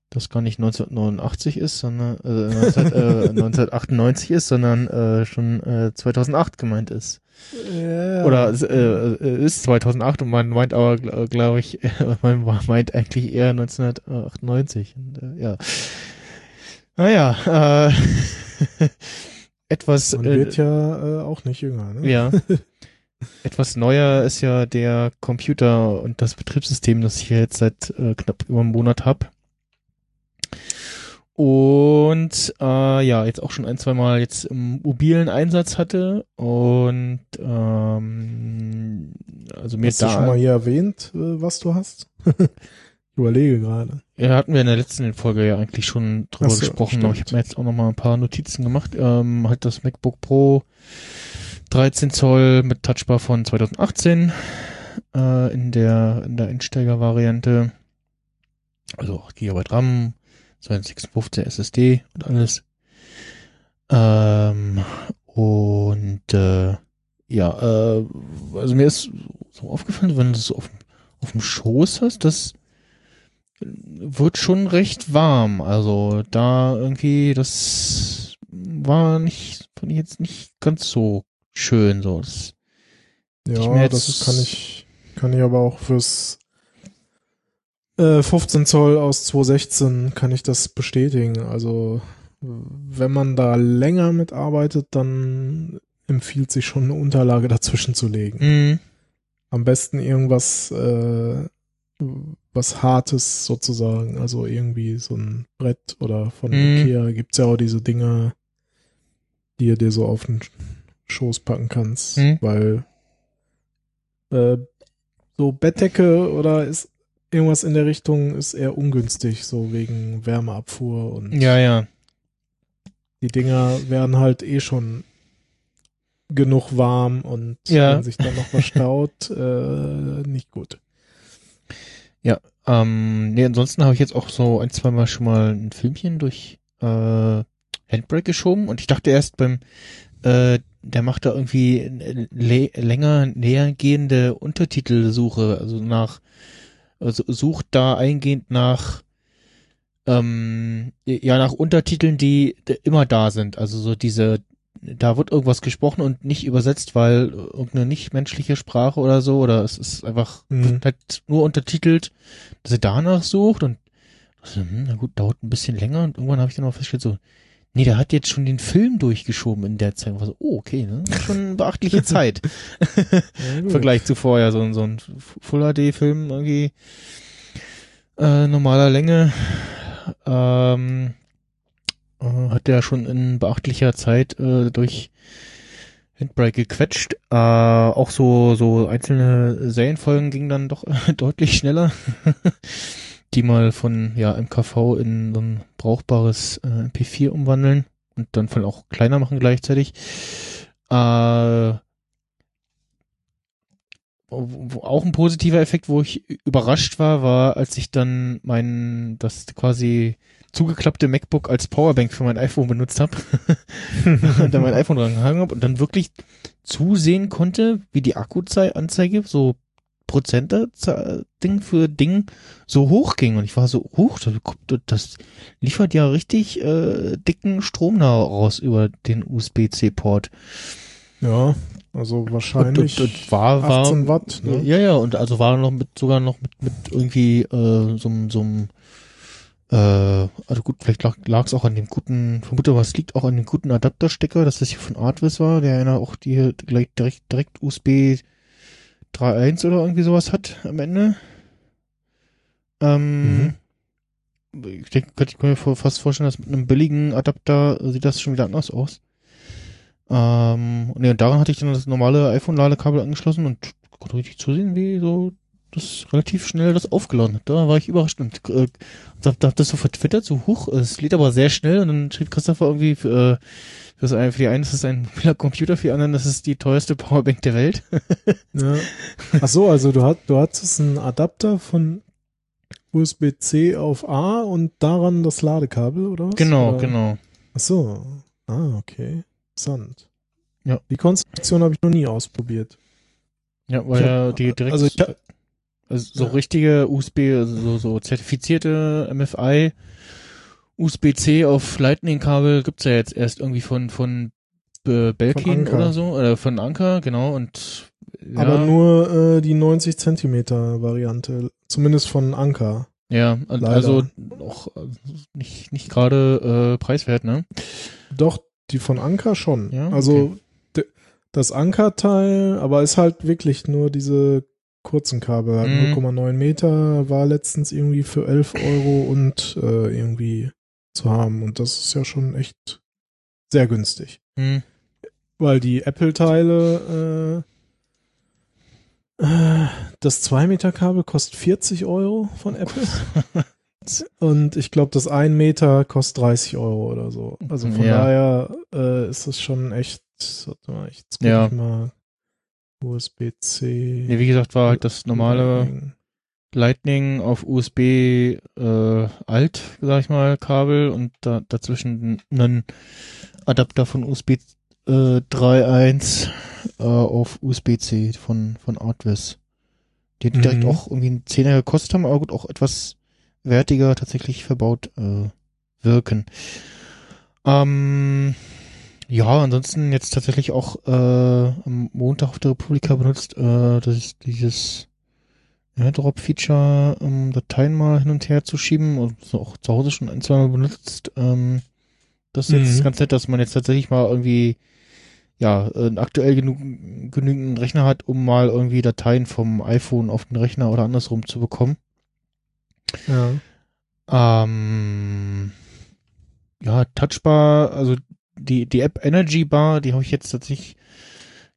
S3: das gar nicht 1989 ist, sondern, äh, 19, äh, 1998 ist, sondern, äh, schon, äh, 2008 gemeint ist.
S4: Ja.
S3: Oder, äh, äh, ist 2008 und man meint aber, glaube ich, man meint eigentlich eher 1998. Und, äh, ja. Naja, äh, etwas,
S4: Man
S3: äh,
S4: wird ja äh, auch nicht jünger, ne?
S3: ja. Etwas neuer ist ja der Computer und das Betriebssystem, das ich jetzt seit äh, knapp über einem Monat hab. Und äh, ja, jetzt auch schon ein, zwei Mal jetzt im mobilen Einsatz hatte. Und ähm, also mir
S4: Hast du
S3: da.
S4: schon mal hier erwähnt, äh, was du hast? ich überlege gerade.
S3: Ja, hatten wir in der letzten Folge ja eigentlich schon drüber
S4: so,
S3: gesprochen. aber ich habe mir jetzt auch noch mal ein paar Notizen gemacht. Ähm, halt das MacBook Pro 13 Zoll mit Touchbar von 2018. äh, in der in der Einsteiger-Variante. Also 8 GB RAM, 256 SSD und alles. Ähm, und äh, ja, äh, also mir ist so aufgefallen, wenn du es auf, auf dem Schoß hast, das wird schon recht warm. Also da irgendwie, das war nicht, fand ich jetzt nicht ganz so schön. So, das,
S4: Ja, das kann ich, kann ich aber auch fürs äh, 15 Zoll aus 216 kann ich das bestätigen. Also wenn man da länger mitarbeitet, dann empfiehlt sich schon eine Unterlage dazwischen zu legen.
S3: Mhm.
S4: Am besten irgendwas, äh, was Hartes sozusagen, also irgendwie so ein Brett oder von
S3: Mhm.
S4: Ikea gibt's ja auch diese Dinger, die du dir so auf den Schoß packen kannst,
S3: Mhm.
S4: weil äh, so Bettdecke oder ist irgendwas in der Richtung ist eher ungünstig, so wegen Wärmeabfuhr und
S3: ja, ja.
S4: die Dinger werden halt eh schon genug warm und
S3: Ja.
S4: wenn sich dann noch was staut, äh, nicht gut.
S3: Ähm, nee, ansonsten habe ich jetzt auch so ein, zwei Mal schon mal ein Filmchen durch äh, Handbrake geschoben und ich dachte erst beim, äh, der macht da irgendwie äh, lä- länger nähergehende Untertitelsuche, also nach, also sucht da eingehend nach, ähm, ja, nach Untertiteln, die immer da sind, also so diese, da wird irgendwas gesprochen und nicht übersetzt, weil irgendeine nichtmenschliche Sprache oder so, oder es ist einfach
S4: Mhm.
S3: halt nur untertitelt, dass er danach sucht und also, na gut, dauert ein bisschen länger und irgendwann habe ich dann auch festgestellt, so, nee, der hat jetzt schon den Film durchgeschoben in der Zeit. So, oh, okay, ne? Schon eine beachtliche Zeit. Im Vergleich zu vorher, so, ein so ein Full HD-Film irgendwie äh, normaler Länge. Ähm, äh, hat der schon in beachtlicher Zeit äh, durch Handbrake gequetscht. Äh, auch so, so einzelne Serienfolgen gingen dann doch deutlich schneller. Die mal von ja, MKV in so ein brauchbares äh, MP4 umwandeln und dann voll auch kleiner machen gleichzeitig. Äh, auch ein positiver Effekt, wo ich überrascht war, war, als ich dann mein, das quasi zugeklappte MacBook als Powerbank für mein iPhone benutzt habe und dann mein iPhone dran gehangen habe und dann wirklich zusehen konnte, wie die Akkuanzeige so Prozenter Ding für Ding so hoch ging und ich war so hoch, das, das liefert ja richtig äh, dicken Strom da raus über den USB-C-Port.
S4: Ja, also wahrscheinlich
S3: Und, und, und war, war,
S4: 18 Watt. Ne?
S3: Ja, ja, und also war noch mit, sogar noch mit, mit irgendwie äh, so, einem- so äh, also gut, vielleicht lag es auch an dem guten, vermute es liegt auch an dem guten Adapterstecker, dass das hier von Artvis war, der ja auch die gleich direkt, direkt USB 3.1 oder irgendwie sowas hat am Ende. Ähm, Ich denke, ich mir vor- fast vorstellen, dass mit einem billigen Adapter sieht das schon wieder anders aus. Ähm, und, ja, und daran hatte ich dann das normale iPhone-Ladekabel angeschlossen und konnte richtig zusehen, wie so das relativ schnell das aufgeladen hat. Da war ich überrascht und äh, hab, hab das so vertwittert, so hoch. Es lädt aber sehr schnell und dann schrieb Christopher irgendwie äh, das eine, für die einen ist es ein Computer, für die anderen das ist die teuerste Powerbank der Welt.
S4: Ja. Ach so, also du, hat, du hattest einen Adapter von USB-C auf A und daran das Ladekabel, oder was?
S3: genau,
S4: oder?
S3: genau.
S4: Ach so. Ah, okay. Interessant.
S3: Ja.
S4: Die Konstruktion habe ich noch nie ausprobiert.
S3: Ja, weil ja die direkt
S4: also ich hab-
S3: also so
S4: Ja.
S3: richtige USB, also so, so zertifizierte MFI USB-C auf Lightning-Kabel gibt's ja jetzt erst irgendwie von von äh, Belkin
S4: Anker.
S3: oder so oder von Anker, genau und ja,
S4: Aber nur äh, die 90 Zentimeter Variante. Zumindest von Anker.
S3: ja,
S4: leider.
S3: also auch äh, nicht nicht gerade äh, preiswert, ne?
S4: Doch, die von Anker schon.
S3: Ja,
S4: also d- das Ankerteil, aber ist halt wirklich nur diese kurzen Kabel. Halt
S3: Mhm.
S4: 0,9 Meter war letztens irgendwie für 11 Euro und äh, irgendwie zu haben. Und das ist ja schon echt sehr günstig.
S3: Hm.
S4: Weil die Apple-Teile, äh, äh, das 2 Meter Kabel kostet 40 Euro von Apple. Und ich glaube, das 1 Meter kostet 30 Euro oder so. Also von
S3: Ja.
S4: daher äh, ist es schon echt, warte mal, jetzt
S3: Ja.
S4: ich mal USB-C.
S3: Nee, wie gesagt, war halt das normale
S4: Lightning.
S3: Auf USB äh, alt, sag ich mal, Kabel und da, dazwischen einen Adapter von USB äh, 3.1 äh, auf USB-C von, von Artvis. Die direkt
S4: Mhm.
S3: auch irgendwie einen Zehner gekostet haben, aber gut, auch etwas wertiger tatsächlich verbaut äh, wirken. Ähm, ja, ansonsten jetzt tatsächlich auch äh, am Montag auf der Republika benutzt, äh, das ist dieses AirDrop-Feature, um Dateien mal hin und her zu schieben und so auch zu Hause schon ein, zwei Mal benutzt. Ähm, das ist jetzt
S4: Mhm.
S3: ganz nett, dass man jetzt tatsächlich mal irgendwie ja, einen aktuell genug, genügend Rechner hat, um mal irgendwie Dateien vom iPhone auf den Rechner oder andersrum zu bekommen.
S4: Ja.
S3: Ähm, ja, Touchbar, also die, die App Energy Bar, die habe ich jetzt tatsächlich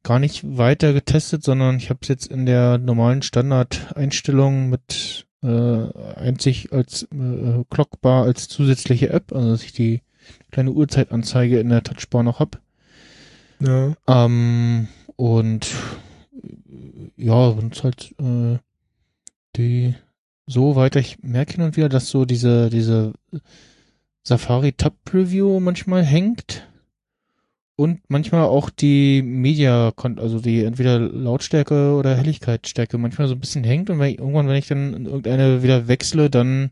S3: gar nicht weiter getestet, sondern ich habe es jetzt in der normalen Standard-Einstellung mit äh, einzig als äh, Clockbar als zusätzliche App, also dass ich die kleine Uhrzeitanzeige in der Touchbar noch hab.
S4: Ja.
S3: Ähm, und äh, ja, und halt äh, die so weiter. Ich merke hin und wieder, dass so diese, diese Safari Tab Preview manchmal hängt und manchmal auch die Media, also die entweder Lautstärke oder Helligkeitsstärke manchmal so ein bisschen hängt und wenn ich, irgendwann, wenn ich dann in irgendeine wieder wechsle, dann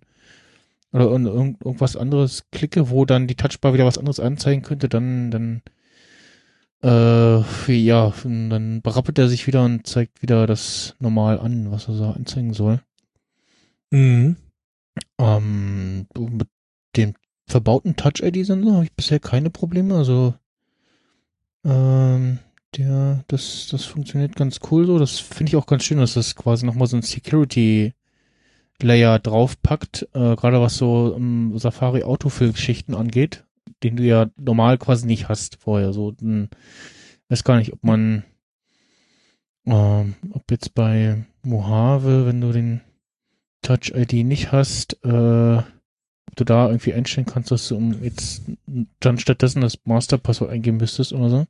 S3: oder irgend, irgendwas anderes klicke, wo dann die Touchbar wieder was anderes anzeigen könnte, dann, dann äh, ja, dann berappelt er sich wieder und zeigt wieder das normal an, was er so anzeigen soll.
S4: Mhm.
S3: Ähm, mit dem verbauten Touch-ID-Sensor habe ich bisher keine Probleme. Also ähm, der, das, das funktioniert ganz cool so. Das finde ich auch ganz schön, dass das quasi nochmal so ein Security-Layer draufpackt, äh, gerade was so um, Safari-Autofill-Geschichten angeht, den du ja normal quasi nicht hast vorher. So, ein, weiß gar nicht, ob man ähm, ob jetzt bei Mojave, wenn du den Touch-ID nicht hast, äh, ob du da irgendwie einstellen kannst, dass du um jetzt dann stattdessen das Masterpasswort eingeben müsstest oder so.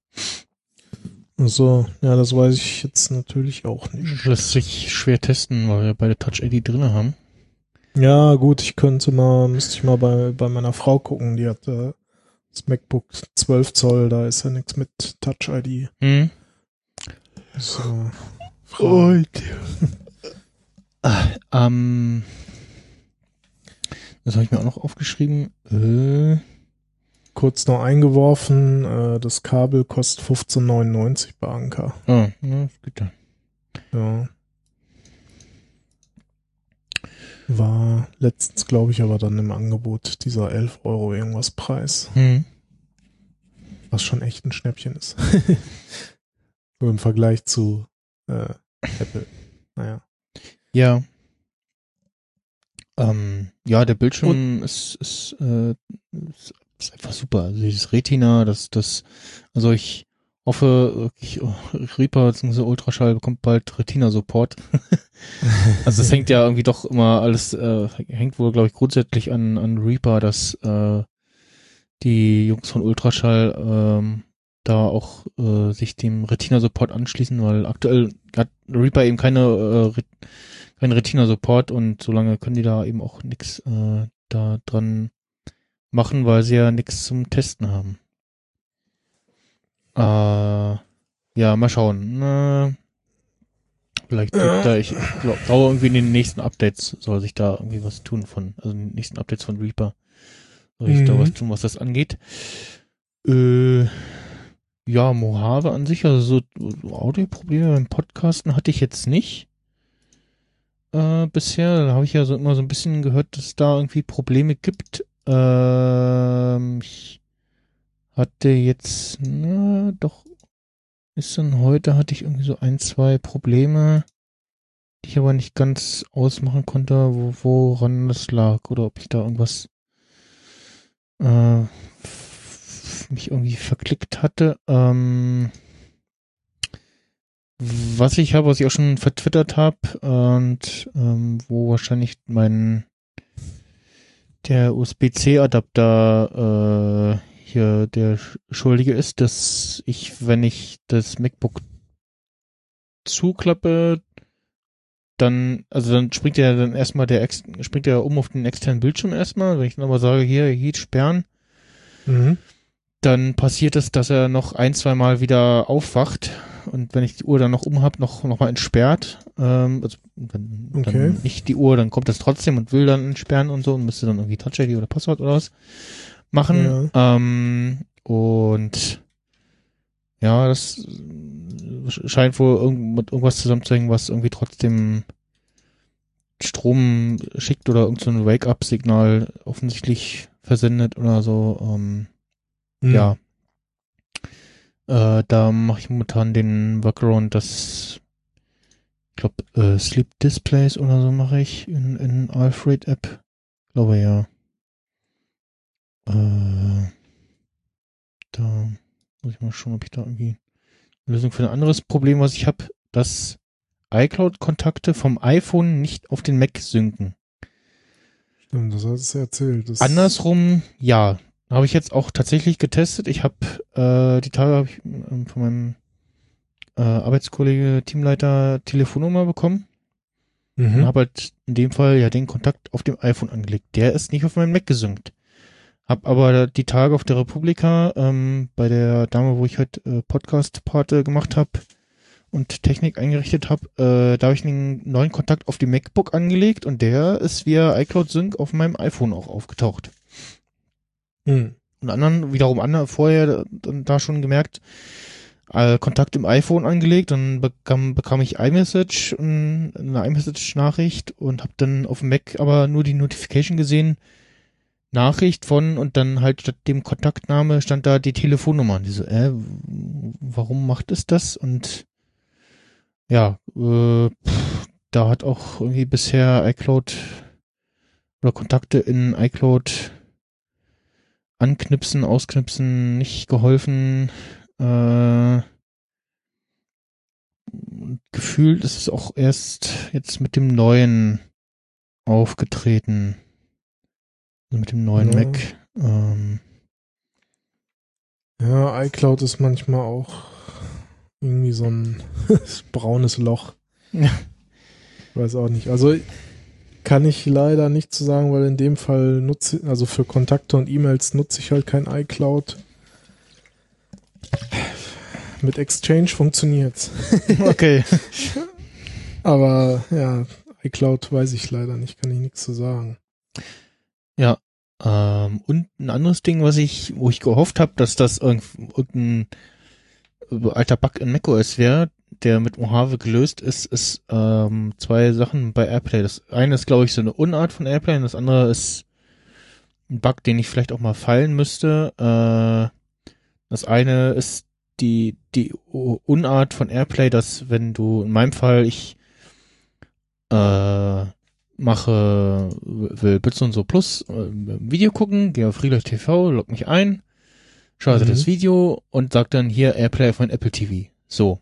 S4: So, ja, das weiß ich jetzt natürlich auch nicht.
S3: Lässt sich schwer testen, weil wir beide Touch-ID drinne haben.
S4: Ja, gut, ich könnte mal, müsste ich mal bei, bei meiner Frau gucken, die hat äh, das MacBook 12 Zoll, da ist ja nichts mit Touch ID.
S3: Hm?
S4: So, Fragen.
S3: Ah, ähm, das habe ich mir auch noch aufgeschrieben. Äh,
S4: Kurz noch eingeworfen, äh, das Kabel kostet 15,99 bei Anker.
S3: ah, na, geht dann.
S4: Ja. War letztens, glaube ich, aber dann im Angebot dieser 11 Euro irgendwas Preis.
S3: Hm.
S4: Was schon echt ein Schnäppchen ist. so im Vergleich zu äh, Apple. Naja.
S3: Ja. Ähm, ja, der Bildschirm ist, ist, äh, ist, ist einfach super. Also dieses Retina, das, das, also ich hoffe, wirklich, oh, Reaper bzw. Ultraschall bekommt bald Retina-Support. also es hängt ja irgendwie doch immer alles, äh, hängt wohl, glaube ich, grundsätzlich an, an Reaper, dass äh, die Jungs von Ultraschall ähm, da auch äh, sich dem Retina-Support anschließen, weil aktuell hat Reaper eben keine äh, kein Retina-Support und solange können die da eben auch nichts äh, da dran machen, weil sie ja nichts zum Testen haben. Äh, ja, mal schauen. Äh, vielleicht gibt da, ich glaube, irgendwie in den nächsten Updates soll sich da irgendwie was tun von, also in den nächsten Updates von Reaper soll ich da
S4: Mhm.
S3: was tun, was das angeht. Äh, ja, Mojave an sich, also so, so Audioprobleme beim Podcasten hatte ich jetzt nicht äh, bisher. Da habe ich ja so immer so ein bisschen gehört, dass da irgendwie Probleme gibt. Ähm, ich hatte jetzt, na, doch, ist dann heute hatte ich irgendwie so ein, zwei Probleme, die ich aber nicht ganz ausmachen konnte, wo, woran das lag oder ob ich da irgendwas äh, mich irgendwie verklickt hatte. Ähm, was ich habe, was ich auch schon vertwittert habe und ähm, wo wahrscheinlich mein der USB-C-Adapter äh, hier der Sch- Schuldige ist, dass ich, wenn ich das MacBook zuklappe, dann, also dann springt er dann erstmal der Ex springt er um auf den externen Bildschirm erstmal, wenn ich dann aber sage, hier, Heat sperren,
S4: Mhm.
S3: dann passiert es, dass er noch ein, zwei Mal wieder aufwacht und wenn ich die Uhr dann noch um hab, noch, noch mal entsperrt. Ähm, also wenn
S4: Okay.
S3: dann nicht die Uhr, dann kommt das trotzdem und will dann entsperren und so und müsste dann irgendwie Touch ID oder Passwort oder was machen. Ähm, und ja, das scheint wohl irgend, mit irgendwas zusammenzuhängen, was irgendwie trotzdem Strom schickt oder irgend so Wake-up-Signal offensichtlich versendet oder so. Ähm,
S4: Mhm.
S3: ja. Äh, da mache ich momentan den Workaround, dass ich glaube äh, Sleep Displays oder so mache ich in, in Alfred App. Glaube ja. Äh, da muss ich mal schauen, ob ich da irgendwie eine Lösung für ein anderes Problem, was ich habe, dass iCloud-Kontakte vom iPhone nicht auf den Mac synken.
S4: Stimmt, das hast du erzählt. Das
S3: Andersrum, ja. Habe ich jetzt auch tatsächlich getestet. Ich habe äh, die Tage hab ich ähm, von meinem äh, Arbeitskollege, Teamleiter Telefonnummer bekommen und
S4: Mhm.
S3: habe halt in dem Fall ja den Kontakt auf dem iPhone angelegt. Der ist nicht auf meinem Mac gesynkt. Hab aber die Tage auf der Republika ähm, bei der Dame, wo ich heute äh, Podcast-Pate gemacht habe und Technik eingerichtet habe, äh, da habe ich einen neuen Kontakt auf dem MacBook angelegt und der ist via iCloud Sync auf meinem iPhone auch aufgetaucht.
S4: Mhm.
S3: Und anderen, wiederum andere, vorher da schon gemerkt, äh, Kontakt im iPhone angelegt, dann bekam, bekam ich iMessage, und eine iMessage-Nachricht und habe dann auf dem Mac aber nur die Notification gesehen, Nachricht von und dann halt statt dem Kontaktname stand da die Telefonnummer. Und die so, äh, warum macht es das? Und ja, äh, pff, da hat auch irgendwie bisher iCloud oder Kontakte in iCloud anknipsen, ausknipsen nicht geholfen. Äh, gefühlt ist es auch erst jetzt mit dem neuen aufgetreten. Also mit dem neuen
S4: Ja.
S3: Mac. Ähm,
S4: Ja, iCloud ist manchmal auch irgendwie so ein braunes Loch.
S3: Ja.
S4: Ich weiß auch nicht. Also kann ich leider nicht zu sagen, weil in dem Fall nutze, also für Kontakte und E-Mails nutze ich halt kein iCloud. Mit Exchange funktioniert's.
S3: okay.
S4: Aber ja, iCloud weiß ich leider nicht, kann ich nichts zu sagen.
S3: Ähm, und ein anderes Ding, was ich, wo ich gehofft habe, dass das irgend, irgendein alter Bug in macOS wäre, der mit Mojave gelöst ist, ist ähm, zwei Sachen bei AirPlay. Das eine ist, glaube ich, so eine Unart von AirPlay und das andere ist ein Bug, den ich vielleicht auch mal fallen müsste. Äh, das eine ist die, die Unart von AirPlay, dass wenn du, in meinem Fall, ich äh, mache, will Bits und so Plus äh, Video gucken, gehe auf Real TV, log mich ein, schaue
S4: Mhm.
S3: das Video und sag dann hier Airplay von Apple TV. So.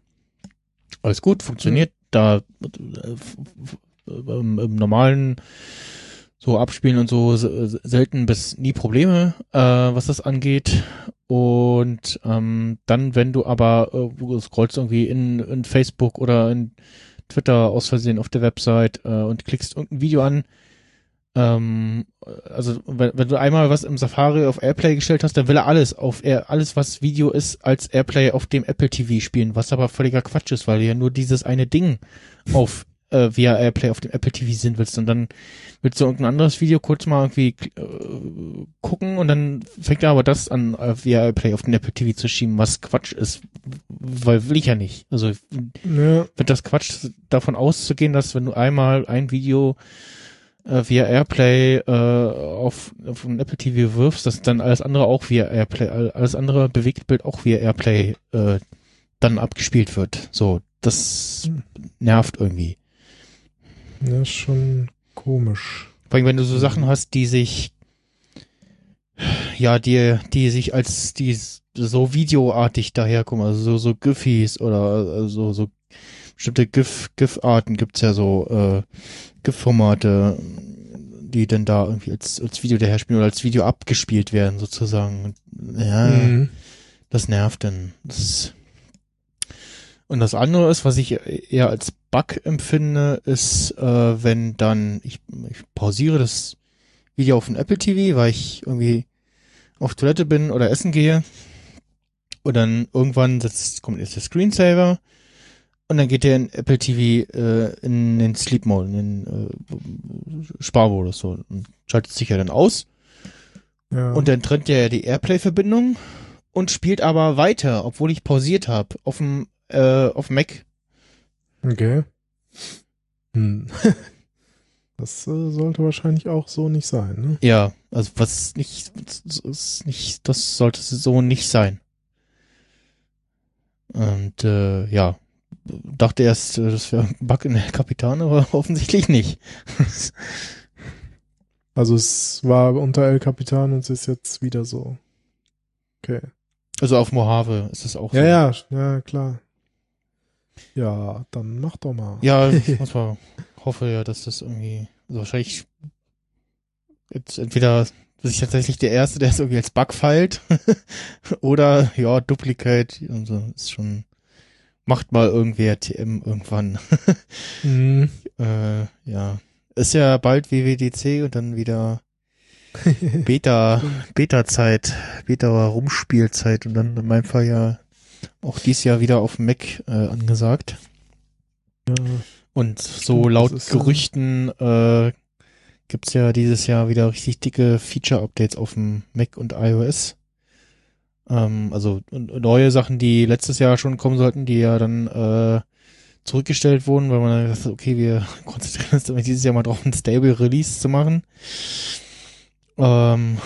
S3: Alles gut, funktioniert. Da äh, im, im normalen so abspielen und so se- selten bis nie Probleme, äh, was das angeht. Und ähm, dann, wenn du aber äh, scrollst irgendwie in, in Facebook oder in Twitter aus Versehen auf der Website äh, und klickst irgendein Video an, ähm, also wenn, wenn du einmal was im Safari auf Airplay gestellt hast, dann will er alles auf Air, alles was Video ist als Airplay auf dem Apple TV spielen, was aber völliger Quatsch ist, weil du ja nur dieses eine Ding auf äh, via Airplay auf dem Apple TV sehen willst und dann willst du irgendein anderes Video kurz mal irgendwie äh, gucken und dann fängt er aber das an äh, via Airplay auf den Apple TV zu schieben, was Quatsch ist, weil will ich ja nicht. Also
S4: Ja,
S3: wird das Quatsch, davon auszugehen, dass wenn du einmal ein Video äh, via Airplay äh, auf, auf ein Apple TV wirfst, dass dann alles andere auch via Airplay, all- alles andere Bewegtbild auch via Airplay äh, dann abgespielt wird. So, das nervt irgendwie.
S4: ja, ist schon komisch.
S3: Vor allem, wenn du so Sachen hast, die sich, ja, die, die sich als, die so videoartig daherkommen, also so, so Giffys oder äh, so, so bestimmte GIF, GIF-Arten gibt's ja so, äh, GIF-Formate, die dann da irgendwie als, als Video daherspielen oder als Video abgespielt werden, sozusagen. Ja,
S4: Mhm.
S3: das nervt dann. Das Und das andere ist, was ich eher als Bug empfinde, ist, äh, wenn dann, ich, ich pausiere das Video auf dem Apple TV, weil ich irgendwie auf Toilette bin oder essen gehe. Und dann irgendwann das kommt jetzt der Screensaver und dann geht der in Apple TV äh, in den Sleep Mode, in den äh, Sparmodus so und schaltet sich ja dann aus.
S4: Ja.
S3: Und dann trennt der die Airplay-Verbindung und spielt aber weiter, obwohl ich pausiert habe, auf dem äh, auf Mac.
S4: okay. Hm. Das äh, sollte wahrscheinlich auch so nicht sein, ne?
S3: Ja, also was nicht, das nicht, das sollte so nicht sein. Und äh, ja, dachte erst, das wäre ein Bug in der Kapitan, aber offensichtlich nicht.
S4: Also es war unter El Capitan und es ist jetzt wieder so. Okay.
S3: also auf Mojave ist es auch
S4: Ja,
S3: so.
S4: ja, ja, klar. Ja, dann mach doch mal.
S3: Ja, ich muss mal hoffe ja, dass das irgendwie, also wahrscheinlich jetzt entweder bin ich tatsächlich der Erste, der es irgendwie als Bug feilt, oder ja, Duplicate, also ist schon, macht mal irgendwer TM irgendwann.
S4: Mhm.
S3: äh, ja, ist ja bald WWDC und dann wieder Beta, Beta-Zeit, Beta-Rumspielzeit und dann in meinem Fall ja auch dies Jahr wieder auf dem Mac äh, angesagt.
S4: Ja.
S3: Und so laut
S4: äh,
S3: Gerüchten äh, gibt's ja dieses Jahr wieder richtig dicke Feature-Updates auf dem Mac und iOS. Ähm, also neue Sachen, die letztes Jahr schon kommen sollten, die ja dann äh, zurückgestellt wurden, weil man dann gesagt hat, okay, wir konzentrieren uns damit dieses Jahr mal drauf, ein Stable Release zu machen. Ähm,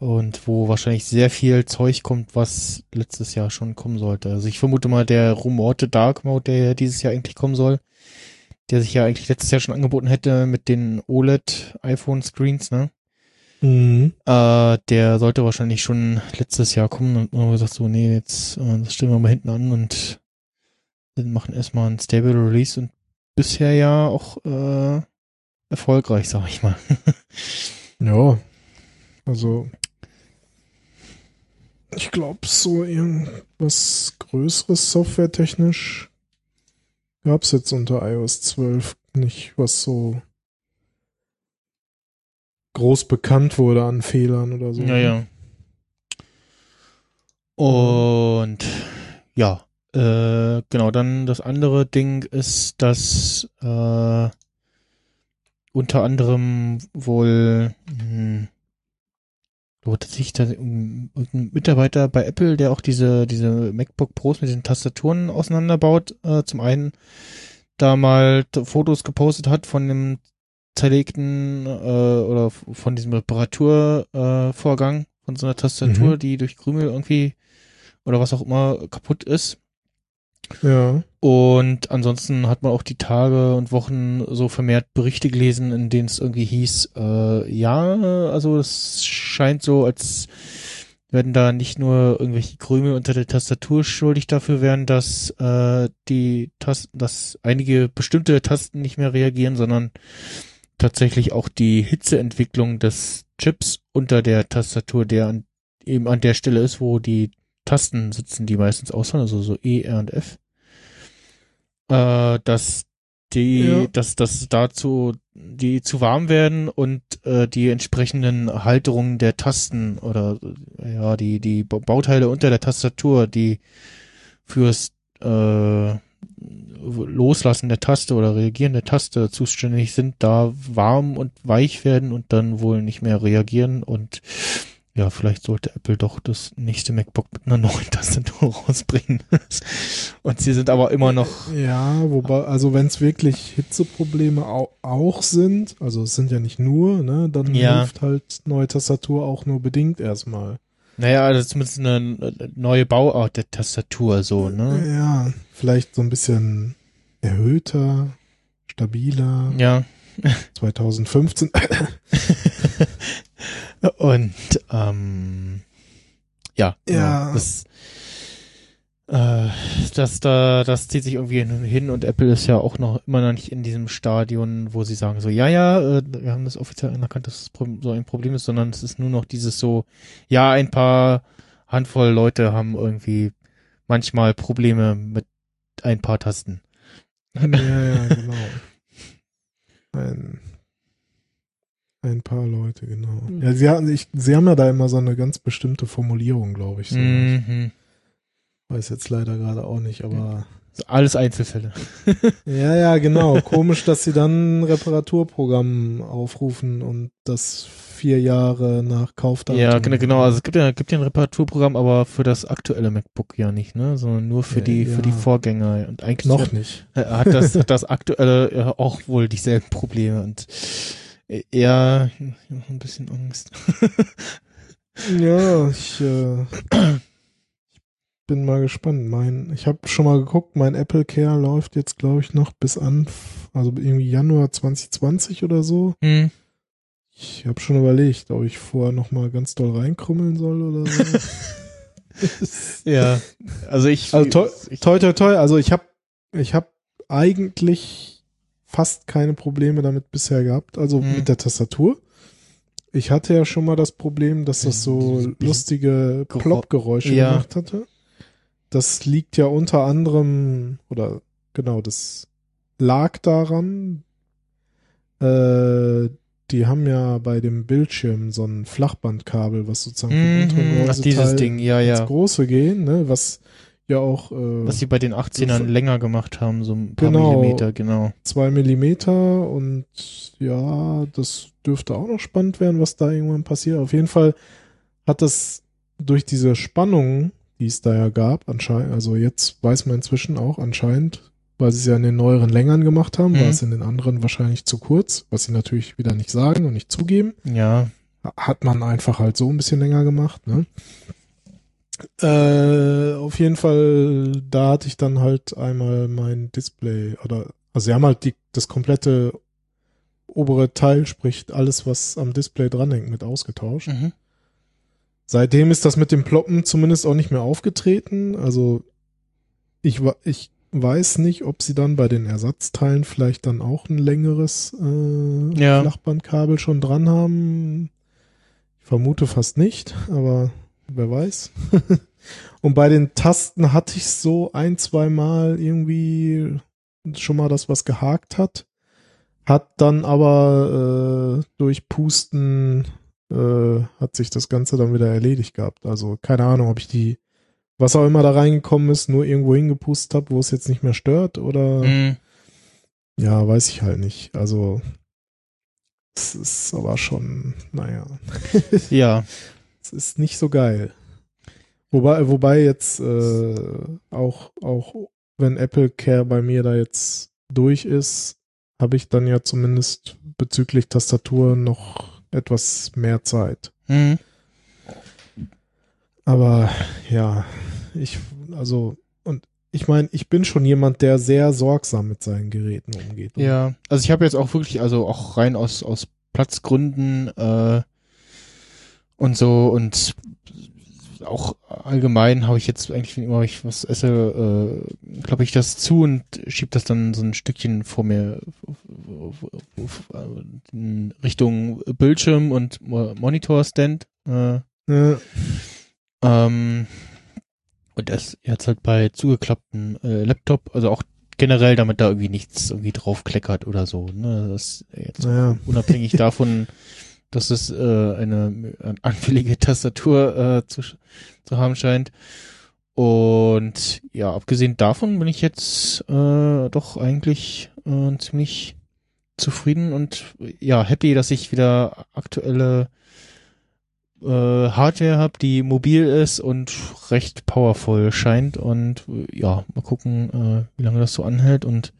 S3: und wo wahrscheinlich sehr viel Zeug kommt, was letztes Jahr schon kommen sollte. Also ich vermute mal, der rumorte Dark Mode, der ja dieses Jahr eigentlich kommen soll, der sich ja eigentlich letztes Jahr schon angeboten hätte mit den OLED-iPhone-Screens, ne?
S4: Mhm.
S3: Äh, der sollte wahrscheinlich schon letztes Jahr kommen und man gesagt so, nee, jetzt äh, das stellen wir mal hinten an und wir machen erstmal ein Stable Release und bisher ja auch äh, erfolgreich, sag ich mal.
S4: Ja. Also. Ich glaube, so irgendwas Größeres softwaretechnisch gab's jetzt unter iOS 12 nicht, was so groß bekannt wurde an Fehlern oder so.
S3: Ja, ja. Und ja, äh, genau, dann das andere Ding ist, dass äh, unter anderem wohl hm, lohnt sich da ein Mitarbeiter bei Apple, der auch diese diese MacBook Pros mit den Tastaturen auseinanderbaut, äh, zum einen da mal Fotos gepostet hat von dem zerlegten äh, oder von diesem Reparaturvorgang äh, von so einer Tastatur,
S4: Mhm.
S3: die durch Krümel irgendwie oder was auch immer kaputt ist.
S4: Ja.
S3: Und ansonsten hat man auch die Tage und Wochen so vermehrt Berichte gelesen, in denen es irgendwie hieß, äh, ja, also es scheint so, als werden da nicht nur irgendwelche Krümel unter der Tastatur schuldig dafür werden, dass äh, die Tasten, dass einige bestimmte Tasten nicht mehr reagieren, sondern tatsächlich auch die Hitzeentwicklung des Chips unter der Tastatur, der an, eben an der Stelle ist, wo die Tasten sitzen, die meistens ausfallen, also so E, R und F, äh, dass die,
S4: Ja.
S3: dass das dazu die zu warm werden und äh, die entsprechenden Halterungen der Tasten oder ja die die Ba- Bauteile unter der Tastatur, die fürs äh, Loslassen der Taste oder Reagieren der Taste zuständig sind, da warm und weich werden und dann wohl nicht mehr reagieren und ja, vielleicht sollte Apple doch das nächste MacBook mit einer neuen Tastatur rausbringen. und sie sind aber immer noch
S4: Ja, wobei, also wenn es wirklich Hitzeprobleme au auch sind, also es sind ja nicht nur, ne, dann
S3: Ja.
S4: hilft halt neue Tastatur auch nur bedingt erstmal.
S3: Naja, also zumindest eine eine neue Bauart der Tastatur, so, ne?
S4: Ja, vielleicht so ein bisschen erhöhter, stabiler.
S3: Ja.
S4: 2015.
S3: Und, ähm, ja.
S4: Ja.
S3: Genau, das, äh, das da, das zieht sich irgendwie hin- und Apple ist ja auch noch immer noch nicht in diesem Stadion, wo sie sagen so, ja, ja, äh, wir haben das offiziell anerkannt, dass es so ein Problem ist, sondern es ist nur noch dieses so, ja, ein paar Handvoll Leute haben irgendwie manchmal Probleme mit ein paar Tasten.
S4: Ja, ja, genau. Ein, ein paar Leute, genau. Ja, sie, hatten, ich, sie haben ja da immer so eine ganz bestimmte Formulierung, glaube ich. So.
S3: Mhm.
S4: Weiß jetzt leider gerade auch nicht, aber
S3: Alles Einzelfälle.
S4: ja, ja, genau. Komisch, dass sie dann ein Reparaturprogramm aufrufen und das vier Jahre nach Kaufdatum.
S3: Ja, genau, genau. Also es gibt ja, gibt ja ein Reparaturprogramm, aber für das aktuelle MacBook ja nicht, ne? Sondern nur für
S4: Äh,
S3: die,
S4: ja.
S3: für die Vorgänger. Und eigentlich
S4: noch
S3: hat,
S4: nicht.
S3: äh, hat das, hat das aktuelle ja auch wohl dieselben Probleme und äh, eher ein bisschen Angst.
S4: Ja, ich, äh, ich bin mal gespannt. Mein, ich habe schon mal geguckt, mein Apple Care läuft jetzt, glaube ich, noch bis an, also irgendwie Januar 2020 oder so.
S3: Hm.
S4: Ich habe schon überlegt, ob ich vorher noch mal ganz doll reinkrümmeln soll oder so.
S3: Ja, also ich,
S4: Also toi, toi, toi, toi. Also ich habe ich hab eigentlich fast keine Probleme damit bisher gehabt, also
S3: Mhm.
S4: mit der Tastatur. Ich hatte ja schon mal das Problem, dass das so lustige Plopp-Geräusche
S3: Ja.
S4: gemacht hatte. Das liegt ja unter anderem, oder genau, das lag daran, äh, die haben ja bei dem Bildschirm so ein Flachbandkabel, was sozusagen unteren
S3: Mhm, ach, dieses Ding, ja,
S4: ins
S3: ja.
S4: Große gehen, ne, was ja auch äh,
S3: Was sie bei den 18ern
S4: so-
S3: länger gemacht haben, so ein paar
S4: Genau.
S3: Millimeter, genau.
S4: zwei Millimeter und ja, das dürfte auch noch spannend werden, was da irgendwann passiert. Auf jeden Fall hat das durch diese Spannung, die es da ja gab, anscheinend, also jetzt weiß man inzwischen auch anscheinend, weil sie es ja in den neueren Längern gemacht haben,
S3: Mhm.
S4: war es in den anderen wahrscheinlich zu kurz, was sie natürlich wieder nicht sagen und nicht zugeben.
S3: Ja,
S4: Hat man einfach halt so ein bisschen länger gemacht, ne? Äh, auf jeden Fall, da hatte ich dann halt einmal mein Display oder, also sie haben halt die, das komplette obere Teil, sprich alles, was am Display dranhängt, mit ausgetauscht.
S3: mhm.
S4: Seitdem ist das mit dem Ploppen zumindest auch nicht mehr aufgetreten. Also ich, ich weiß nicht, ob sie dann bei den Ersatzteilen vielleicht dann auch ein längeres äh,
S3: Ja.
S4: Flachbandkabel schon dran haben. Ich vermute fast nicht, aber wer weiß. Und bei den Tasten hatte ich so ein, zwei Mal irgendwie schon mal das, was gehakt hat. Hat dann aber äh, durch Pusten äh, hat sich das Ganze dann wieder erledigt gehabt. Also keine Ahnung, ob ich die, was auch immer da reingekommen ist, nur irgendwo hingepustet habe, wo es jetzt nicht mehr stört oder
S3: Mhm.
S4: ja, weiß ich halt nicht. Also es ist aber schon, naja,
S3: Ja,
S4: es ist nicht so geil. Wobei, wobei jetzt äh, auch, auch wenn Apple Care bei mir da jetzt durch ist, habe ich dann ja zumindest bezüglich Tastatur noch etwas mehr Zeit.
S3: mhm.
S4: Aber ja, ich, also, und ich meine, ich bin schon jemand, der sehr sorgsam mit seinen Geräten umgeht.
S3: Ja, also ich habe jetzt auch wirklich, also auch rein aus, aus Platzgründen äh, und so und auch allgemein habe ich jetzt eigentlich, wenn immer ich was esse, äh, klappe ich das zu und schieb das dann so ein Stückchen vor mir in Richtung Bildschirm und Mo- Monitorstand. Äh,
S4: Ja,
S3: ähm, und das jetzt halt bei zugeklapptem äh, Laptop, also auch generell, damit da irgendwie nichts irgendwie draufkleckert oder so. Ne? Das jetzt
S4: naja.
S3: unabhängig davon, dass es äh, eine äh, anfällige Tastatur äh, zu, zu haben scheint. Und ja, abgesehen davon bin ich jetzt äh, doch eigentlich äh, ziemlich zufrieden und ja, happy, dass ich wieder aktuelle äh, Hardware habe, die mobil ist und recht powerful scheint. Und äh, ja, mal gucken, äh, wie lange das so anhält. Und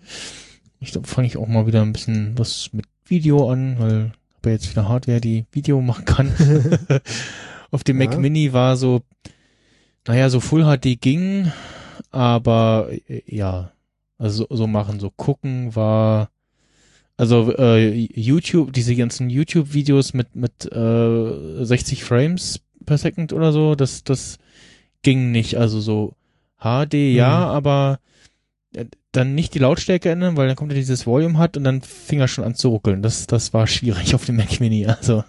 S3: ich glaube, fange ich auch mal wieder ein bisschen was mit Video an, weil habe ja jetzt wieder Hardware, die Video machen kann. Auf dem Mac
S4: Ja.
S3: Mini war so, naja, so Full HD ging, aber äh, ja, also so, machen, so gucken war, also äh, YouTube, diese ganzen YouTube-Videos mit mit äh, 60 Frames per Second oder so, das das ging nicht. Also so HD ja,
S4: Mhm.
S3: aber dann nicht die Lautstärke ändern, weil dann kommt ja dieses Volume hat und dann fing er schon an zu ruckeln. Das das war schwierig auf dem Mac Mini. Also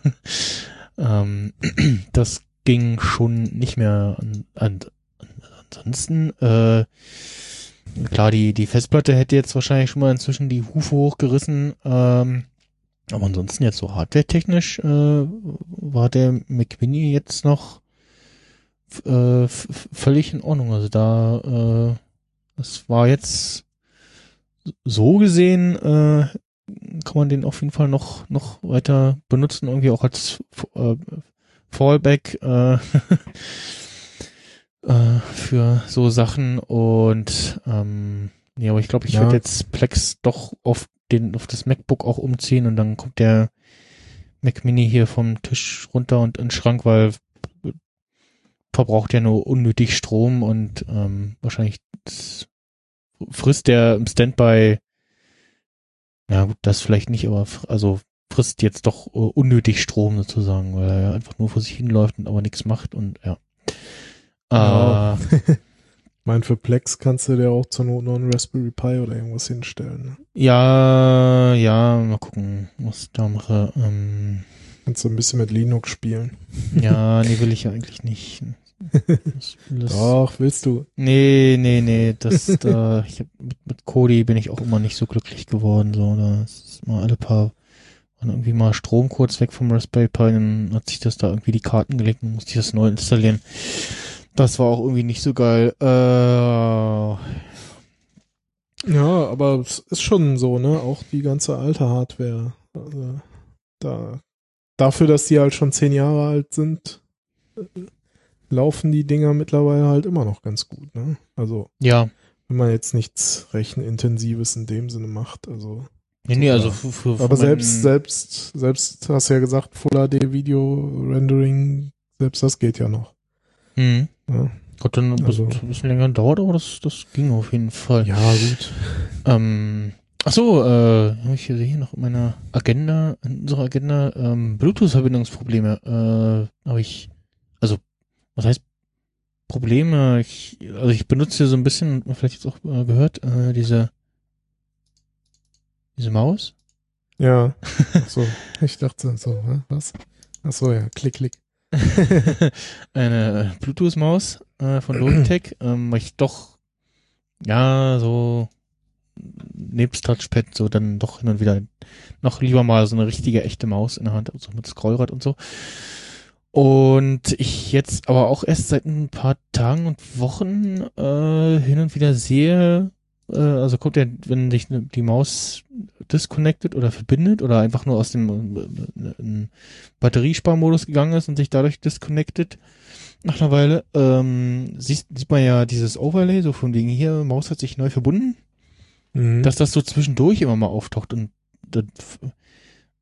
S3: ähm, das ging schon nicht mehr an, an, an ansonsten äh, klar, die, die Festplatte hätte jetzt wahrscheinlich schon mal inzwischen die Hufe hochgerissen. Ähm, aber ansonsten jetzt so hardware-technisch äh, war der Mac Mini jetzt noch äh, völlig in Ordnung. Also da, äh, das war jetzt so gesehen, äh, kann man den auf jeden Fall noch, noch weiter benutzen, irgendwie auch als äh, Fallback äh, äh, für so Sachen und ähm, nee, aber ich glaube, ich
S4: Ja.
S3: werde jetzt Plex doch auf den auf das MacBook auch umziehen und dann kommt der Mac Mini hier vom Tisch runter und in den Schrank, weil verbraucht ja nur unnötig Strom und ähm, wahrscheinlich das frisst der im Standby ja gut, das vielleicht nicht, aber also frisst jetzt doch äh, unnötig Strom sozusagen, weil er einfach nur vor sich hinläuft und aber nichts macht und ja.
S4: Ja.
S3: Äh,
S4: Ich meine, für Plex kannst du dir auch zur Not noch einen Raspberry Pi oder irgendwas hinstellen. Ne?
S3: ja, ja, mal gucken, was ich da mache. Ähm,
S4: Kannst du ein bisschen mit Linux spielen.
S3: ja, nee, will ich ja eigentlich nicht.
S4: Doch, willst du.
S3: Nee, nee, nee, das, da, ich hab, mit, mit Kodi bin ich auch immer nicht so glücklich geworden, so, da ist mal alle paar, waren irgendwie mal Strom kurz weg vom Raspberry Pi, dann hat sich das da irgendwie die Karten gelegt und musste ich das neu installieren. Das war auch irgendwie nicht so geil, äh,
S4: Ja, aber es ist schon so, ne? Auch die ganze alte Hardware. Also, da, dafür, dass die halt schon zehn Jahre alt sind, äh, laufen die Dinger mittlerweile halt immer noch ganz gut, ne? Also,
S3: ja,
S4: wenn man jetzt nichts Rechenintensives in dem Sinne macht, also.
S3: nee, nee, also für, für,
S4: Aber selbst, selbst, selbst, hast du ja gesagt, Full HD Video Rendering, selbst das geht ja noch.
S3: Hm.
S4: Ja,
S3: Gott, dann ein bisschen,
S4: Also-
S3: ein bisschen länger dauert, aber das, das ging auf jeden Fall.
S4: ja gut.
S3: Ähm, ach so, äh, hab ich hier noch in meiner Agenda, in unserer Agenda, ähm, Bluetooth-Verbindungsprobleme, äh, habe ich, also, was heißt Probleme? Ich, also ich benutze hier so ein bisschen, vielleicht jetzt auch äh, gehört, äh, diese, diese Maus.
S4: Ja. Ach so, ich dachte so, was? Ach so, ja, klick, klick.
S3: eine Bluetooth-Maus äh, von Logitech, ähm, weil ich doch, ja, so nebst Touchpad so dann doch hin und wieder noch lieber mal so eine richtige, echte Maus in der Hand, also mit Scrollrad und so. Und ich jetzt aber auch erst seit ein paar Tagen und Wochen äh, hin und wieder sehe, äh, also kommt ja, wenn sich die Maus disconnected oder verbindet oder einfach nur aus dem äh, Batteriesparmodus gegangen ist und sich dadurch disconnected nach einer Weile, ähm, sieht, sieht man ja dieses Overlay, so von wegen hier, Maus hat sich neu verbunden,
S4: Mhm.
S3: dass das so zwischendurch immer mal auftaucht und das,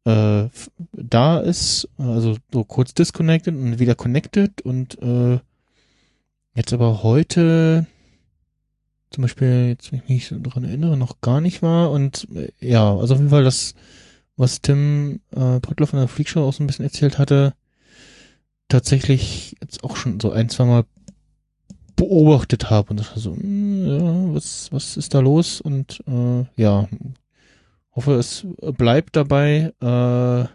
S3: äh, da ist, also so kurz disconnected und wieder connected und äh, jetzt aber heute zum Beispiel, jetzt wenn ich mich so dran erinnere, noch gar nicht war und äh, ja, also auf jeden Fall das, was Tim äh, Pottler von der Freakshow auch so ein bisschen erzählt hatte, tatsächlich jetzt auch schon so ein, zwei Mal beobachtet habe und das war so, hm, ja, was, was ist da los? Und äh, ja, hoffe, es bleibt dabei. Äh,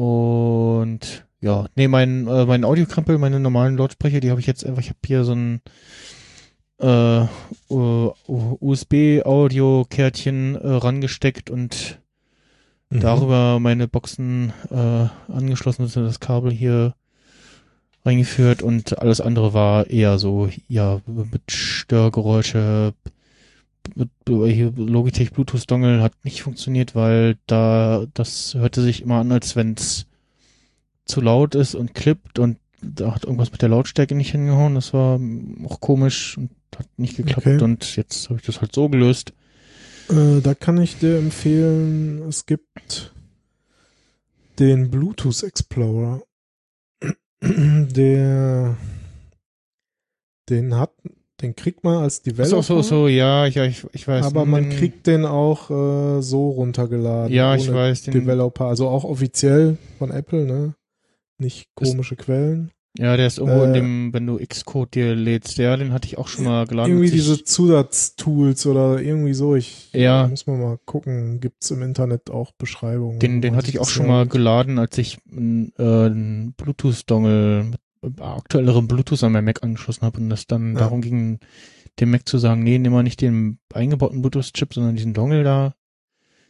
S3: und ja, nee, mein, äh, mein Audiokrempel, meine normalen Lautsprecher, die habe ich jetzt einfach, ich habe hier so ein äh, USB-Audio-Kärtchen äh, rangesteckt und
S4: Mhm.
S3: darüber meine Boxen äh, angeschlossen, also das Kabel hier reingeführt und alles andere war eher so, ja, mit Störgeräusche, hier Logitech Bluetooth Dongle hat nicht funktioniert, weil da, das hörte sich immer an, als wenn es zu laut ist und klippt und da hat irgendwas mit der Lautstärke nicht hingehauen, das war auch komisch und hat nicht geklappt
S4: Okay.
S3: und jetzt habe ich das halt so gelöst.
S4: Äh, da kann ich dir empfehlen, es gibt den Bluetooth Explorer. Der, den hat, den kriegt man als Developer.
S3: So, so, so, ja, ja, ich, ich weiß.
S4: aber man
S3: den-
S4: kriegt den auch äh, so runtergeladen.
S3: Ja, ich
S4: ohne
S3: weiß, den,
S4: Developer, also auch offiziell von Apple, ne? Nicht komische Quellen.
S3: ja, der ist irgendwo in
S4: äh,
S3: dem, wenn du Xcode dir lädst, ja, den hatte ich auch schon mal geladen.
S4: Irgendwie
S3: ich-
S4: diese Zusatztools oder irgendwie so. Ich
S3: Ja.
S4: muss man mal gucken. Gibt's im Internet auch Beschreibungen.
S3: Den, den hatte ich auch schon mal geladen, als ich einen äh, einen Bluetooth-Dongle mit aktuellerem Bluetooth an mein Mac angeschlossen habe und das dann
S4: Ja.
S3: darum ging, dem Mac zu sagen, nee, nimm mal nicht den eingebauten Bluetooth-Chip, sondern diesen Dongle da.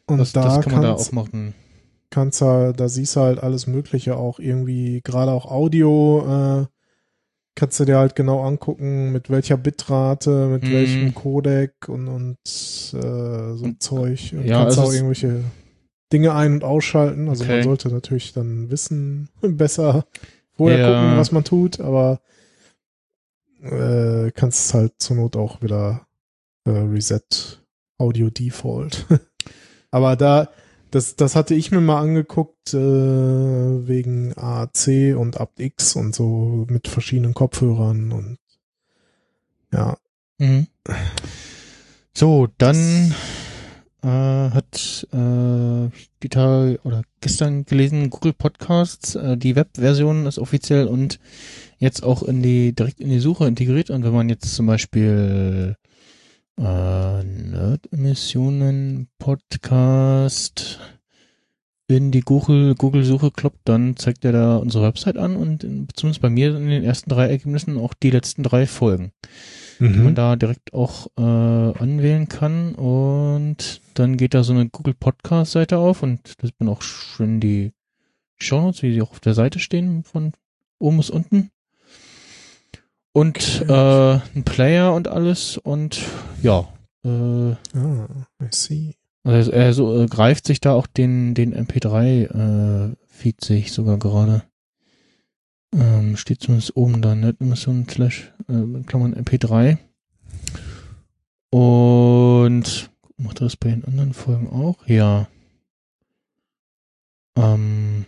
S4: Und
S3: Das,
S4: da
S3: das kann man da
S4: kannst-
S3: auch machen.
S4: kannst halt, da siehst du halt alles Mögliche auch irgendwie, gerade auch Audio, äh, kannst du dir halt genau angucken, mit welcher Bitrate, mit
S3: Mhm.
S4: welchem Codec und, und äh, so
S3: Und-
S4: Zeug. Und
S3: ja,
S4: kannst
S3: also
S4: auch irgendwelche Dinge ein- und ausschalten. Also
S3: Okay.
S4: man sollte natürlich dann wissen, besser vorher
S3: Ja.
S4: gucken, was man tut, aber äh, kannst es halt zur Not auch wieder äh, Reset Audio Default. aber da, das, das hatte ich mir mal angeguckt, äh, wegen AC und aptX und so mit verschiedenen Kopfhörern und ja.
S3: Mhm. So, dann äh, hat äh, die Tage oder gestern gelesen, Google Podcasts, äh, die Webversion ist offiziell und jetzt auch in die direkt in die Suche integriert. Und wenn man jetzt zum Beispiel äh, Nerd-Emissionen Podcast in die Google Google Suche kloppt, dann zeigt er da unsere Website an und in, zumindest bei mir in den ersten drei Ergebnissen auch die letzten drei Folgen die man da direkt auch äh, anwählen kann. Und dann geht da so eine Google Podcast Seite auf und da sieht man auch schön die Shownotes, wie sie auch auf der Seite stehen von oben bis unten. Und äh, ein Player und alles und ja äh,
S4: Ah, I see.
S3: also er so äh, greift sich da auch den den MP3 äh, sehe ich sogar gerade. Ähm, steht zumindest oben da Netemission slash äh, Klammern MP3 und macht das bei den anderen Folgen auch? Ja. Ähm,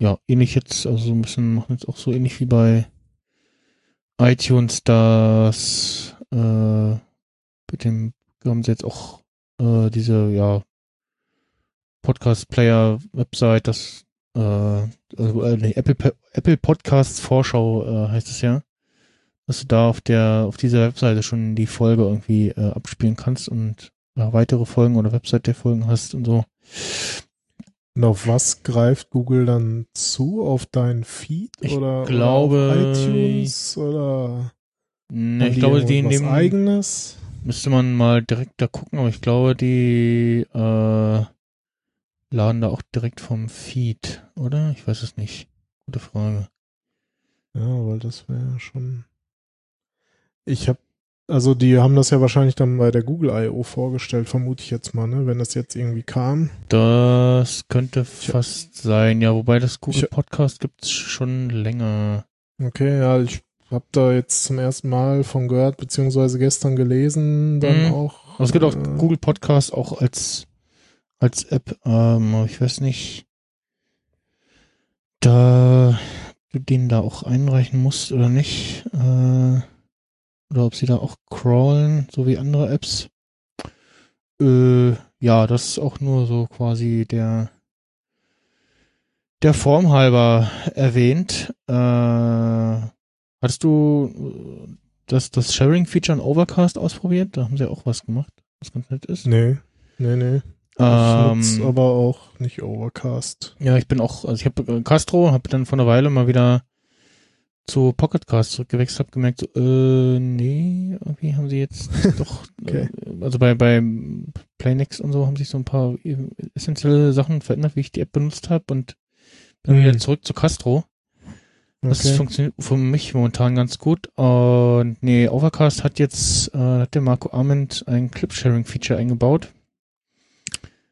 S3: ja ähnlich jetzt also so ein bisschen machen jetzt auch so ähnlich wie bei iTunes das äh, mit dem haben sie jetzt auch äh, diese ja Podcast Player Website, das äh, also, äh, Apple Apple Podcasts Vorschau äh, heißt es ja, dass du da auf der auf dieser Webseite schon die Folge irgendwie äh, abspielen kannst und ja, weitere Folgen oder Website der Folgen hast und so.
S4: Und auf was greift Google dann zu? Auf deinen Feed
S3: Ich
S4: oder,
S3: glaube-
S4: oder auf iTunes oder
S3: Ne, ich glaube, die nehmen
S4: eigenes?
S3: müsste man mal direkt da gucken, aber ich glaube, die äh, laden da auch direkt vom Feed, oder? Ich weiß es nicht. Gute Frage.
S4: Ja, weil das wäre schon. Ich habe, also die haben das ja wahrscheinlich dann bei der Google I.O. vorgestellt, vermute ich jetzt mal, ne? Wenn das jetzt irgendwie kam.
S3: Das könnte fast sein, ja, wobei das Google
S4: Ich-
S3: Podcast gibt's schon länger.
S4: Okay, ja, ich habe da jetzt zum ersten Mal von gehört, beziehungsweise gestern gelesen, dann
S3: Mhm.
S4: auch.
S3: Also es gibt auch
S4: äh,
S3: Google Podcast auch als als App, ähm, aber ich weiß nicht, da du den da auch einreichen musst oder nicht, äh, oder ob sie da auch crawlen, so wie andere Apps. Äh, ja, das ist auch nur so quasi der der Form halber erwähnt. Äh, hattest du äh, das, das Sharing-Feature in Overcast ausprobiert? Da haben sie auch was gemacht, was ganz nett ist.
S4: Nee, nee, nee. Ich
S3: Ähm,
S4: nutze aber auch nicht Overcast.
S3: ja, ich bin auch, also ich habe äh, Castro, habe dann vor einer Weile mal wieder zu Pocketcast zurückgewechselt, habe gemerkt, so, äh, nee, irgendwie haben sie jetzt doch,
S4: Okay.
S3: äh, also bei, bei Playnext und so haben sich so ein paar essentielle Sachen verändert, wie ich die App benutzt habe und bin
S4: Mhm.
S3: wieder zurück zu Castro. Das
S4: Okay.
S3: funktioniert für mich momentan ganz gut. Und nee, Overcast hat jetzt, äh, hat der Marco Arment ein Clip-Sharing-Feature eingebaut.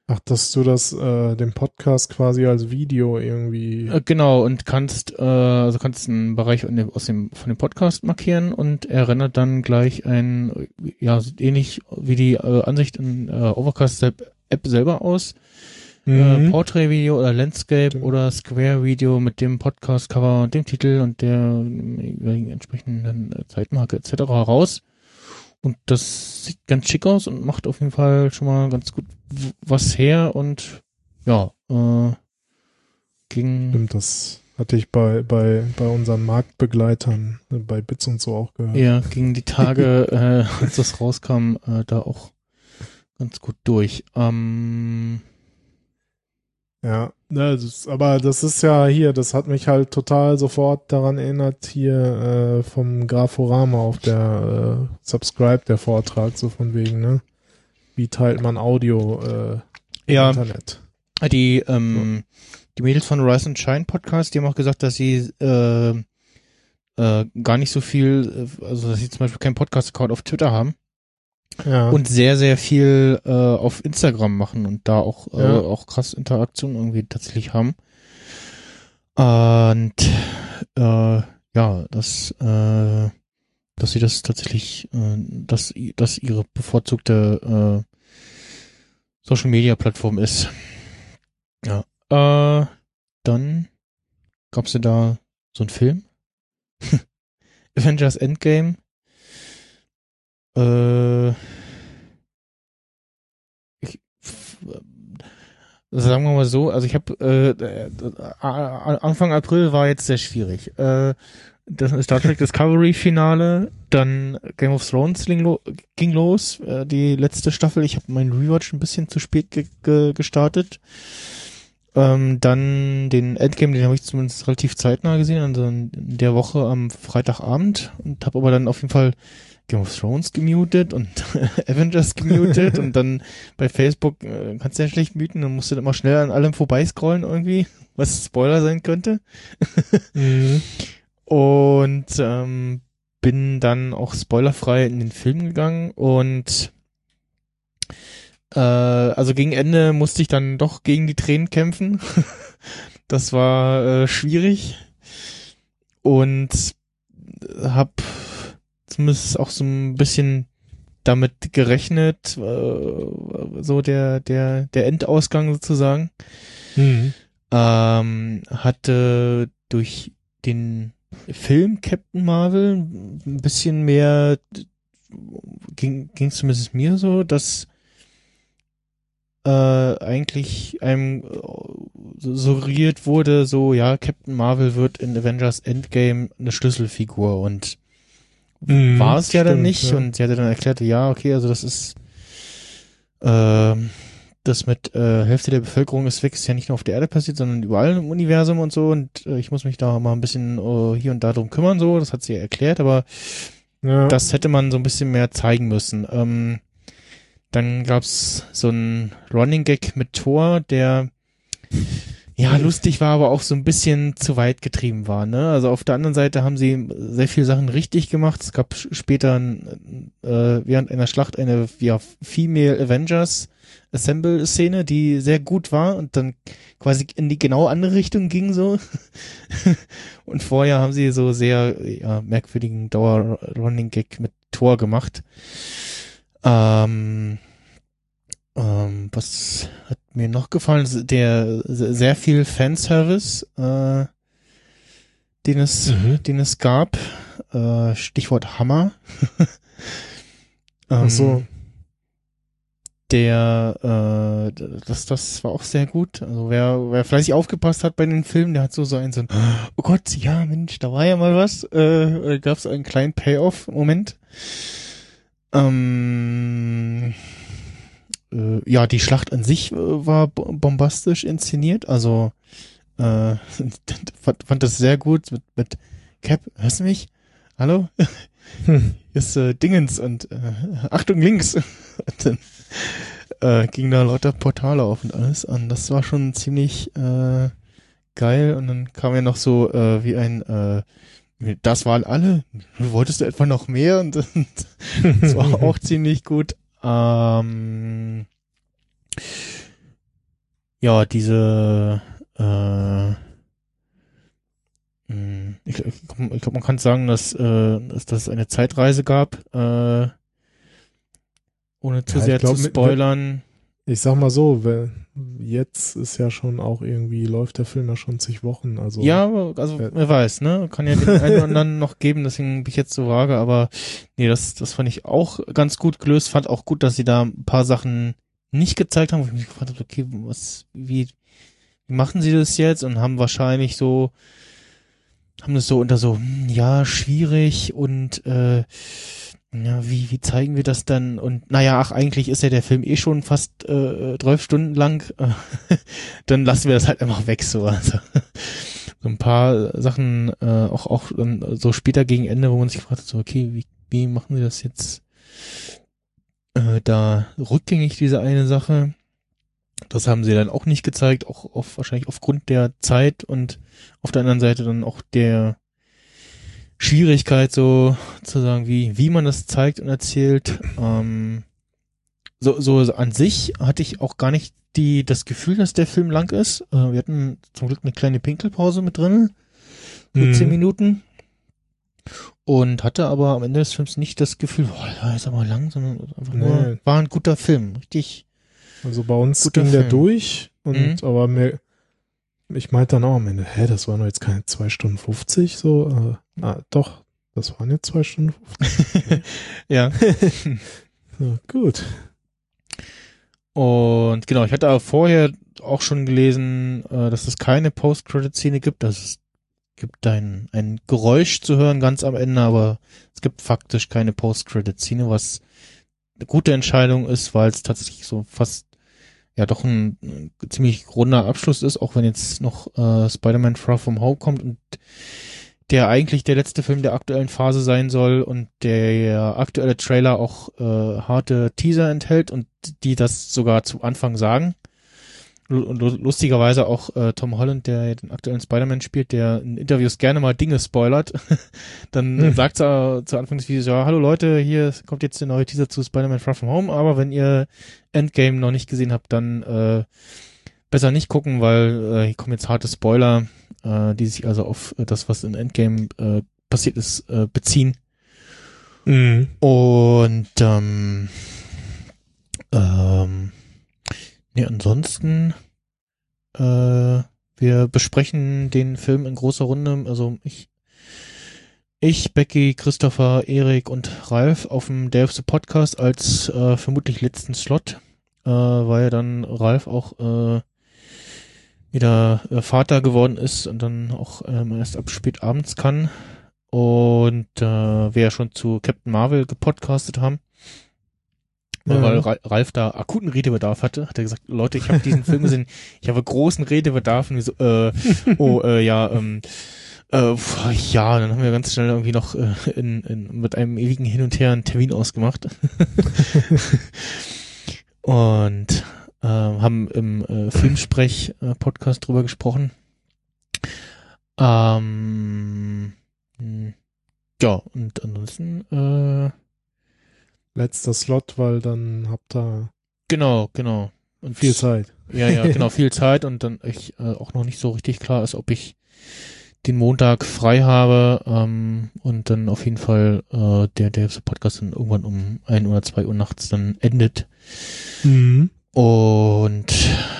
S4: Ach, dass du das, äh, den Podcast quasi als Video irgendwie.
S3: Äh, genau, und kannst, äh, also kannst einen Bereich dem, aus dem, von dem Podcast markieren und er rendert dann gleich ein, ja, sieht ähnlich wie die äh, Ansicht in äh, Overcast App selber aus. Äh,
S4: Mhm.
S3: Portrait-Video oder Landscape
S4: Stimmt.
S3: oder Square-Video mit dem Podcast-Cover und dem Titel und der jeweiligen entsprechenden äh, Zeitmarke etc. raus. Und das sieht ganz schick aus und macht auf jeden Fall schon mal ganz gut was her und ja, äh, ging
S4: Stimmt, das hatte ich bei, bei, bei unseren Marktbegleitern, äh, bei Bits und so auch gehört.
S3: ja gingen die Tage, äh, als das rauskam, äh, da auch ganz gut durch. Ähm,
S4: Ja, ne, das ist, aber das ist ja hier, das hat mich halt total sofort daran erinnert, hier äh, vom Graforama auf der äh, Subscribe, der Vortrag, so von wegen, ne? Wie teilt man Audio äh, im
S3: Ja.
S4: Internet?
S3: Die, ähm, die Mädels von Rise and Shine Podcast, die haben auch gesagt, dass sie äh, äh, gar nicht so viel, äh, also dass sie zum Beispiel keinen Podcast-Account auf Twitter haben
S4: Ja.
S3: und sehr, sehr viel äh, auf Instagram machen und da auch, äh,
S4: Ja.
S3: auch krass Interaktion irgendwie tatsächlich haben. Und äh, ja, dass, äh, dass sie das tatsächlich, äh, dass, dass ihre bevorzugte äh, Social Media Plattform ist. Ja. Äh, dann gab's ja da so einen Film. Avengers Endgame. Äh, ich, sagen wir mal so, also ich habe äh, äh, äh, Anfang April war jetzt sehr schwierig. Äh, das Star Trek Discovery Finale, dann Game of Thrones ging, lo ging los, äh, die letzte Staffel. Ich habe meinen Rewatch ein bisschen zu spät ge ge gestartet. Ähm, dann den Endgame, den habe ich zumindest relativ zeitnah gesehen, also in der Woche am Freitagabend und habe aber dann auf jeden Fall Game of Thrones gemutet und Avengers gemutet und dann bei Facebook äh, kannst du ja schlecht muten, dann musst du immer schnell an allem vorbeiscrollen irgendwie, was Spoiler sein könnte.
S4: Mhm.
S3: Und ähm, bin dann auch spoilerfrei in den Film gegangen und äh, also gegen Ende musste ich dann doch gegen die Tränen kämpfen. das war äh, schwierig und hab zumindest auch so ein bisschen damit gerechnet, äh, so der der der Endausgang sozusagen
S4: Mhm.
S3: ähm, hatte durch den Film Captain Marvel ein bisschen mehr ging ging zumindest mir so, dass äh, eigentlich einem äh, suggeriert wurde, so ja, Captain Marvel wird in Avengers Endgame eine Schlüsselfigur und
S4: Mhm,
S3: war es ja dann nicht
S4: ja.
S3: und sie hatte dann erklärt, ja, okay, also das ist ähm, das mit äh, Hälfte der Bevölkerung ist weg, ist ja nicht nur auf der Erde passiert, sondern überall im Universum und so und äh, ich muss mich da mal ein bisschen äh, hier und da drum kümmern, so, das hat sie ja erklärt, aber
S4: Ja.
S3: das hätte man so ein bisschen mehr zeigen müssen. Ähm, dann gab's so einen Running Gag mit Thor, der ja lustig war, aber auch so ein bisschen zu weit getrieben war. Ne? Also auf der anderen Seite haben sie sehr viele Sachen richtig gemacht. Es gab später äh, während einer Schlacht eine ja, Female Avengers Assemble Szene, die sehr gut war und dann quasi in die genau andere Richtung ging so. und vorher haben sie so sehr ja, merkwürdigen Dauer Running Gag mit Thor gemacht. Ähm, ähm, was hat mir noch gefallen? Der sehr viel Fanservice, äh, den es,
S4: Mhm.
S3: den es gab. Äh, Stichwort Hammer.
S4: Ach so.
S3: Der, äh, das, das war auch sehr gut. Also wer, wer fleißig aufgepasst hat bei den Filmen, der hat so so einen so, ein, oh Gott, ja Mensch, da war ja mal was. Äh, da gab es einen kleinen Payoff-Moment. Ähm, äh, ja, die Schlacht an sich äh, war bo- bombastisch inszeniert. Also äh, fand, fand das sehr gut mit, mit Cap. Hörst du mich? Hallo?
S4: Hm.
S3: Ist äh, Dingens und äh, Achtung links. äh, ging da lauter Portale auf und alles an. Das war schon ziemlich äh, geil. Und dann kam ja noch so äh, wie ein äh, das waren alle. Wolltest du etwa noch mehr? Und das war auch ziemlich gut. Ähm, ja, diese äh, mh, ich, ich glaube, glaub, man kann sagen, dass, äh, dass, dass es eine Zeitreise gab, äh, ohne zu
S4: Ja,
S3: sehr
S4: glaub,
S3: zu spoilern.
S4: Ich sag mal so, weil jetzt ist ja schon auch irgendwie, läuft der Film ja schon zig Wochen. Also
S3: Ja, also wer weiß, ne? Kann ja den einen oder anderen noch geben, deswegen bin ich jetzt so vage, aber nee, das, das fand ich auch ganz gut gelöst. Fand auch gut, dass sie da ein paar Sachen nicht gezeigt haben, wo ich mich gefragt habe, okay, was, wie, wie machen sie das jetzt? Und haben wahrscheinlich so, haben das so unter so, hm, ja, schwierig und äh, ja, wie, wie zeigen wir das dann? Und naja, ach, eigentlich ist ja der Film eh schon fast äh, 12 Stunden lang. Dann lassen wir das halt einfach weg so. Also, so ein paar Sachen, äh, auch, auch dann so später gegen Ende, wo man sich fragt, so, okay, wie, wie machen wir das jetzt äh, da rückgängig, diese eine Sache? Das haben sie dann auch nicht gezeigt, auch auf, wahrscheinlich aufgrund der Zeit und auf der anderen Seite dann auch der Schwierigkeit, so zu sagen, wie, wie man das zeigt und erzählt. Ähm, so, so an sich hatte ich auch gar nicht die, das Gefühl, dass der Film lang ist. Äh, wir hatten zum Glück eine kleine Pinkelpause mit drin, so
S4: Mhm.
S3: zehn Minuten. Und hatte aber am Ende des Films nicht das Gefühl, boah, der ist aber lang, sondern einfach nur,
S4: Nee.
S3: war ein guter Film. Richtig,
S4: Also bei uns
S3: Guter
S4: ging der
S3: Film.
S4: durch und
S3: Mhm.
S4: aber mir, ich meinte dann auch am Ende, hä, das waren doch jetzt keine zwei Stunden 50, so, äh, na, doch, das waren jetzt zwei Stunden 50.
S3: ja.
S4: Ja, gut.
S3: Und genau, ich hatte aber vorher auch schon gelesen, äh, dass es keine Post-Credit-Szene gibt. Also es gibt ein, ein Geräusch zu hören ganz am Ende, aber es gibt faktisch keine Post-Credit-Szene, was eine gute Entscheidung ist, weil es tatsächlich so fast ja doch ein, ein ziemlich runder Abschluss ist, auch wenn jetzt noch äh, Spider-Man Far From Home kommt und der eigentlich der letzte Film der aktuellen Phase sein soll und der aktuelle Trailer auch äh, harte Teaser enthält und die das sogar zu Anfang sagen. Und lu- lustigerweise auch äh, Tom Holland, der den aktuellen Spider-Man spielt, der in Interviews gerne mal Dinge spoilert. Dann
S4: Hm.
S3: sagt er zu Anfang des Videos, ja, hallo Leute, hier kommt jetzt der neue Teaser zu Spider-Man Far From Home, aber wenn ihr Endgame noch nicht gesehen habt, dann äh, besser nicht gucken, weil äh, hier kommen jetzt harte Spoiler, äh, die sich also auf äh, das, was in Endgame äh, passiert ist, äh, beziehen.
S4: Mhm.
S3: Und ähm, ähm, nee, ansonsten äh, wir besprechen den Film in großer Runde. Also ich, ich, Becky, Christopher, Erik und Ralf auf dem Day of the Podcast als äh, vermutlich letzten Slot, äh, weil dann Ralf auch äh, wieder äh, Vater geworden ist und dann auch ähm, erst ab spät abends kann. Und äh, wir ja schon zu Captain Marvel gepodcastet haben.
S4: Ja.
S3: Weil Ra- Ralf da akuten Redebedarf hatte, hat er gesagt, Leute, ich habe diesen Film gesehen, ich habe großen Redebedarf und wir so, äh, oh, äh, ja, ähm, äh, ja, dann haben wir ganz schnell irgendwie noch äh, in, in, mit einem ewigen Hin und Her einen Termin ausgemacht. und äh, haben im äh, Filmsprech-Podcast drüber gesprochen. Ähm, mh, ja, und ansonsten, äh,
S4: Letzter Slot, weil dann habt ihr
S3: genau, genau. Und
S4: viel Zeit.
S3: Ja, ja, genau, viel Zeit und dann ich äh, auch noch nicht so richtig klar ist, ob ich den Montag frei habe ähm, und dann auf jeden Fall äh, der der Podcast dann irgendwann um ein oder zwei Uhr nachts dann endet
S4: Mhm.
S3: Und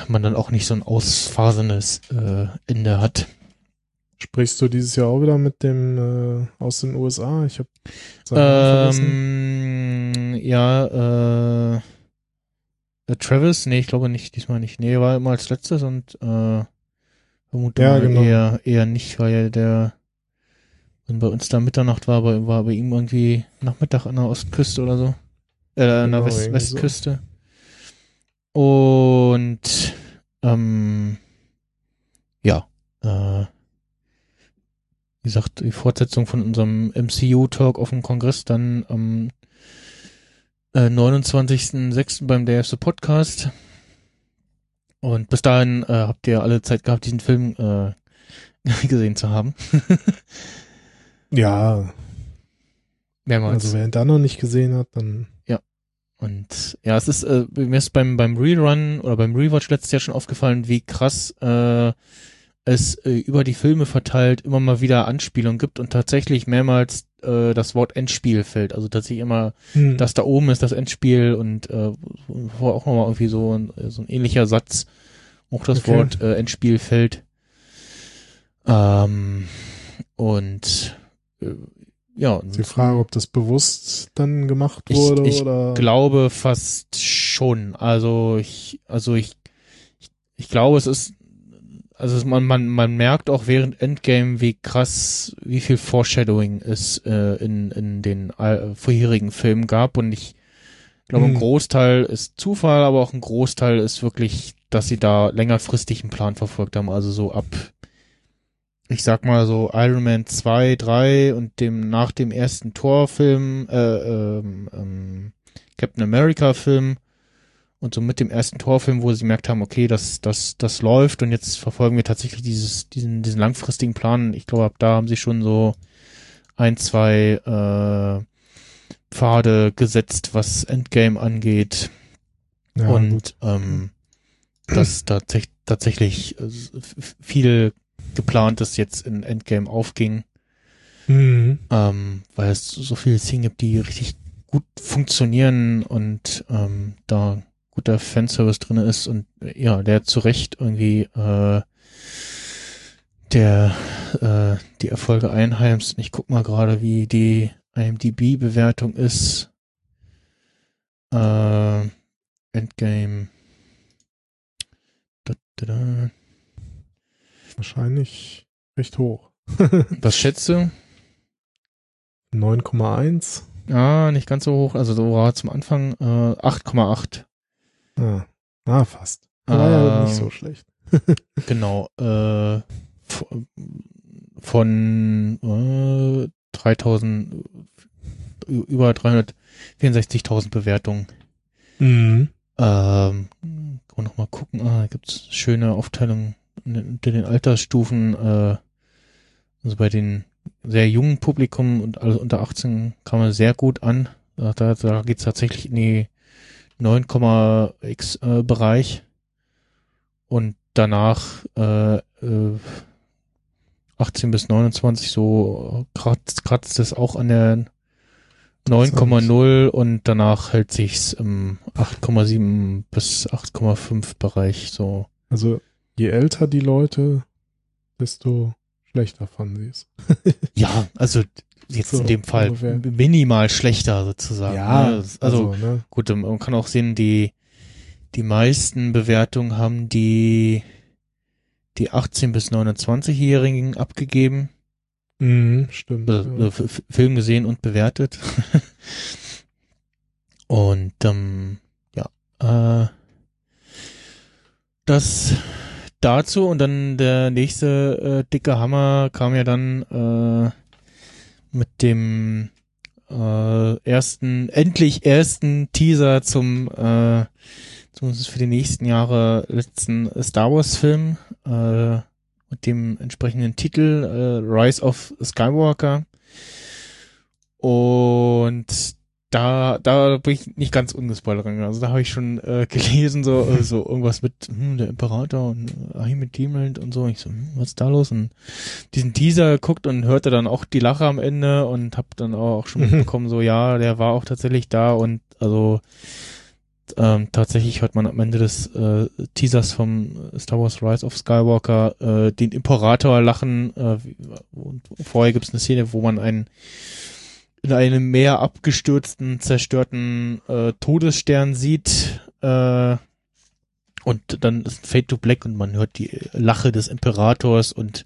S3: man dann auch nicht so ein ausfasendes äh, Ende hat.
S4: Sprichst du dieses Jahr auch wieder mit dem äh, aus den USA? Ich habe.
S3: Ähm, ja, äh, äh, Travis, nee, ich glaube nicht, diesmal nicht. Nee, war immer als letztes und äh, vermute
S4: Ja, genau.
S3: eher, eher nicht, weil ja der, wenn bei uns da Mitternacht war, bei, war bei ihm irgendwie Nachmittag an der Ostküste oder so. Äh, an der
S4: Genau,
S3: West,
S4: irgendwie so.
S3: Und ähm, ja, äh, wie gesagt, die Fortsetzung von unserem MCU-Talk auf dem Kongress dann am äh, 29.06. beim of the Podcast. Und bis dahin äh, habt ihr alle Zeit gehabt, diesen Film äh, gesehen zu haben.
S4: Ja,
S3: Mehrmals.
S4: also wer ihn da noch nicht gesehen hat, dann
S3: Und ja, es ist äh, mir ist beim beim Rerun oder beim Rewatch letztes Jahr schon aufgefallen, wie krass äh, es äh, über die Filme verteilt immer mal wieder Anspielungen gibt und tatsächlich mehrmals äh, das Wort Endspiel fällt. Also tatsächlich immer
S4: hm,
S3: das da oben ist das Endspiel und äh, wo auch nochmal irgendwie so ein, so ein ähnlicher Satz auch das
S4: Okay.
S3: Wort äh, Endspiel fällt. Ähm, und äh, ja,
S4: die Frage, ob das bewusst dann gemacht
S3: Ich-
S4: wurde
S3: ich
S4: oder
S3: glaube fast schon. Also ich, also ich, ich, ich glaube, es ist also man, man, man merkt auch während Endgame, wie krass, wie viel Foreshadowing es äh, in, in den äh, vorherigen Filmen gab und ich glaube, ein
S4: Hm.
S3: Großteil ist Zufall, aber auch ein Großteil ist wirklich, dass sie da längerfristig einen Plan verfolgt haben, also so ab, ich sag mal so Iron Man 2, 3 und dem, nach dem ersten Torfilm, äh, ähm, ähm, Captain America Film, und so mit dem ersten Torfilm, wo sie gemerkt haben, okay, das, das, das läuft und jetzt verfolgen wir tatsächlich dieses, diesen, diesen langfristigen Plan. Ich glaube, ab da haben sie schon so ein, zwei äh, Pfade gesetzt, was Endgame angeht.
S4: Ja, gut.
S3: und ähm, dass tatsächlich, tatsächlich äh, viel geplantes jetzt in Endgame aufging
S4: Mhm.
S3: ähm, weil es so viele Szenen gibt, die richtig gut funktionieren und ähm, da guter Fanservice drin ist und äh, ja, der zu Recht irgendwie äh, der äh, die Erfolge einheimst. Ich guck mal gerade, wie die IMDb-Bewertung ist. Äh, Endgame. Da, da, da.
S4: Wahrscheinlich recht hoch.
S3: Was schätze?
S4: 9,1.
S3: Ah, nicht ganz so hoch. Also so war zum Anfang äh, 8,8.
S4: Ah, ah, fast. War ja
S3: Ähm,
S4: nicht so schlecht.
S3: Genau. Äh, von äh, 3000 ü- über 364.000 Bewertungen.
S4: Mhm.
S3: Ähm, kann man noch mal gucken. Ah, da gibt's schöne Aufteilungen unter den Altersstufen. Äh, also bei den sehr jungen Publikum und alles unter 18 kam er sehr gut an. Da, da, da geht's tatsächlich in die 9,x äh, Bereich. Und danach äh, äh, 18 bis 29 so kratzt, kratzt es auch an der 9,0 und danach hält sich's im 8,7 bis 8,5 Bereich so.
S4: Also je älter die Leute, desto schlechter fanden sie es.
S3: Ja, also jetzt
S4: So,
S3: in dem Fall
S4: ungefähr.
S3: minimal schlechter sozusagen. ne? also,
S4: ne?
S3: gut, ähm, man kann auch sehen, die die meisten Bewertungen haben die die 18 bis 29-Jährigen abgegeben,
S4: Mhm, stimmt.
S3: also,
S4: ja.
S3: F- Film gesehen und bewertet. und ähm, ja, äh, das dazu und dann der nächste äh, dicke Hammer kam ja dann äh, mit dem äh, ersten, endlich ersten Teaser zum äh, zumindest für die nächsten Jahre letzten Star Wars Film äh, mit dem entsprechenden Titel äh, Rise of Skywalker. Und da, da bin ich nicht ganz ungespoilert. Also da habe ich schon äh, gelesen, so, äh, so irgendwas mit hm, der Imperator und äh, Ahmed Demland und so. Und ich so, hm, was ist da los? Und diesen Teaser geguckt und hörte dann auch die Lache am Ende und habe dann auch schon mitbekommen, so ja, der war auch tatsächlich da und also ähm, tatsächlich hört man am Ende des äh, Teasers vom Star Wars Rise of Skywalker äh, den Imperator lachen. Äh, und vorher gibt es eine Szene, wo man einen in einem Meer abgestürzten, zerstörten äh, Todesstern sieht. Äh, und dann ist Fade to Black und man hört die Lache des Imperators und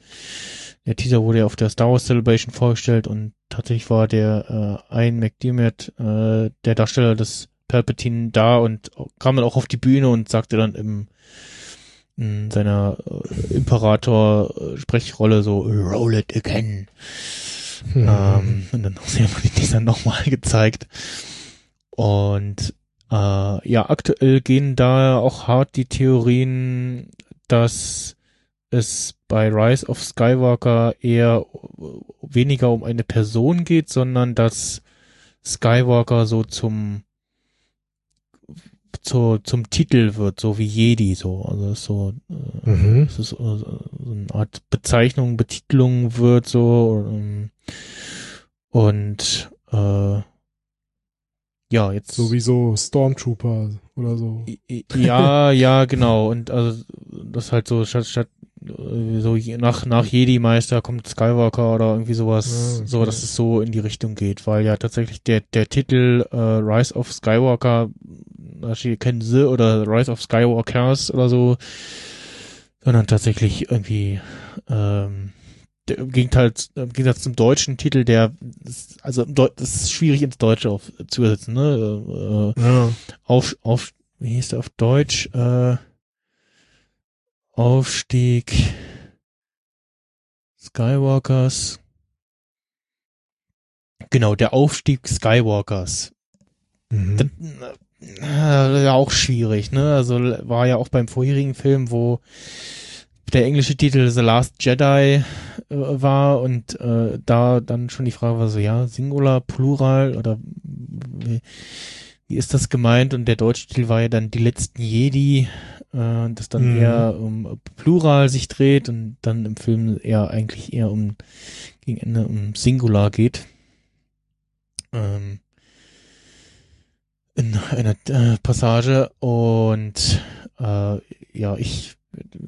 S3: der Teaser wurde ja auf der Star Wars Celebration vorgestellt und tatsächlich war der äh, Ian McDiarmid, äh, der Darsteller des Palpatine da und kam dann auch auf die Bühne und sagte dann im in seiner äh, Imperator-Sprechrolle so Roll it again.
S4: Mhm.
S3: Ähm, und dann haben den Teaser nochmal gezeigt. Und äh, ja, aktuell gehen da auch hart die Theorien, dass es bei Rise of Skywalker eher weniger um eine Person geht, sondern dass Skywalker so zum zu, zum Titel wird, so wie Jedi, so. Also es ist so, äh,
S4: Mhm.
S3: es ist so, so eine Art Bezeichnung, Betitelung wird so. ähm, Und äh, ja, jetzt
S4: Sowieso Stormtrooper oder so.
S3: Ja, ja, genau. Und also das halt so statt statt äh, so nach nach Jedi Meister kommt Skywalker oder irgendwie sowas,
S4: Ah, okay.
S3: so dass es so in die Richtung geht, weil ja tatsächlich der der Titel äh, Rise of Skywalker, steht kein The oder Rise of Skywalkers oder so, sondern tatsächlich irgendwie ähm, im Gegenteil, im Gegensatz zum deutschen Titel, der ist- also das ist schwierig ins Deutsche auf, zu übersetzen, ne? Äh,
S4: Ja.
S3: auf, auf, wie hieß der auf Deutsch? Äh, Aufstieg Skywalkers. Genau, der Aufstieg Skywalkers.
S4: Mhm.
S3: Das, äh, ja, auch schwierig, ne? Also war ja auch beim vorherigen Film, wo der englische Titel The Last Jedi äh, war und äh, da dann schon die Frage war so, ja, Singular, Plural oder wie, wie ist das gemeint? Und der deutsche Titel war ja dann Die letzten Jedi, äh, das dann
S4: Mhm.
S3: eher um Plural sich dreht und dann im Film eher eigentlich eher um gegen Ende um Singular geht. Ähm, in einer äh, Passage und äh, ja, ich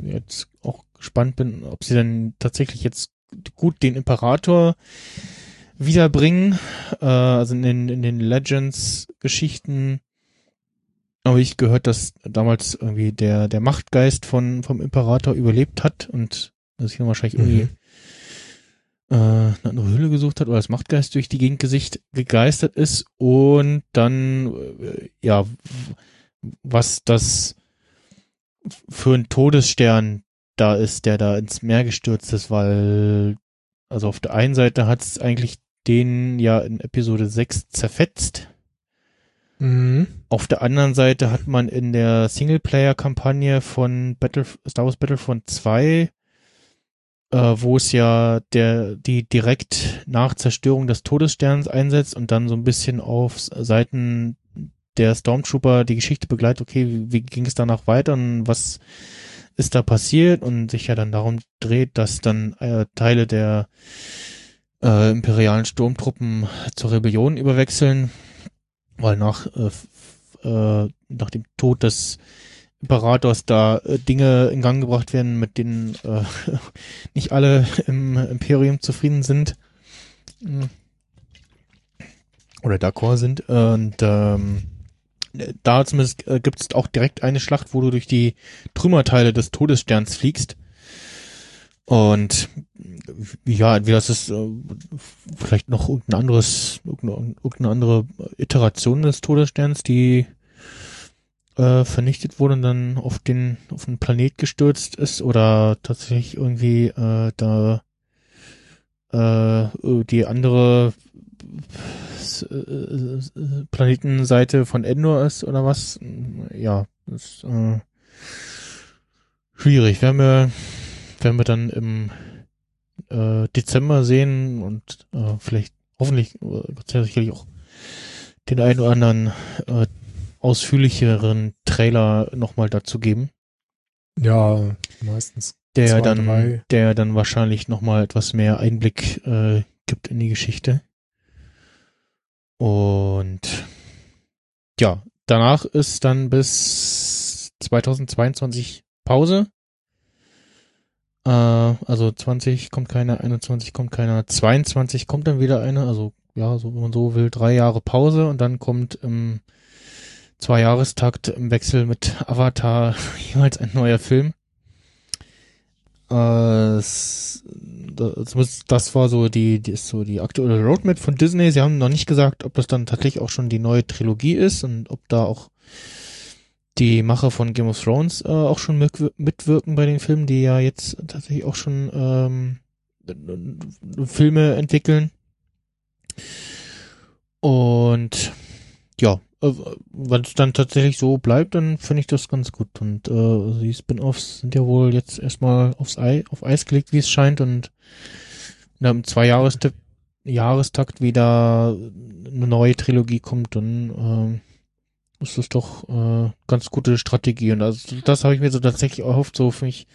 S3: jetzt auch gespannt bin, ob sie dann tatsächlich jetzt gut den Imperator wiederbringen. Äh, also in den, in den Legends-Geschichten habe ich gehört, dass damals irgendwie der, der Machtgeist von, vom Imperator überlebt hat und sich dann wahrscheinlich irgendwie äh, eine andere Höhle gesucht hat oder als Machtgeist durch die Gegend gesicht, gegeistert ist und dann, äh, ja, was das für ein Todesstern da ist, der da ins Meer gestürzt ist, weil, also auf der einen Seite hat es eigentlich den ja in Episode 6 zerfetzt.
S4: Mhm.
S3: Auf der anderen Seite hat man in der Singleplayer-Kampagne von Battle, Star Wars Battlefront 2 äh, wo es ja der die direkt nach Zerstörung des Todessterns einsetzt und dann so ein bisschen auf Seiten der Stormtrooper die Geschichte begleitet, okay, wie, wie ging es danach weiter und was ist da passiert? Und sich ja dann darum dreht, dass dann äh, Teile der äh, imperialen Sturmtruppen zur Rebellion überwechseln, weil nach äh, äh, nach dem Tod des Imperators da äh, Dinge in Gang gebracht werden, mit denen äh, nicht alle im Imperium zufrieden sind. Mm. Oder d'accord sind. Und ähm, da zumindest äh, gibt es auch direkt eine Schlacht, wo du durch die Trümmerteile des Todessterns fliegst. Und ja, entweder ist es äh, vielleicht noch irgendein anderes, irgendeine, irgendeine andere Iteration des Todessterns, die äh, vernichtet wurde und dann auf den auf den Planet gestürzt ist oder tatsächlich irgendwie äh, da äh, die andere äh, Planetenseite von Endor ist oder was. Ja, das ist äh, schwierig. Werden wir, werden wir dann im äh, Dezember sehen und äh, vielleicht hoffentlich äh, sicherlich auch den einen oder anderen äh, ausführlicheren Trailer nochmal dazu geben,
S4: Ja, meistens.
S3: der
S4: Zwei,
S3: dann,
S4: drei.
S3: der dann wahrscheinlich nochmal etwas mehr Einblick äh, gibt in die Geschichte. Und ja, danach ist dann bis 2022 Pause. Äh, also 20 kommt keiner, 21 kommt keiner, 22 kommt dann wieder eine, also ja, so wenn man so will, drei Jahre Pause und dann kommt im Zwei-Jahrestakt im Wechsel mit Avatar jeweils ein neuer Film. Äh, das, das war so die, die ist so die aktuelle Roadmap von Disney. Sie haben noch nicht gesagt, ob das dann tatsächlich auch schon die neue Trilogie ist und ob da auch die Macher von Game of Thrones äh, auch schon mitwir- mitwirken bei den Filmen, die ja jetzt tatsächlich auch schon ähm, Filme entwickeln. Und ja, wenn es dann tatsächlich so bleibt, dann finde ich das ganz gut. Und äh, die Spin-offs sind ja wohl jetzt erstmal aufs Ei, auf Eis gelegt, wie es scheint. Und wenn im Zwei-Jahrestakt Jahrestakt wieder eine neue Trilogie kommt, dann ähm, ist das doch äh, ganz gute Strategie. Und also das habe ich mir so tatsächlich erhofft, so für mich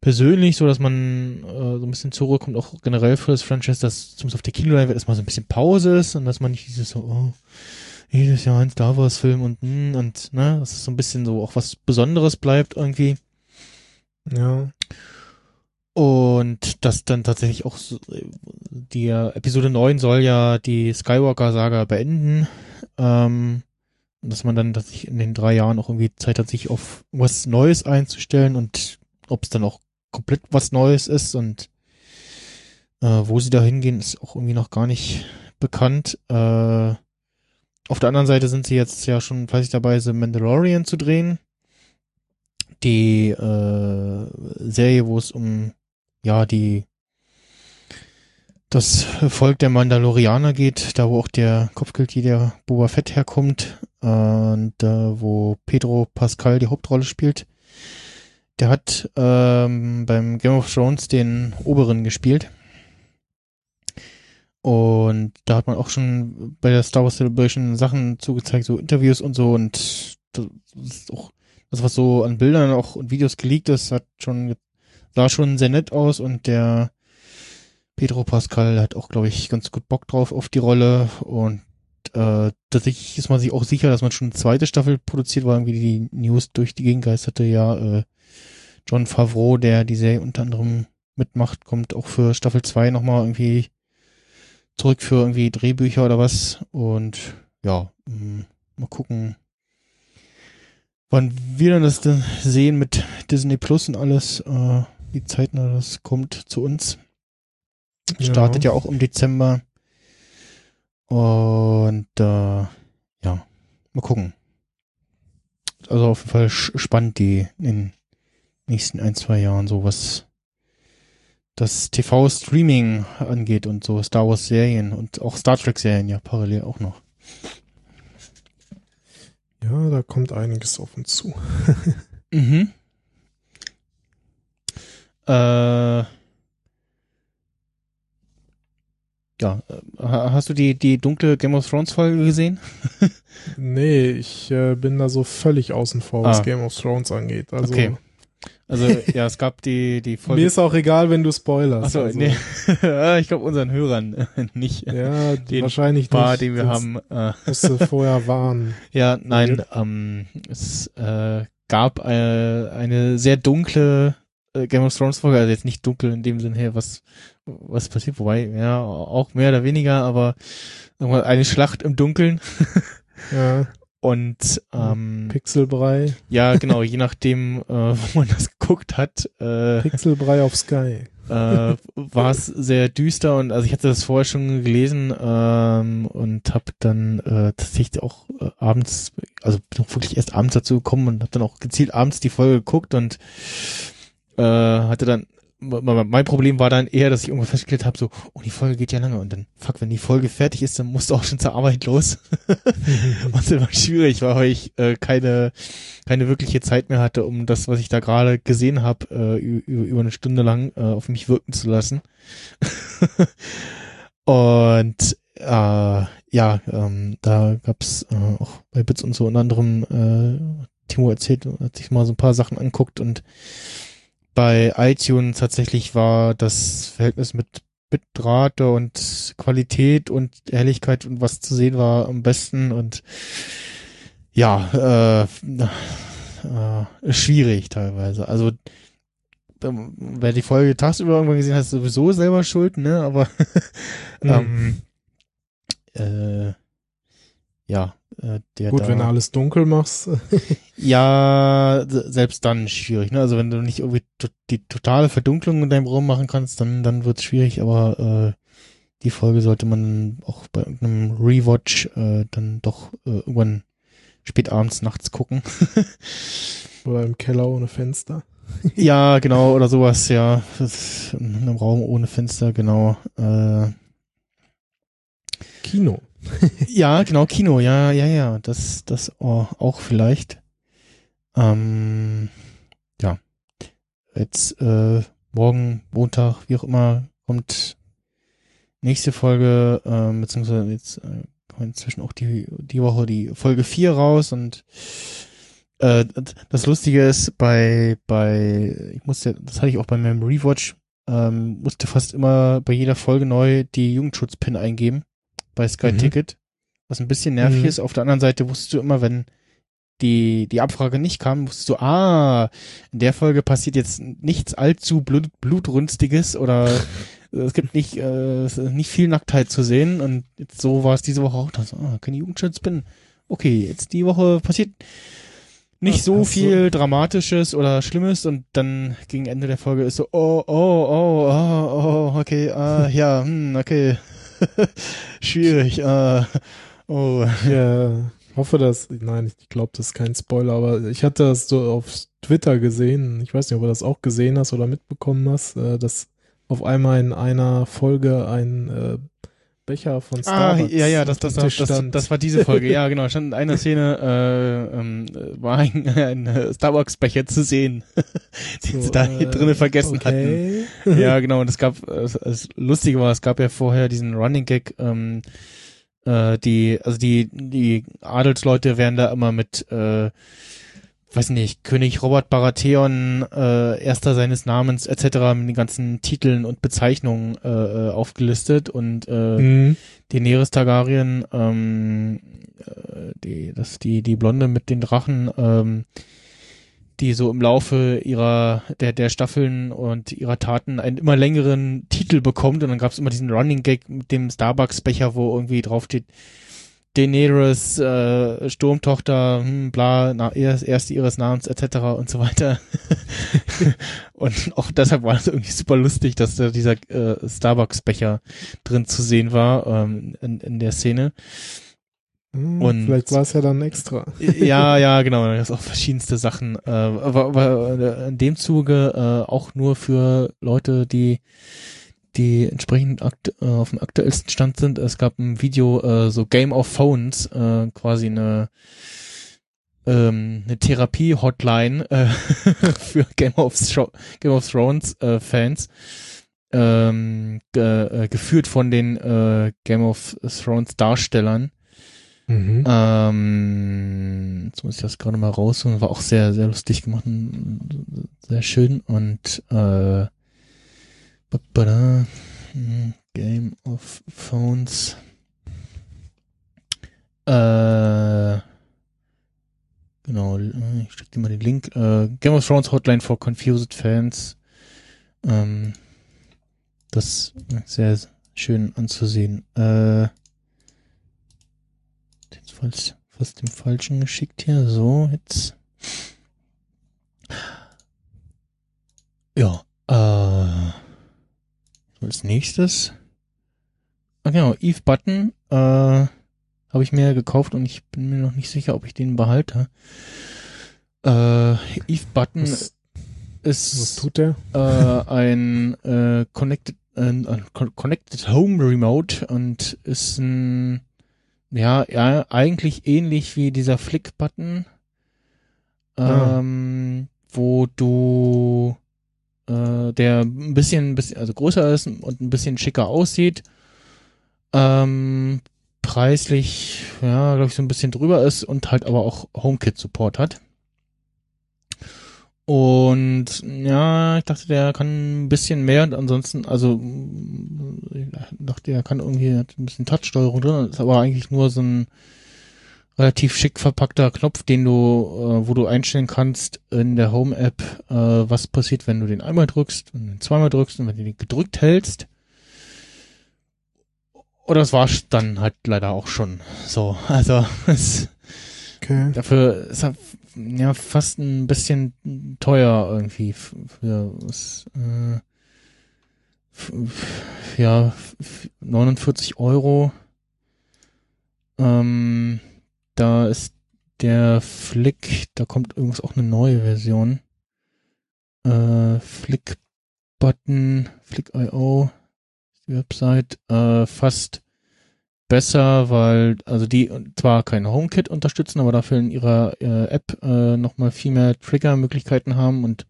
S3: persönlich, so dass man äh, so ein bisschen zurückkommt, auch generell für das Franchise, dass zumindest auf der Kinoleinwand erstmal so ein bisschen Pause ist und dass man nicht dieses so, oh, jedes Jahr ein Star Wars Film und hm, und ne, dass es so ein bisschen so auch was Besonderes bleibt irgendwie
S4: Ja.
S3: und dass dann tatsächlich auch so, die äh, Episode 9 soll ja die Skywalker Saga beenden ähm, und dass man dann tatsächlich in den drei Jahren auch irgendwie Zeit hat, sich auf was Neues einzustellen und ob es dann auch komplett was Neues ist und äh, wo sie da hingehen, ist auch irgendwie noch gar nicht bekannt. Äh, auf der anderen Seite sind sie jetzt ja schon fleißig dabei, The Mandalorian zu drehen. Die äh, Serie, wo es um ja die das Volk der Mandalorianer geht, da wo auch der Kopfgeldjäger Boba Fett herkommt und äh, wo Pedro Pascal die Hauptrolle spielt. Der hat ähm, beim Game of Thrones den Oberen gespielt. Und da hat man auch schon bei der Star Wars Celebration Sachen zugezeigt, so Interviews und so. Und das ist auch das, was so an Bildern auch und Videos geleakt ist, hat schon sah schon sehr nett aus. Und der Pedro Pascal hat auch, glaube ich, ganz gut Bock drauf auf die Rolle. Und äh, tatsächlich ist man sich auch sicher, dass man schon eine zweite Staffel produziert, weil irgendwie die News durch die Gegend geisterte, ja, äh, John Favreau, der die Serie unter anderem mitmacht, kommt auch für Staffel 2 nochmal irgendwie zurück für irgendwie Drehbücher oder was und ja, mh, mal gucken, wann wir dann das dann sehen mit Disney Plus und alles, äh, wie zeitnah das kommt zu uns. Startet ja auch im Dezember. Und äh, ja, mal gucken. Also auf jeden Fall spannend die in den nächsten ein, zwei Jahren so was das TV-Streaming angeht und so Star Wars-Serien und auch Star Trek-Serien ja parallel auch noch.
S4: Ja, da kommt einiges auf uns zu.
S3: Mhm. Äh, ja, ha- hast du die, die dunkle Game of Thrones Folge gesehen?
S4: Nee, ich äh, bin da so völlig außen vor, was
S3: Ah.
S4: Game of Thrones angeht. Also
S3: Okay. Also, ja, es gab die, die Folge.
S4: mir ist auch egal, wenn du spoilerst.
S3: Achso,
S4: also,
S3: nee. Ja, ich glaube unseren Hörern äh, nicht.
S4: Ja,
S3: Den
S4: wahrscheinlich
S3: War,
S4: nicht.
S3: den wir haben. Äh,
S4: Musst du vorher warnen.
S3: ja, nein, ähm, es äh, gab äh, eine sehr dunkle äh, Game of Thrones Folge, also jetzt nicht dunkel in dem Sinne her, was was passiert, wobei, ja, auch mehr oder weniger, aber mal, eine Schlacht im Dunkeln
S4: Ja,
S3: und ähm,
S4: Pixelbrei.
S3: ja, genau, je nachdem, äh, wo man das geguckt hat, äh,
S4: Pixelbrei auf Sky.
S3: äh, war es sehr düster und also ich hatte das vorher schon gelesen ähm, und habe dann äh, tatsächlich auch äh, abends, also bin auch wirklich erst abends dazu gekommen und habe dann auch gezielt abends die Folge geguckt und äh, hatte dann mein Problem war dann eher, dass ich irgendwann festgestellt habe, so, oh, die Folge geht ja lange und dann, fuck, wenn die Folge fertig ist, dann musst du auch schon zur Arbeit los. Was immer schwierig war, weil ich äh, keine, keine wirkliche Zeit mehr hatte, um das, was ich da gerade gesehen habe, äh, ü- ü- über eine Stunde lang äh, auf mich wirken zu lassen. und äh, ja, ähm, da gab's äh, auch bei Bits und so unter anderem äh, Timo erzählt, hat sich mal so ein paar Sachen anguckt und bei iTunes tatsächlich war das Verhältnis mit Bitrate und Qualität und Helligkeit und was zu sehen war am besten und ja, äh, äh, schwierig teilweise. Also ähm, wer die Folge tagsüber irgendwann gesehen hat, ist sowieso selber schuld, ne? Aber ähm, äh, ja, äh, der
S4: Gut,
S3: da,
S4: wenn du alles dunkel machst.
S3: ja, se- selbst dann schwierig, ne? Also wenn du nicht irgendwie die totale Verdunklung in deinem Raum machen kannst, dann dann wird's schwierig, aber äh, die Folge sollte man auch bei irgendeinem Rewatch äh, dann doch äh, irgendwann spät abends nachts gucken.
S4: Oder im Keller ohne Fenster.
S3: ja, genau, oder sowas, ja. In einem Raum ohne Fenster, genau. Äh,
S4: Kino.
S3: Ja, genau, Kino, ja, ja, ja. Das, das oh, auch vielleicht. Ähm, ja. Jetzt äh, morgen, Montag, wie auch immer, kommt nächste Folge, ähm, beziehungsweise jetzt äh, kommt inzwischen auch die, die Woche die Folge 4 raus und äh, das Lustige ist, bei, bei, ich musste, das hatte ich auch bei meinem Rewatch, ähm, musste fast immer bei jeder Folge neu die Jugendschutzpin eingeben bei Sky
S4: Mhm.
S3: Ticket, was ein bisschen nervig
S4: Mhm.
S3: ist. Auf der anderen Seite wusstest du immer, wenn die, die Abfrage nicht kam, wusstest du, ah, in der Folge passiert jetzt nichts allzu blut, blutrünstiges oder es gibt nicht, äh, nicht viel Nacktheit zu sehen und jetzt so war es diese Woche auch, dass, ah, keine Jugendschutzpin. Okay, jetzt die Woche passiert nicht so
S4: Hast du-
S3: viel Dramatisches oder Schlimmes und dann gegen Ende der Folge ist so, oh, oh, oh, oh, oh, okay, ah, ja, hm, okay. Schwierig, äh, oh.
S4: Ja, hoffe, dass, nein, ich glaube, das ist kein Spoiler, aber ich hatte das so auf Twitter gesehen. Ich weiß nicht, ob du das auch gesehen hast oder mitbekommen hast, äh, dass auf einmal in einer Folge ein äh, Becher von
S3: Ah,
S4: Starbucks
S3: ja, ja, das, das, das, das, das war diese Folge. Ja, genau. Stand in einer Szene, äh, ähm, äh, war ein, ein äh, Starbucks-Becher zu sehen, den sie da
S4: äh,
S3: drinnen vergessen
S4: okay.
S3: hatten. Ja, genau. Und es gab, äh, das Lustige war, es gab ja vorher diesen Running Gag, ähm, äh, die, also die, die Adelsleute werden da immer mit, äh, weiß nicht, König Robert Baratheon, äh, erster seines Namens etc. mit den ganzen Titeln und Bezeichnungen äh, äh, aufgelistet und äh,
S4: Mhm.
S3: Daenerys Targaryen, ähm, äh, die, das, die, die Blonde mit den Drachen, ähm, die so im Laufe ihrer, der, der Staffeln und ihrer Taten einen immer längeren Titel bekommt und dann gab es immer diesen Running Gag mit dem Starbucks-Becher, wo irgendwie draufsteht, Daenerys, äh, Sturmtochter, hm, bla, na, erst, erste ihres Namens etc. und so weiter. und auch deshalb war es irgendwie super lustig, dass da dieser äh, Starbucks-Becher drin zu sehen war ähm, in, in der Szene.
S4: Hm,
S3: Und-
S4: Vielleicht war es ja dann extra.
S3: ja, ja, genau, da ist auch verschiedenste Sachen. Äh, aber, aber in dem Zuge äh, auch nur für Leute, die die entsprechend äh, auf dem aktuellsten Stand sind. Es gab ein Video, äh, so Game of Phones, äh, quasi eine ähm, eine Therapie-Hotline äh, für Game of, Game of Thrones äh, Fans, ähm, ge äh, geführt von den Game of Thrones Darstellern.
S4: Mhm.
S3: Ähm, jetzt muss ich das gerade mal rausholen. War auch sehr, sehr lustig gemacht und sehr schön. Und äh, Game of Phones. Äh, genau, ich schicke dir mal den Link. Äh, Game of Thrones Hotline for Confused Fans. Ähm, das ist sehr schön anzusehen. Äh, jetzt fast, fast den falschen geschickt hier. So, jetzt. Ja, äh, als nächstes. Ah, genau, Eve Button, äh, habe ich mir gekauft und ich bin mir noch nicht sicher, ob ich den behalte. Äh, Eve Button
S4: Was, was
S3: ist
S4: tut der?
S3: äh, ein äh, Connected, äh, ein Con- Connected Home Remote und ist ein, ja, ja, eigentlich ähnlich wie dieser Flick-Button,
S4: Ah.
S3: ähm, wo du, äh, der ein bisschen, bisschen, also größer ist und ein bisschen schicker aussieht, ähm, preislich, ja, glaube ich, so ein bisschen drüber ist und halt aber auch HomeKit-Support hat. Und ja, ich dachte, der kann ein bisschen mehr und ansonsten, also ich dachte, er kann irgendwie hat ein bisschen Touchsteuerung drin, ist aber eigentlich nur so ein relativ schick verpackter Knopf, den du, äh, wo du einstellen kannst in der Home-App, äh, was passiert, wenn du den einmal drückst und den zweimal drückst und wenn du den gedrückt hältst. Oder das war's dann halt leider auch schon. So, also es
S4: Okay.
S3: Dafür ist er ja fast ein bisschen teuer irgendwie für was, äh, ja f- 49 Euro. Ähm, da ist der Flick, da kommt übrigens auch eine neue Version. Äh, Flick Button, Flick.io, die Website, äh, fast besser, weil also die zwar kein HomeKit unterstützen, aber dafür in ihrer äh, App äh, nochmal viel mehr Trigger-Möglichkeiten haben und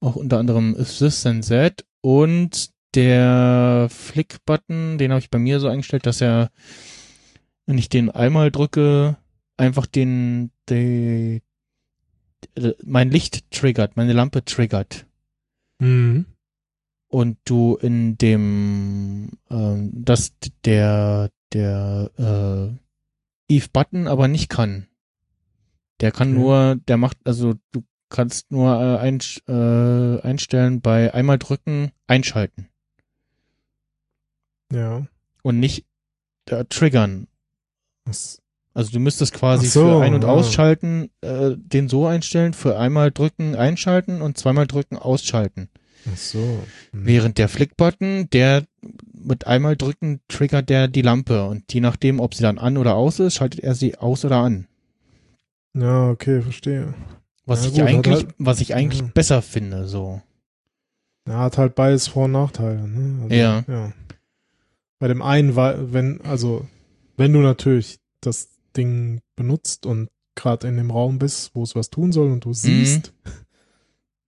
S3: auch unter anderem If This Then That und der Flick-Button, den habe ich bei mir so eingestellt, dass er, wenn ich den einmal drücke, einfach den, die, mein Licht triggert, meine Lampe triggert
S4: Mhm.
S3: und du in dem ähm, dass der der äh, Eve Button aber nicht kann. Der kann
S4: Okay.
S3: nur, der macht also du kannst nur äh, ein, äh, einstellen bei einmal drücken einschalten
S4: Ja.
S3: und nicht äh, triggern.
S4: Das,
S3: Also du müsstest quasi
S4: so,
S3: für Ein- und
S4: ja.
S3: Ausschalten äh, den so einstellen, für einmal drücken, einschalten und zweimal drücken, ausschalten.
S4: Ach so. Hm.
S3: Während der Flick-Button, der mit einmal drücken triggert der die Lampe und je nachdem, ob sie dann an oder aus ist, schaltet er sie aus oder an.
S4: Ja, okay, verstehe.
S3: Was
S4: Ja,
S3: ich
S4: gut,
S3: eigentlich,
S4: halt-
S3: was ich eigentlich
S4: Ja.
S3: besser finde, so.
S4: Ja, hat halt beides Vor- und Nachteile, ne? Also,
S3: Ja.
S4: ja. Bei dem einen, wenn, also, wenn du natürlich das Ding benutzt und gerade in dem Raum bist, wo es was tun soll und du siehst,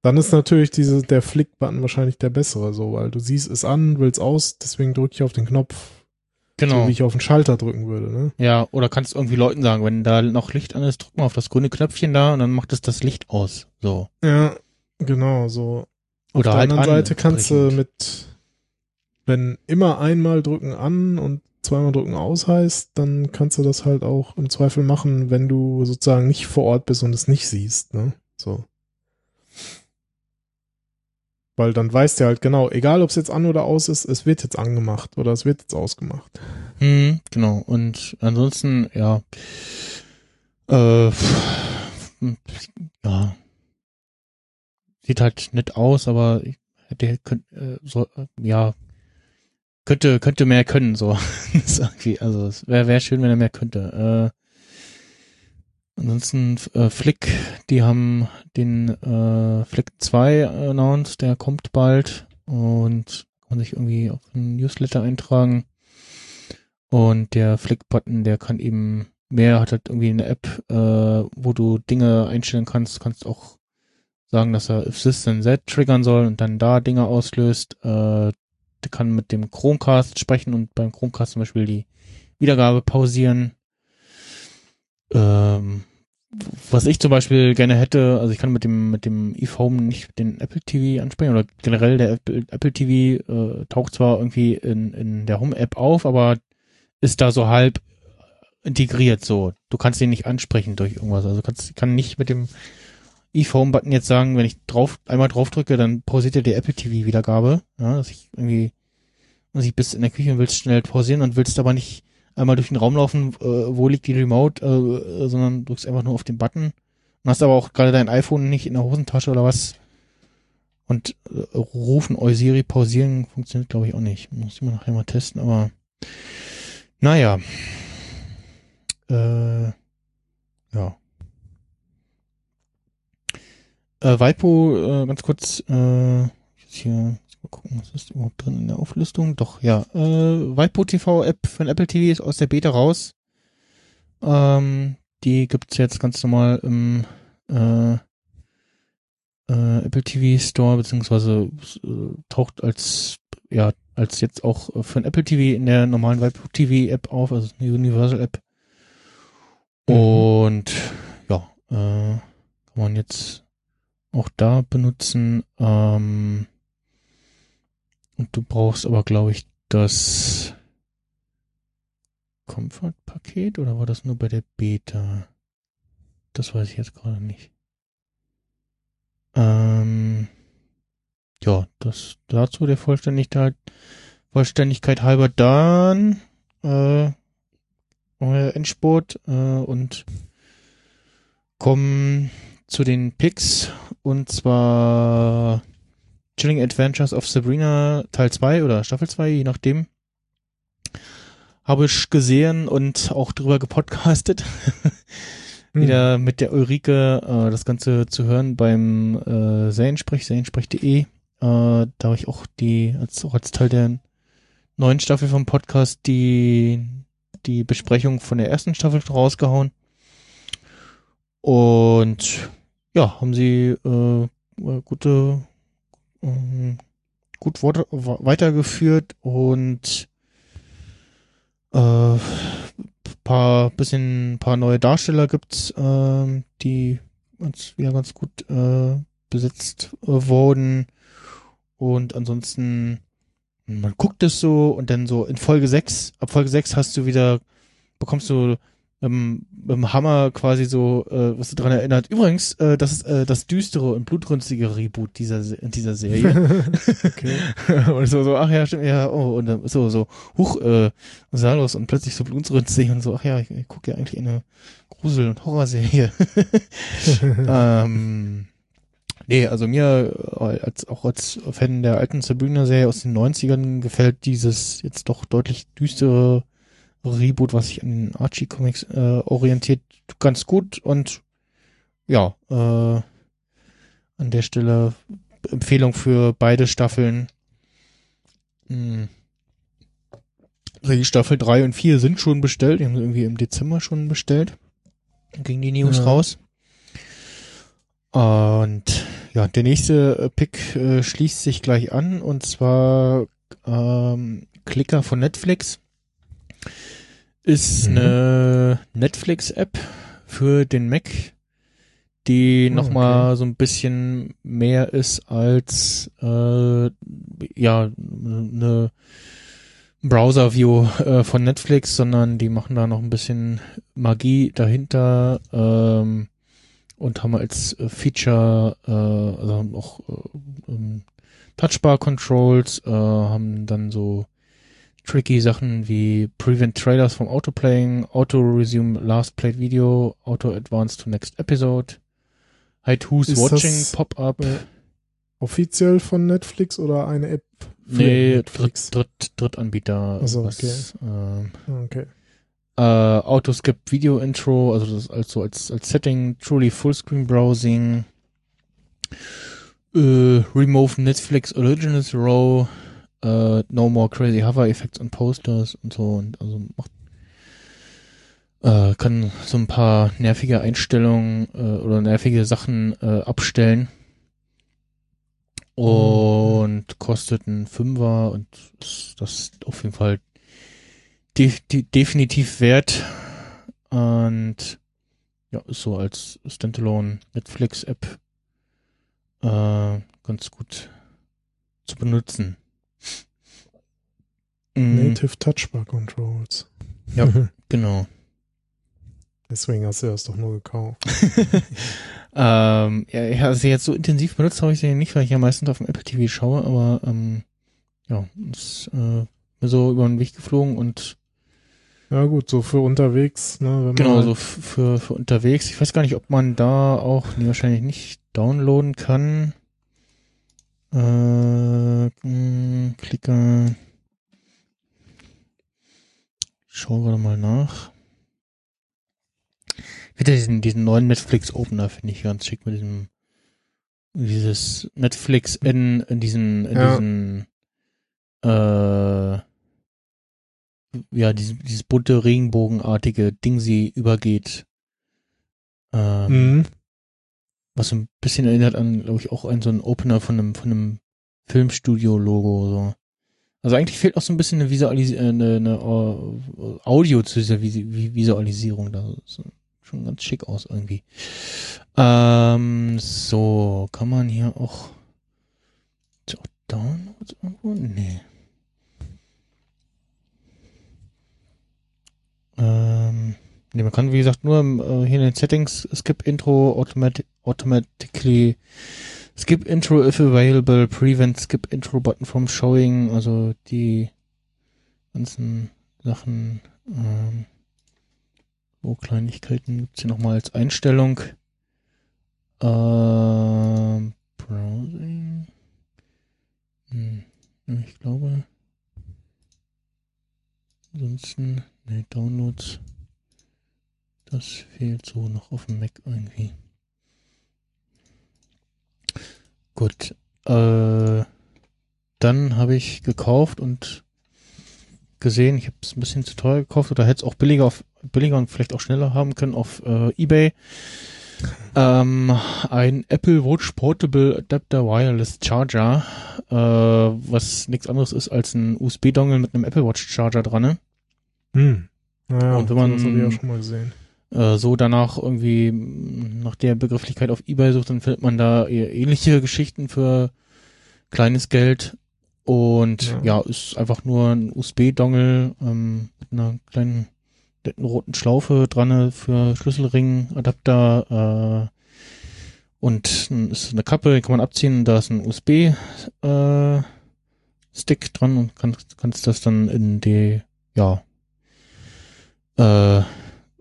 S4: dann ist natürlich diese, der Flick-Button wahrscheinlich der bessere, so, weil du siehst es an, willst aus, deswegen drücke ich auf den Knopf,
S3: Genau.
S4: so wie ich auf den Schalter drücken würde, ne?
S3: Ja, oder kannst irgendwie Leuten sagen, wenn da noch Licht an ist, drück mal auf das grüne Knöpfchen da und dann macht es das Licht aus. So.
S4: Ja, genau, so.
S3: Oder
S4: Auf der
S3: halt
S4: anderen
S3: an,
S4: Seite kannst du mit, wenn immer einmal drücken an und zweimal drücken aus heißt, dann kannst du das halt auch im Zweifel machen, wenn du sozusagen nicht vor Ort bist und es nicht siehst, ne? So. Weil dann weißt du halt genau, egal ob es jetzt an oder aus ist, es wird jetzt angemacht oder es wird jetzt ausgemacht.
S3: Hm, genau. Und ansonsten, ja. Äh, ja. Sieht halt nett aus, aber ich hätte, könnt, äh, so, äh, ja, könnte, könnte mehr können, so. Also, es wäre wär schön, wenn er mehr könnte. Äh, ansonsten, äh, Flick, die haben den, äh, Flick 2 announced, der kommt bald und kann sich irgendwie auf einen Newsletter eintragen. Und der Flick-Button, der kann eben mehr, hat halt irgendwie eine App, äh, wo du Dinge einstellen kannst. Kannst auch sagen, dass er if this then that triggern soll und dann da Dinge auslöst. Äh, kann mit dem Chromecast sprechen und beim Chromecast zum Beispiel die Wiedergabe pausieren. Ähm, was ich zum Beispiel gerne hätte, also ich kann mit dem mit dem iPhone nicht den Apple TV ansprechen oder generell der Apple, Apple TV äh, taucht zwar irgendwie in, in der Home App auf, aber ist da so halb integriert so. Du kannst ihn nicht ansprechen durch irgendwas. Also kannst kann nicht mit dem iPhone-Button jetzt sagen, wenn ich drauf einmal drauf drücke, dann pausiert er die Apple TV Wiedergabe. Ja, dass ich irgendwie, dass ich bis in der Küche willst schnell pausieren und willst aber nicht einmal durch den Raum laufen, äh, wo liegt die Remote, äh, sondern drückst einfach nur auf den Button. Und hast aber auch gerade dein iPhone nicht in der Hosentasche oder was. Und äh, rufen Eusiri pausieren funktioniert glaube ich auch nicht. Muss ich mal nachher mal testen, aber naja. Äh, ja. Äh, Weipo, äh, ganz kurz, äh, hier, mal gucken, was ist überhaupt drin in der Auflistung? Doch, ja, äh, Weipo TV App für den Apple TV ist aus der Beta raus. Ähm, die gibt's jetzt ganz normal im äh, äh, Apple TV Store, beziehungsweise äh, taucht als, ja, als jetzt auch für ein Apple TV in der normalen Weipo TV App auf, also eine Universal App. Und ja, äh, kann man jetzt auch da benutzen. Ähm, und du brauchst aber, glaube ich, das Comfort-Paket oder war das nur bei der Beta? Das weiß ich jetzt gerade nicht. Ähm, ja, das dazu der Vollständigkeit, Vollständigkeit halber dann äh, euer Endspurt äh, und kommen zu den Picks und zwar Chilling Adventures of Sabrina Teil 2 oder Staffel 2, je nachdem. Habe ich gesehen und auch drüber gepodcastet. Wieder mit der Ulrike äh, das Ganze zu hören beim äh, Seriensprech, seriensprech.de. Äh, da habe ich auch die, als, auch als Teil der neuen Staffel vom Podcast, die, die Besprechung von der ersten Staffel rausgehauen. Und ja, haben sie äh, gute, ähm, gut weitergeführt und äh, paar bisschen paar neue Darsteller gibt's, ähm, die ganz, wieder ganz gut äh, besetzt äh, wurden. Und ansonsten man guckt es so und dann so in Folge 6, ab Folge 6 hast du wieder bekommst du ähm, dem Hammer quasi so, äh, was du dran erinnert. Übrigens, äh, das ist äh, das düstere und blutrünstige Reboot dieser Se- dieser Serie.
S4: Okay.
S3: und so, so, ach ja, stimmt, ja, oh, und dann so, so, huch, äh, was ist da los? Und plötzlich so blutrünstig und so, ach ja, ich, ich gucke ja eigentlich eine Grusel- und Horrorserie. ähm, nee, also mir äh, als auch als Fan der alten Sabrina-Serie aus den 90ern gefällt dieses jetzt doch deutlich düstere Reboot, was sich an den Archie-Comics äh, orientiert, ganz gut und ja, äh, an der Stelle Empfehlung für beide Staffeln. Hm. Also die Staffel 3 und 4 sind schon bestellt. Die haben sie irgendwie im Dezember schon bestellt. Ging die News
S4: Ja.
S3: raus. Und ja, der nächste äh, Pick äh, schließt sich gleich an und zwar ähm, Clicker von Netflix. Ist
S4: Mhm.
S3: eine Netflix-App für den Mac, die
S4: Oh,
S3: nochmal so ein bisschen mehr ist als äh, ja eine Browser-View äh, von Netflix, sondern die machen da noch ein bisschen Magie dahinter ähm, und haben als Feature äh, also auch äh, ähm, Touchbar-Controls, äh, haben dann so tricky Sachen wie Prevent Trailers vom Autoplaying, Auto Resume Last Played Video, Auto Advance to Next Episode, Hide Who's
S4: Ist
S3: Watching Pop-up.
S4: äh, Offiziell von Netflix oder eine App? für
S3: Nee,
S4: Netflix.
S3: Dritt, Dritt, Drittanbieter.
S4: Ach so,
S3: was, ähm,
S4: Okay.
S3: äh, Autoskip Video Intro, also das also als, als Setting, Truly Fullscreen Browsing, äh, Remove Netflix Originals Row, äh, No More Crazy Hover Effects und Posters und so und also macht äh, kann so ein paar nervige Einstellungen äh, oder nervige Sachen äh, abstellen. Und kostet ein Fünfer und ist das auf jeden Fall de de definitiv wert. Und ja, ist so als Standalone Netflix-App äh, ganz gut zu benutzen. Mm,
S4: Native Touchbar Controls.
S3: Ja. Genau.
S4: Deswegen hast du das doch nur gekauft.
S3: ähm, ja, also jetzt so intensiv benutzt habe ich sie nicht, weil ich ja meistens auf dem Apple TV schaue, aber ähm, ja, ist äh, mir so über den Weg geflogen und
S4: Ja gut, so für unterwegs, ne,
S3: Genau,
S4: halt-
S3: so f- für, für unterwegs. Ich weiß gar nicht, ob man da auch, nee, wahrscheinlich nicht downloaden kann. Äh, mh, Klicker. Schau gerade mal nach. Wieder diesen, diesen neuen Netflix Opener finde ich ganz schick mit diesem, dieses Netflix in, in diesen, in
S4: Ja.
S3: diesen, äh, ja, dieses, dieses bunte Regenbogenartige Ding sie übergeht. Ähm,
S4: Mhm.
S3: Was so ein bisschen erinnert an, glaube ich, auch an so einen Opener von einem, von einem Filmstudio-Logo, so. Also eigentlich fehlt auch so ein bisschen eine, Visualis äh, eine, eine äh, Audio zu dieser Visualisierung da. So, schon ganz schick aus irgendwie. Ähm, so, kann man hier auch, Ist auch Downloads irgendwo? Nee. Ähm, nee, man kann, wie gesagt, nur äh, hier in den Settings Skip Intro automatic, automatically Skip Intro if available, prevent Skip Intro button from showing, also die ganzen Sachen, ähm, so Kleinigkeiten gibt's hier nochmal als Einstellung. Ähm, Browsing. Hm, ich glaube. Ansonsten, ne, Downloads. Das fehlt so noch auf dem Mac irgendwie. Gut. Äh, dann habe ich gekauft und gesehen, ich habe es ein bisschen zu teuer gekauft oder hätte es auch billiger auf billiger und vielleicht auch schneller haben können auf äh, eBay. Ähm, ein Apple Watch Portable Adapter Wireless Charger, äh, was nichts anderes ist als ein USB-Dongle mit einem Apple Watch Charger dran. Ne?
S4: Hm. Naja,
S3: Und wenn man-
S4: das habe ich auch schon mal gesehen.
S3: Äh, so danach irgendwie mh, nach der Begrifflichkeit auf Ebay sucht, dann findet man da eher ähnliche Geschichten für kleines Geld. Und
S4: Ja.
S3: ja, ist einfach nur ein USB-Dongle ähm, mit einer kleinen einen roten Schlaufe dran für Schlüsselring, Adapter, äh, und ist eine Kappe, die kann man abziehen, da ist ein USB, äh, Stick dran und kannst, kannst das dann in die, ja, äh,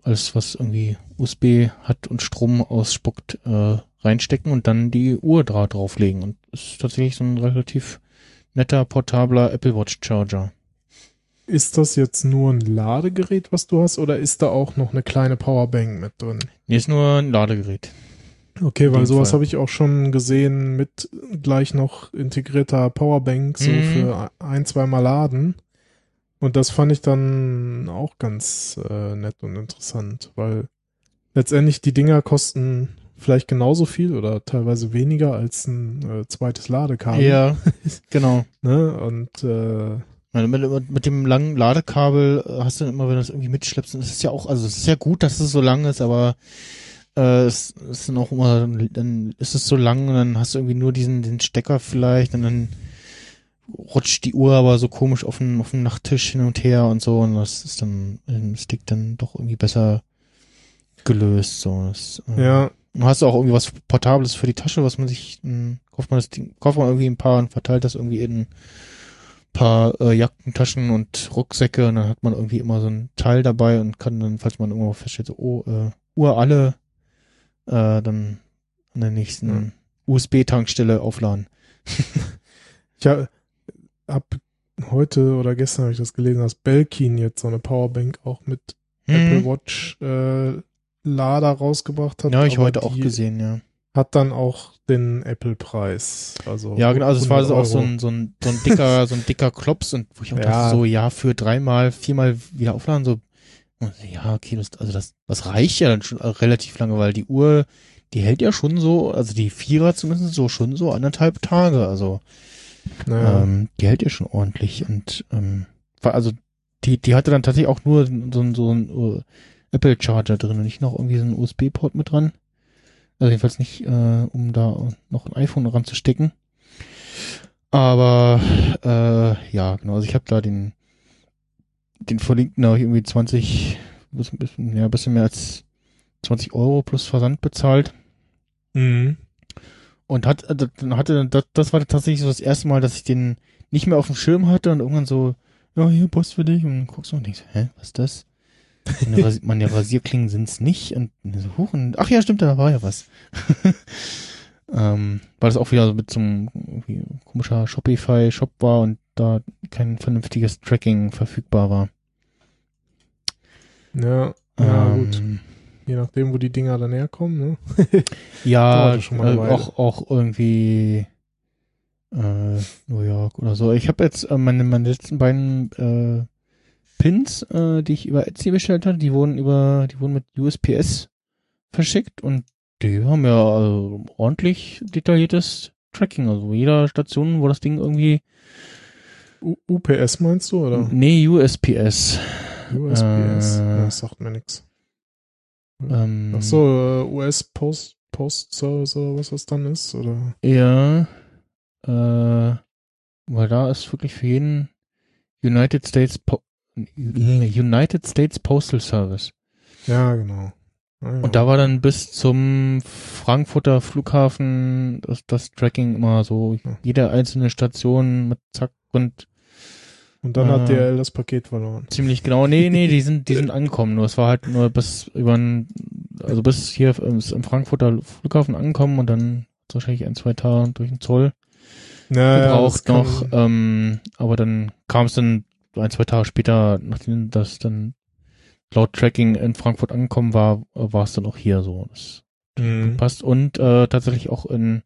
S3: alles was irgendwie USB hat und Strom ausspuckt, äh, reinstecken und dann die Uhr dra drauflegen. Und ist tatsächlich so ein relativ netter, portabler Apple Watch Charger.
S4: Ist das jetzt nur ein Ladegerät, was du hast, oder ist da auch noch eine kleine Powerbank mit drin?
S3: Nee, ist nur ein Ladegerät.
S4: Okay, weil sowas habe ich auch schon gesehen mit gleich noch integrierter Powerbank, so
S3: Mhm.
S4: für ein, zweimal laden. Und das fand ich dann auch ganz äh, nett und interessant, weil letztendlich die Dinger kosten vielleicht genauso viel oder teilweise weniger als ein äh, zweites Ladekabel.
S3: Ja, genau.
S4: Ne? Und äh,
S3: Mit, mit, dem langen Ladekabel äh, hast du dann immer, wenn du das irgendwie mitschleppst, und das ist ja auch, also es ist ja gut, dass es so lang ist, aber äh, es, es ist dann auch immer, dann ist es so lang und dann hast du irgendwie nur diesen den Stecker vielleicht und dann rutscht die Uhr aber so komisch auf dem, auf dem Nachttisch hin und her und so und das ist dann im Stick dann doch irgendwie besser gelöst. So. Das, äh,
S4: ja,
S3: Du hast auch irgendwie was Portables für die Tasche, was man sich, mh, kauft man das Ding, kauft man irgendwie ein paar und verteilt das irgendwie in ein paar äh, Jackentaschen und Rucksäcke und dann hat man irgendwie immer so ein Teil dabei und kann dann, falls man irgendwo feststellt, so, oh, äh, Uhr alle, äh, dann an der nächsten
S4: Ja.
S3: USB-Tankstelle aufladen.
S4: ich ha- hab heute oder gestern habe ich das gelesen, dass Belkin jetzt so eine Powerbank auch mit Apple
S3: Hm.
S4: Watch äh, Lader rausgebracht hat.
S3: Ja, ich heute auch gesehen, ja.
S4: Hat dann auch den Apple-Preis. Also
S3: Ja, genau, also es war
S4: 100
S3: so auch so ein, so ein, so ein dicker, so ein dicker Klops und wo ich auch
S4: Ja.
S3: dachte, so, ja, für dreimal, viermal wieder aufladen, so, ja, okay, das, also das, das reicht ja dann schon relativ lange, weil die Uhr, die hält ja schon so, also die Vierer zumindest so schon so anderthalb Tage, also,
S4: Naja.
S3: ähm, die hält ja schon ordentlich und, ähm, war also, die, die hatte dann tatsächlich auch nur so ein, so ein uh, Apple Charger drin und nicht noch irgendwie so ein USB-Port mit dran. Also jedenfalls nicht, äh, um da noch ein iPhone ranzustecken. Aber äh, ja, genau, also ich habe da den den verlinkten da hab ich irgendwie 20, bisschen, bisschen, ja, bisschen mehr als 20 Euro plus Versand bezahlt.
S4: Mhm.
S3: Und hat, äh, dann hatte, das, das war tatsächlich so das erste Mal, dass ich den nicht mehr auf dem Schirm hatte und irgendwann so, ja, hier, Post für dich. Und dann guckst du und denkst, hä, was ist das? Meine, Rasi meine Rasierklingen sind's nicht. Und so, huch, und, ach ja, stimmt, da war ja was. ähm, weil das auch wieder so mit so einem komischer Shopify-Shop war und da kein vernünftiges Tracking verfügbar war.
S4: Ja, ja gut. Je nachdem, wo die Dinger dann herkommen, ne?
S3: Ja, äh, auch, auch irgendwie äh, New York oder so. Ich habe jetzt äh, meine, meine letzten beiden äh, Pins, äh, die ich über Etsy bestellt hatte, die wurden über, die wurden mit USPS verschickt und die haben ja also ordentlich detailliertes Tracking. Also jeder Station, wo das Ding irgendwie
S4: U UPS meinst du, oder?
S3: Nee, USPS.
S4: USPS.
S3: Äh,
S4: das sagt mir nix.
S3: Ähm,
S4: Ach so, äh, US Post, Post Service oder was das dann ist, oder?
S3: Ja, äh, weil da ist wirklich für jeden United States po United States Postal Service.
S4: Ja, genau. Ah, ja.
S3: Und da war dann bis zum Frankfurter Flughafen das, das Tracking immer so, jede einzelne Station mit Zack und
S4: Und dann
S3: äh,
S4: hat DL das Paket verloren.
S3: ziemlich genau. Nee, nee, die sind, die sind angekommen. Nur es war halt nur bis über ein, also bis hier im im Frankfurter Flughafen angekommen und dann wahrscheinlich ein, zwei Tage durch den Zoll.
S4: Naja,
S3: gebraucht noch, ähm, aber dann kam es dann ein, zwei Tage später, nachdem das dann laut Tracking in Frankfurt angekommen war, äh, war es dann auch hier so. Das
S4: Mhm.
S3: passt und äh, tatsächlich auch in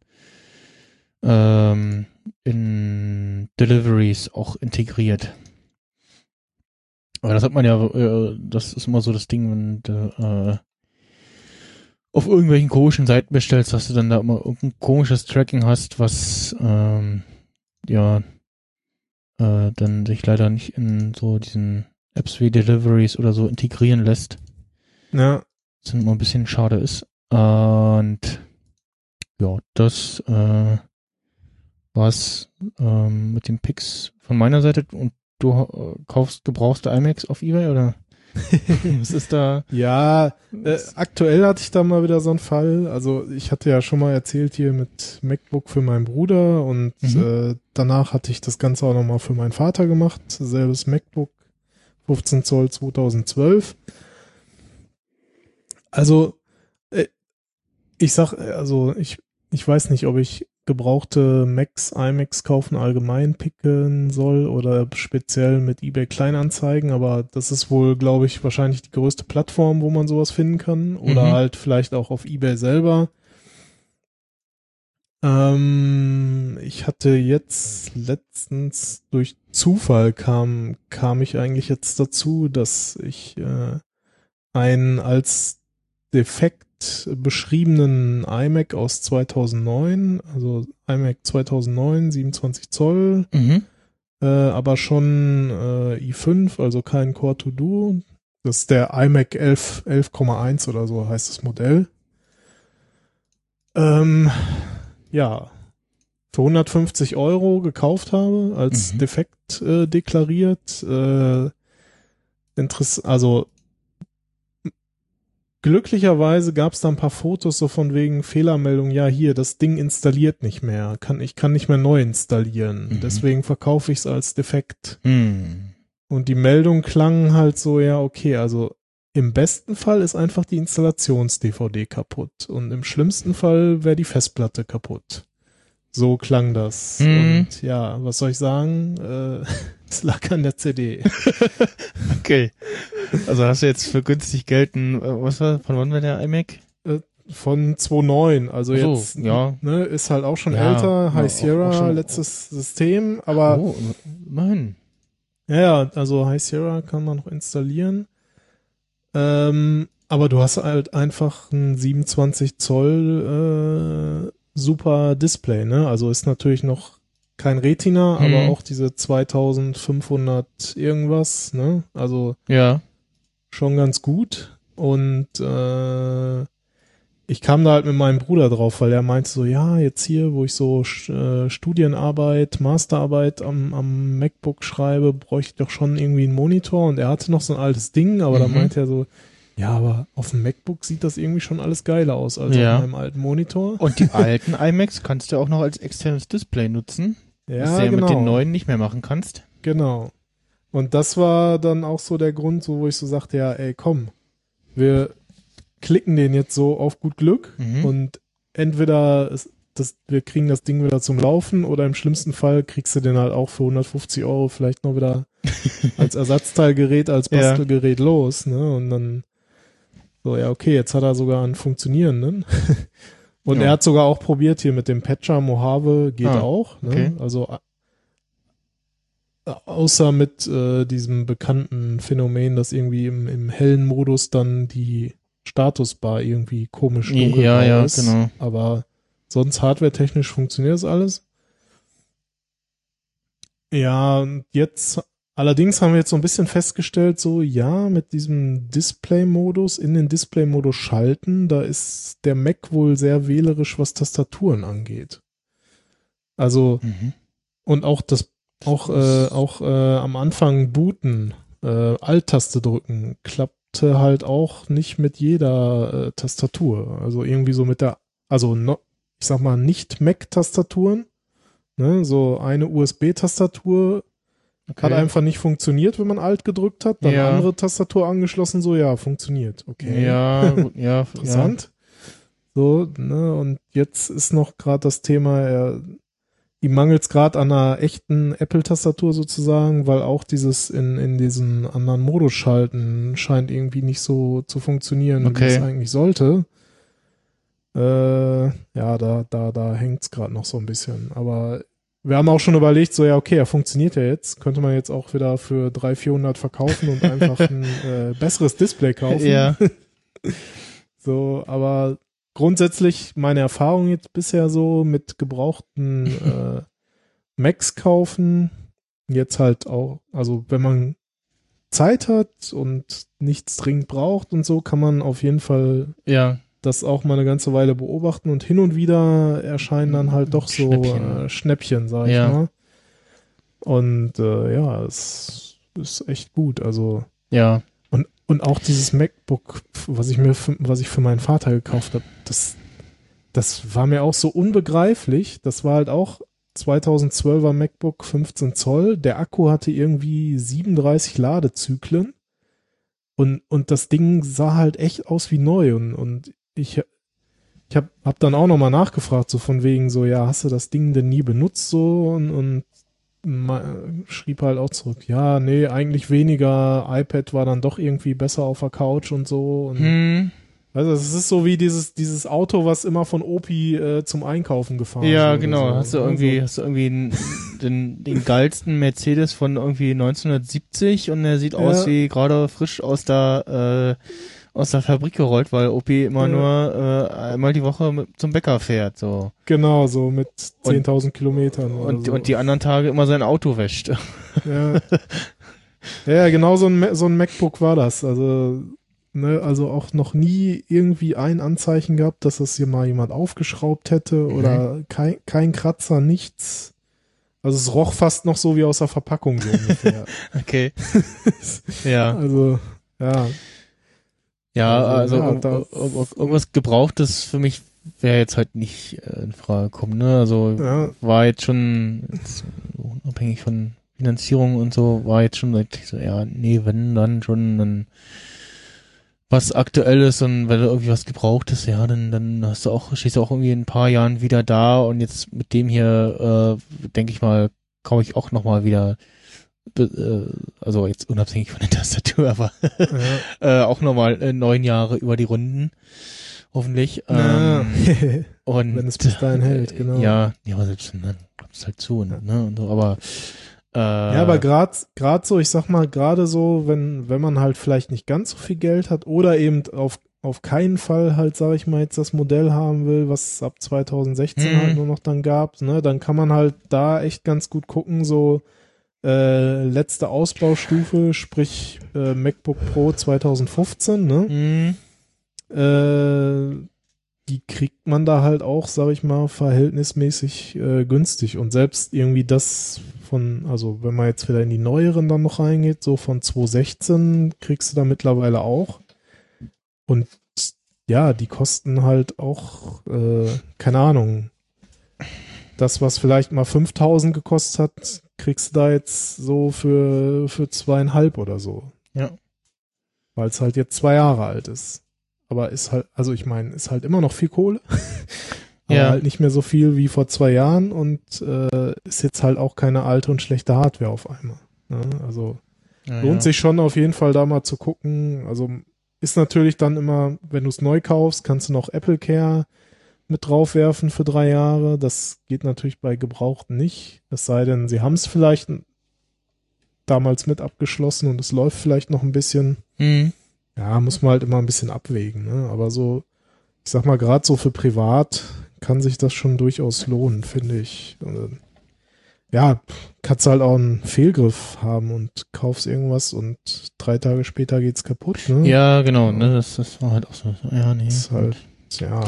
S3: ähm, in Deliveries auch integriert. Aber das hat man ja, äh, das ist immer so das Ding, wenn du äh, auf irgendwelchen komischen Seiten bestellst, dass du dann da immer irgendein komisches Tracking hast, was ähm, ja äh, dann sich leider nicht in so diesen Apps wie Deliveries oder so integrieren lässt
S4: Ja,
S3: was immer ein bisschen schade ist. Und ja, das äh, war's ähm, mit den Picks von meiner Seite. Und du äh, kaufst gebrauchste iMacs auf Ebay oder? Was ist da?
S4: Ja, äh, aktuell hatte ich da mal wieder so einen Fall. Also ich hatte ja schon mal erzählt hier mit MacBook für meinen Bruder und
S3: Mhm.
S4: äh, danach hatte ich das Ganze auch nochmal für meinen Vater gemacht. Selbes MacBook, 15 Zoll 2012. Also äh, ich sag, äh, also ich, ich weiß nicht, ob ich gebrauchte Macs, iMacs kaufen allgemein picken soll oder speziell mit eBay Kleinanzeigen, aber das ist wohl, glaube ich, wahrscheinlich die größte Plattform, wo man sowas finden kann oder
S3: Mhm.
S4: halt vielleicht auch auf eBay selber. Ähm, ich hatte jetzt letztens durch Zufall kam, kam ich eigentlich jetzt dazu, dass ich äh, einen als defekt beschriebenen iMac aus 2009, also iMac 2009, 27 Zoll,
S3: Mhm.
S4: äh, aber schon äh, i5, also kein Core to Duo. Das ist der iMac 11, 11,1 oder so heißt das Modell. Ähm, ja, für 150 Euro gekauft habe, als
S3: Mhm.
S4: defekt äh, deklariert. Äh, also glücklicherweise gab es da ein paar Fotos so von wegen Fehlermeldung, ja hier, das Ding installiert nicht mehr, kann, ich kann nicht mehr neu installieren,
S3: Mhm.
S4: deswegen verkaufe ich es als defekt.
S3: Hm.
S4: Und die Meldung klang halt so, ja okay, also im besten Fall ist einfach die Installations-DVD kaputt und im schlimmsten Fall wäre die Festplatte kaputt. So klang das.
S3: Mhm.
S4: Und ja, was soll ich sagen? Äh, es lag an der CD.
S3: Okay. Also hast du jetzt für günstig Geld ein, äh, was war, von wann war der iMac?
S4: Von 2.9, also
S3: so,
S4: jetzt
S3: ja.
S4: ne, ist halt auch schon
S3: Ja,
S4: älter, High
S3: auch-
S4: Sierra,
S3: auch schon-
S4: letztes System, aber
S3: oh,
S4: ja, ja, also High Sierra kann man noch installieren. Ähm, aber du hast halt einfach ein 27 Zoll äh, super Display, ne? Also ist natürlich noch kein Retina,
S3: Mhm.
S4: aber auch diese 2500 irgendwas, ne? Also
S3: Ja.
S4: schon ganz gut. Und äh, ich kam da halt mit meinem Bruder drauf, weil er meinte so, ja, jetzt hier, wo ich so äh, Studienarbeit, Masterarbeit am, am MacBook schreibe, bräuchte ich doch schon irgendwie einen Monitor. Und er hatte noch so ein altes Ding, aber da
S3: Mhm.
S4: meinte er so, ja, aber auf dem MacBook sieht das irgendwie schon alles geiler aus als
S3: Ja.
S4: auf meinem alten Monitor.
S3: Und die alten iMacs kannst du auch noch als externes Display nutzen, was du ja mit den neuen nicht mehr machen kannst.
S4: Genau. Und das war dann auch so der Grund, so, wo ich so sagte, ja, ey, komm, wir klicken den jetzt so auf gut Glück
S3: Mhm.
S4: und entweder ist das, wir kriegen das Ding wieder zum Laufen oder im schlimmsten Fall kriegst du den halt auch für 150 Euro vielleicht noch wieder als Ersatzteilgerät, als
S3: Ja.
S4: Bastelgerät los, ne? Und dann so, ja, okay, jetzt hat er sogar einen funktionierenden. Und
S3: Ja.
S4: er hat sogar auch probiert hier mit dem Patcher Mojave, geht
S3: Ah,
S4: auch, ne?
S3: okay.
S4: Also außer mit äh, diesem bekannten Phänomen, dass irgendwie im, im hellen Modus dann die Statusbar irgendwie komisch
S3: ja, ja,
S4: ist.
S3: genau.
S4: Aber sonst hardwaretechnisch funktioniert das alles. Ja, und jetzt allerdings haben wir jetzt so ein bisschen festgestellt, so ja, mit diesem Display-Modus, in den Display-Modus schalten, da ist der Mac wohl sehr wählerisch, was Tastaturen angeht. Also
S3: Mhm.
S4: und auch das auch äh, auch äh, am Anfang booten, äh, Alt-Taste drücken, klappte halt auch nicht mit jeder äh, Tastatur. Also irgendwie so mit der, also no, ich sag mal nicht Mac-Tastaturen, ne, so eine USB-Tastatur
S3: Okay.
S4: hat einfach nicht funktioniert, wenn man Alt gedrückt hat, dann
S3: Ja.
S4: eine andere Tastatur angeschlossen, so ja, funktioniert. Okay.
S3: Ja, ja,
S4: Interessant. So, ne, und jetzt ist noch gerade das Thema, er, ihm mangelt es gerade an einer echten Apple-Tastatur sozusagen, weil auch dieses in, in diesen anderen Modus schalten scheint irgendwie nicht so zu funktionieren, wie
S3: Okay.
S4: es eigentlich sollte. Äh, ja, da, da, da hängt's gerade noch so ein bisschen. Aber wir haben auch schon überlegt, so ja, okay, er funktioniert ja jetzt. Könnte man jetzt auch wieder für 300, 400 verkaufen und einfach ein äh, besseres Display kaufen.
S3: Ja.
S4: So, aber grundsätzlich meine Erfahrung jetzt bisher so mit gebrauchten äh, Macs kaufen, jetzt halt auch, also wenn man Zeit hat und nichts dringend braucht und so, kann man auf jeden Fall
S3: Ja.
S4: Das auch mal eine ganze Weile beobachten und hin und wieder erscheinen dann halt doch so
S3: Schnäppchen.
S4: Äh, Schnäppchen sag ich
S3: Ja.
S4: mal. Und äh, ja, es ist echt gut. Also
S3: Ja.
S4: Und auch dieses MacBook, was ich mir, für, was ich für meinen Vater gekauft habe, das, das war mir auch so unbegreiflich. Das war halt auch 2012er MacBook 15 Zoll. Der Akku hatte irgendwie 37 Ladezyklen. Und, und das Ding sah halt echt aus wie neu. Und, und ich, ich habe hab dann auch nochmal nachgefragt, so von wegen so, ja, hast du das Ding denn nie benutzt so? Und, und schrieb halt auch zurück, ja, nee, eigentlich weniger. iPad war dann doch irgendwie besser auf der Couch und so. Und
S3: Hm.
S4: Also es ist so wie dieses, dieses Auto, was immer von Opi äh, zum Einkaufen gefahren
S3: Ja,
S4: wurde,
S3: genau.
S4: So.
S3: Hast du irgendwie,
S4: Also,
S3: hast du irgendwie einen, den, den geilsten Mercedes von irgendwie 1970 und der sieht aus
S4: Ja.
S3: wie gerade frisch aus der, äh, aus der Fabrik gerollt, weil Opi immer
S4: Ja.
S3: nur äh, einmal die Woche mit, zum Bäcker fährt, so.
S4: genau, so mit 10.000 Kilometern.
S3: Und,
S4: so.
S3: und die anderen Tage immer sein Auto wäscht.
S4: Ja, ja genau so ein, so ein MacBook war das. Also, ne, also auch noch nie irgendwie ein Anzeichen gehabt, dass das hier mal jemand aufgeschraubt hätte oder kein, kein Kratzer, nichts. Also es roch fast noch so wie aus der Verpackung so ungefähr.
S3: Okay. ja.
S4: Also, ja.
S3: Ja, also,
S4: Also, ja,
S3: irgendwas Gebrauchtes für mich wäre jetzt halt nicht äh, in Frage gekommen, ne? Also
S4: Ja,
S3: war jetzt schon jetzt, unabhängig von Finanzierung und so, war jetzt schon seit so, ja, nee, wenn dann schon dann was aktuelles und wenn du irgendwie was gebrauchtes, ja, dann, dann hast du auch, stehst du auch irgendwie in ein paar Jahren wieder da und jetzt mit dem hier, äh, denke ich mal, komme ich auch nochmal wieder, also jetzt unabhängig von der Tastatur, aber
S4: ja.
S3: äh, auch nochmal äh, neun Jahre über die Runden. Hoffentlich.
S4: Ja.
S3: Ähm, und,
S4: Wenn es bis dahin hält, genau.
S3: Ja, ja, aber selbst dann klappt es halt zu. Ne, ne, und so, aber äh,
S4: Ja, aber gerade gerade so, ich sag mal, gerade so, wenn wenn man halt vielleicht nicht ganz so viel Geld hat oder eben auf auf keinen Fall halt, sage ich mal, jetzt das Modell haben will, was es ab 2016
S3: Mhm.
S4: halt nur noch dann gab, ne, dann kann man halt da echt ganz gut gucken, so äh, letzte Ausbaustufe, sprich äh, MacBook Pro 2015, ne?
S3: mh,
S4: äh, die kriegt man da halt auch, sag ich mal, verhältnismäßig äh, günstig. Und selbst irgendwie das von, also wenn man jetzt wieder in die neueren dann noch reingeht, so von 2016 kriegst du da mittlerweile auch. Und ja, die kosten halt auch, äh, keine Ahnung, das, was vielleicht mal 5000 gekostet hat, kriegst du da jetzt so für, für zweieinhalb oder so.
S3: Ja.
S4: Weil es halt jetzt zwei Jahre alt ist. Aber ist halt, also ich meine, ist halt immer noch viel Kohle. aber
S3: Ja.
S4: halt nicht mehr so viel wie vor zwei Jahren und äh, ist jetzt halt auch keine alte und schlechte Hardware auf einmal. Ne? Also
S3: ja,
S4: lohnt
S3: ja.
S4: sich schon auf jeden Fall da mal zu gucken. Also ist natürlich dann immer, wenn du es neu kaufst, kannst du noch Apple Care mit draufwerfen für drei Jahre. Das geht natürlich bei Gebrauchten nicht. Es sei denn, sie haben es vielleicht damals mit abgeschlossen und es läuft vielleicht noch ein bisschen.
S3: Mhm.
S4: Ja, muss man halt immer ein bisschen abwägen. Ne? Aber so, ich sag mal, gerade so für privat kann sich das schon durchaus lohnen, finde ich. Und, ja, kannst halt auch einen Fehlgriff haben und kaufst irgendwas und drei Tage später geht's kaputt. Ne?
S3: Ja, genau, ne, das, das war halt auch so. Ja, nee.
S4: Das ist halt, ja.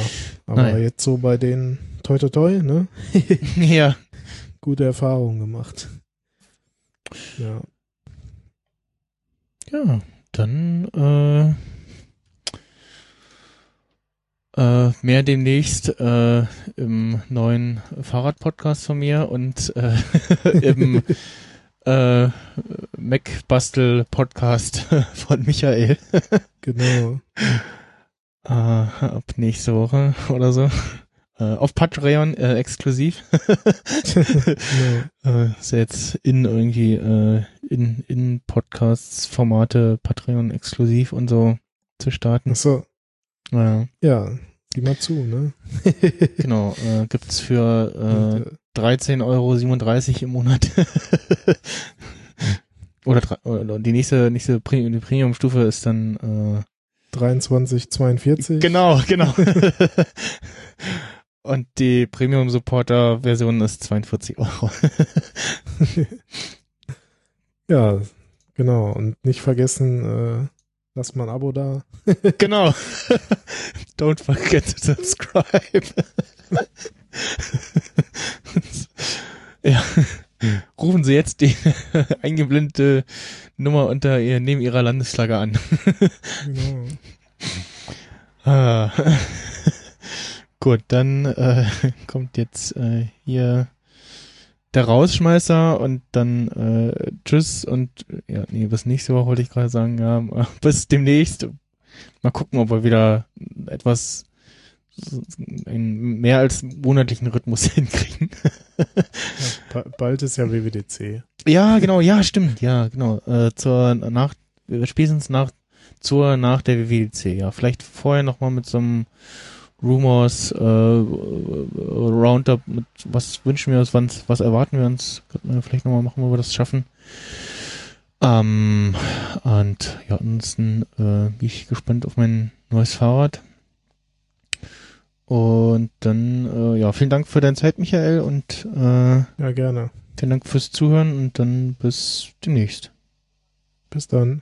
S4: Aber
S3: Naja.
S4: jetzt so bei den Toi Toi Toi, ne?
S3: ja.
S4: Gute Erfahrungen gemacht. Ja.
S3: Ja, dann äh, äh, mehr demnächst äh, im neuen Fahrradpodcast von mir und äh, im äh, Mac-Bastel-Podcast von Michael
S4: Genau.
S3: Äh, ab nächste Woche oder so. Äh, auf Patreon äh, exklusiv.
S4: genau.
S3: äh, ist ja jetzt in irgendwie äh, in, in Podcasts, Formate, Patreon exklusiv und so zu starten.
S4: Achso,
S3: Ja,
S4: ja, sieh mal zu, ne?
S3: genau. Äh, gibt's für äh,
S4: äh,
S3: 13,37 Euro im Monat. oder, oder die nächste, nächste Premium-Stufe ist dann
S4: 23, 42.
S3: äh, genau, genau. und die Premium-Supporter-Version ist 42 Euro.
S4: Ja, genau. Und nicht vergessen, äh, lass mal ein Abo da.
S3: genau. Don't forget to subscribe. ja. Rufen Sie jetzt die eingeblendete Nummer unter ihr, neben Ihrer Landesflagge an.
S4: Genau.
S3: Ah. Gut, dann äh, kommt jetzt äh, hier der Rausschmeißer und dann äh, Tschüss und ja, nee, bis nächste Woche wollte ich gerade sagen, ja, bis demnächst. Mal gucken, ob wir wieder etwas einen mehr als monatlichen Rhythmus hinkriegen.
S4: Ba- Bald ist ja WWDC.
S3: Ja, genau, ja, stimmt, ja, genau. Äh, zur nach spätestens nach zur nach der WWDC, ja. Vielleicht vorher nochmal mit so einem Rumors äh, Roundup mit was wünschen wir uns, was, was erwarten wir uns. Könnten wir vielleicht nochmal machen, wo wir das schaffen. Ähm, und ja, ansonsten äh, bin ich gespannt auf mein neues Fahrrad. Und dann, äh, ja, vielen Dank für deine Zeit, Michael, und äh,
S4: Ja, gerne.
S3: Vielen Dank fürs Zuhören und dann bis demnächst.
S4: Bis dann.